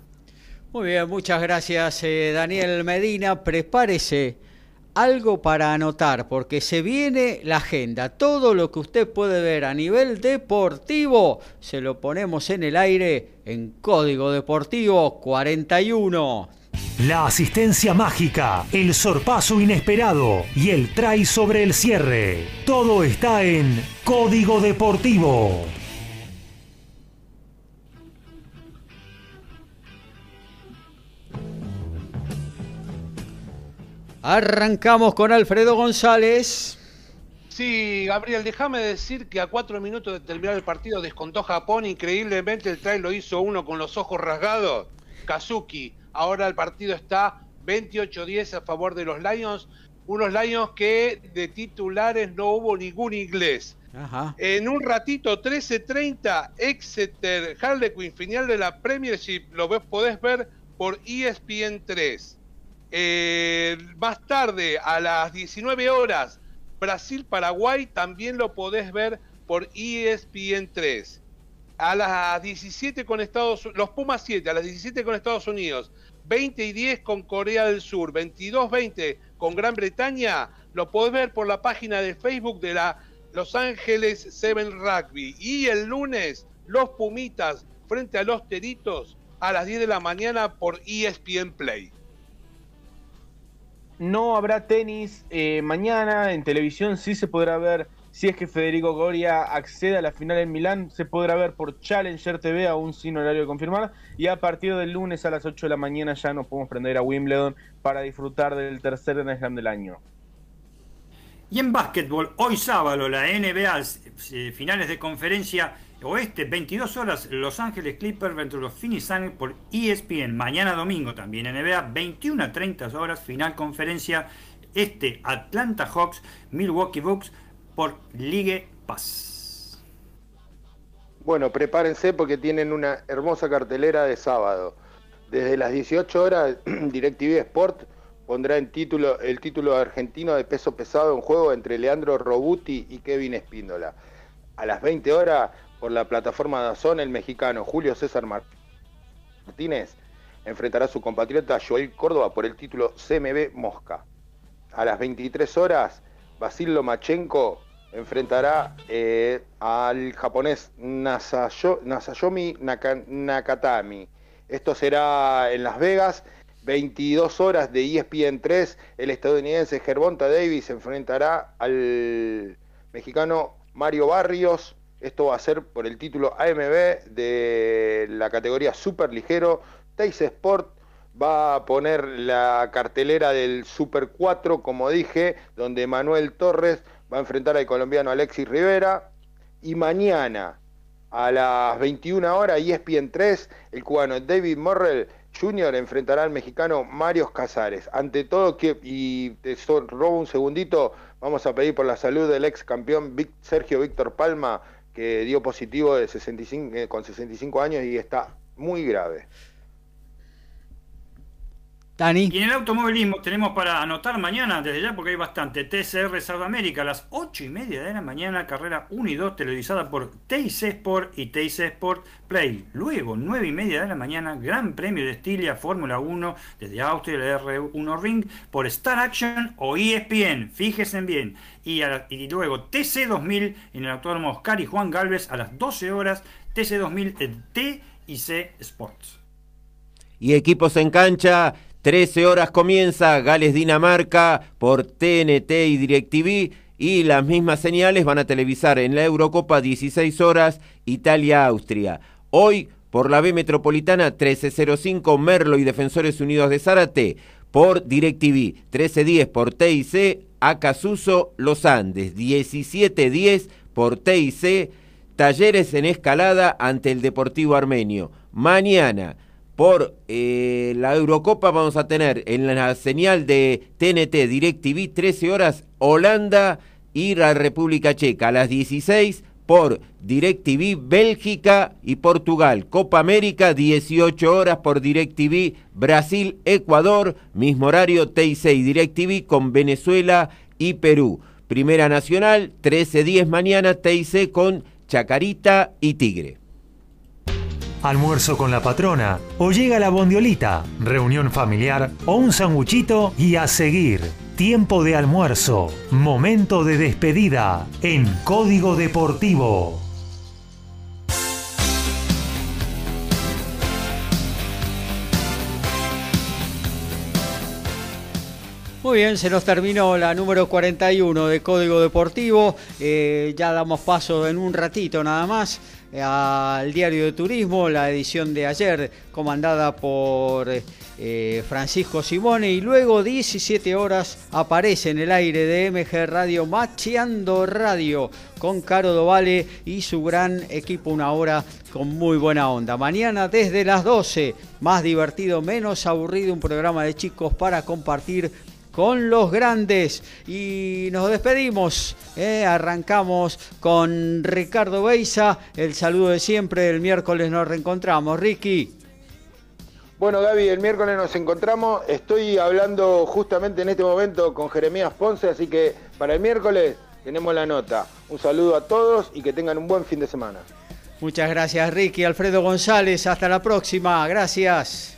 Muy bien, muchas gracias eh, Daniel Medina. Prepárese algo para anotar, porque se viene la agenda. Todo lo que usted puede ver a nivel deportivo, se lo ponemos en el aire en Código Deportivo 41.
La asistencia mágica, el sorpaso inesperado y el try sobre el cierre. Todo está en Código Deportivo.
Arrancamos con Alfredo González.
Sí, Gabriel, déjame decir que a cuatro minutos de terminar el partido descontó Japón. Increíblemente el try lo hizo uno con los ojos rasgados. Kazuki. Ahora el partido está 28-10 a favor de los Lions. Unos Lions que de titulares no hubo ningún inglés.
Ajá.
En un ratito, 13.30, Exeter Harlequin, final de la Premiership. Lo podés ver por E ESPN 3. Eh, más tarde, a las 19 horas, Brasil-Paraguay también lo podés ver por E ESPN 3. A las 17 con Estados los Pumas 7, a las 17 con Estados Unidos, 20 y 10 con Corea del Sur, 22-20 con Gran Bretaña, lo podés ver por la página de Facebook de la Los Ángeles Seven Rugby. Y el lunes, los Pumitas frente a los Teritos a las 10 de la mañana por ESPN Play.
No habrá tenis eh, mañana, en televisión sí se podrá ver, si es que Federico Goria accede a la final en Milán, se podrá ver por Challenger TV, aún sin horario de confirmar, y a partir del lunes a las 8 de la mañana ya nos podemos prender a Wimbledon para disfrutar del tercer Grand Slam del año.
Y en básquetbol, hoy sábado, la NBA, eh, finales de conferencia oeste, 22 horas, Los Ángeles Clippers entre los Phoenix Suns por ESPN. Mañana domingo también NBA, 21 a 30 horas, final conferencia este, Atlanta Hawks, Milwaukee Bucks por Ligue Pass.
Bueno, prepárense porque tienen una hermosa cartelera de sábado. Desde las 18 horas, DirecTV Sport pondrá en título, el título argentino de peso pesado en juego entre Leandro Robuti y Kevin Espíndola. A las 20 horas, por la plataforma Dazón, el mexicano Julio César Martínez enfrentará a su compatriota Joel Córdoba por el título CMB Mosca. A las 23 horas, Basil Lomachenko enfrentará eh, al japonés Nasayo, Nasayomi Naka, Nakatami. Esto será en Las Vegas. 22 horas de ESPN 3, el estadounidense Gervonta Davis enfrentará al mexicano Mario Barrios. Esto va a ser por el título AMB de la categoría super ligero. Teis Sport va a poner la cartelera del Super 4, como dije, donde Manuel Torres va a enfrentar al colombiano Alexis Rivera. Y mañana a las 21 horas, ESPN 3, el cubano David Morrell Jr. enfrentará al mexicano Mario Casares. Ante todo, que, y te robo un segundito, vamos a pedir por la salud del ex campeón Sergio Víctor Palma, que dio positivo de 65, eh, con 65 años y está muy grave.
Y en el automovilismo tenemos para anotar mañana, desde ya porque hay bastante, TCR Sudamérica a las 8 y media de la mañana, carrera 1 y 2 televisada por TIC Sport y TIC Sport Play. Luego, 9 y media de la mañana, Gran Premio de Estilia Fórmula 1 desde Austria, el R1 Ring por Star Action o ESPN, fíjense bien. Y, y luego TC 2000 en el autódromo Oscar y Juan Galvez a las 12 horas, TC 2000 en TIC Sports.
Y equipos en cancha, 13 horas comienza Gales Dinamarca por TNT y DirecTV y las mismas señales van a televisar en la Eurocopa 16 horas Italia-Austria. Hoy por la B Metropolitana 1305 Merlo y Defensores Unidos de Zárate por DirecTV, 1310 por TIC Acasuso Los Andes, 1710 por TIC Talleres en Escalada ante el Deportivo Armenio. Mañana por eh, la Eurocopa vamos a tener en la señal de TNT DirecTV 13 horas Holanda y la República Checa a las 16 por DirecTV Bélgica y Portugal. Copa América 18 horas por DirecTV Brasil Ecuador, mismo horario TIC y DirecTV con Venezuela y Perú. Primera Nacional 13:10 mañana TIC con Chacarita y Tigre
almuerzo con la patrona, o llega la bondiolita, reunión familiar o un sanguchito y a seguir. Tiempo de almuerzo, momento de despedida en Código Deportivo.
Muy bien, se nos terminó la número 41 de Código Deportivo. Eh, ya damos paso en un ratito nada más al diario de turismo, la edición de ayer comandada por eh, Francisco Simone y luego 17 horas aparece en el aire de MG Radio Macheando Radio con Caro Dovale y su gran equipo una hora con muy buena onda. Mañana desde las 12, más divertido, menos aburrido, un programa de chicos para compartir con los grandes. Y nos despedimos. ¿eh? Arrancamos con Ricardo Beisa. El saludo de siempre. El miércoles nos reencontramos. Ricky.
Bueno, Gaby, el miércoles nos encontramos. Estoy hablando justamente en este momento con Jeremías Ponce, así que para el miércoles tenemos la nota. Un saludo a todos y que tengan un buen fin de semana.
Muchas gracias, Ricky. Alfredo González, hasta la próxima. Gracias.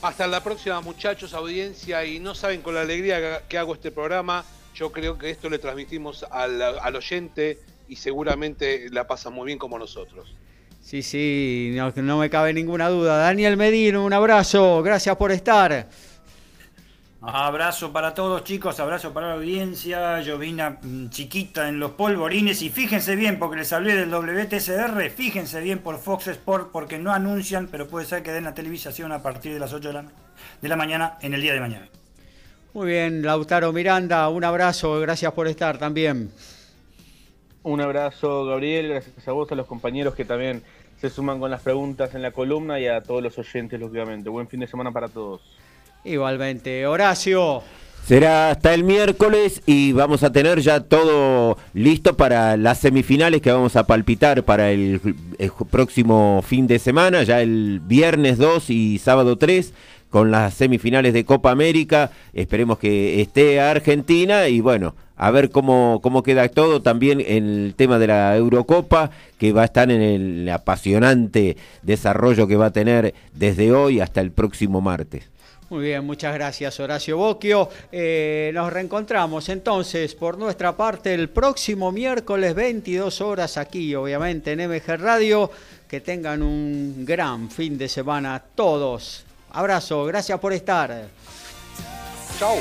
Hasta la próxima, muchachos, audiencia. Y no saben con la alegría que hago este programa. Yo creo que esto le transmitimos al, oyente y seguramente la pasa muy bien como nosotros.
Sí, sí, no, no me cabe ninguna duda. Daniel Medino, un abrazo. Gracias por estar.
Abrazo para todos chicos, abrazo para la audiencia, llovina mm, chiquita en los polvorines y fíjense bien porque les hablé del WTCR, fíjense bien por Fox Sport porque no anuncian, pero puede ser que den la televisación a partir de las 8 de la, de la mañana en el día de mañana.
Muy bien, Lautaro Miranda, un abrazo, gracias por estar también.
Un abrazo Gabriel, gracias a vos, a los compañeros que también se suman con las preguntas en la columna y a todos los oyentes, lógicamente. Buen fin de semana para todos.
Igualmente, Horacio.
Será hasta el miércoles y vamos a tener ya todo listo para las semifinales que vamos a palpitar para el, próximo fin de semana, ya el viernes 2 y sábado 3 con las semifinales de Copa América. Esperemos que esté Argentina y bueno, a ver cómo, cómo queda todo también el tema de la Eurocopa, que va a estar en el apasionante desarrollo que va a tener desde hoy hasta el próximo martes.
Muy bien, muchas gracias Horacio Bocchio. Eh, nos reencontramos entonces por nuestra parte el próximo miércoles 22 horas aquí, obviamente en MG Radio. Que tengan un gran fin de semana todos. Abrazo, gracias por estar.
Chau.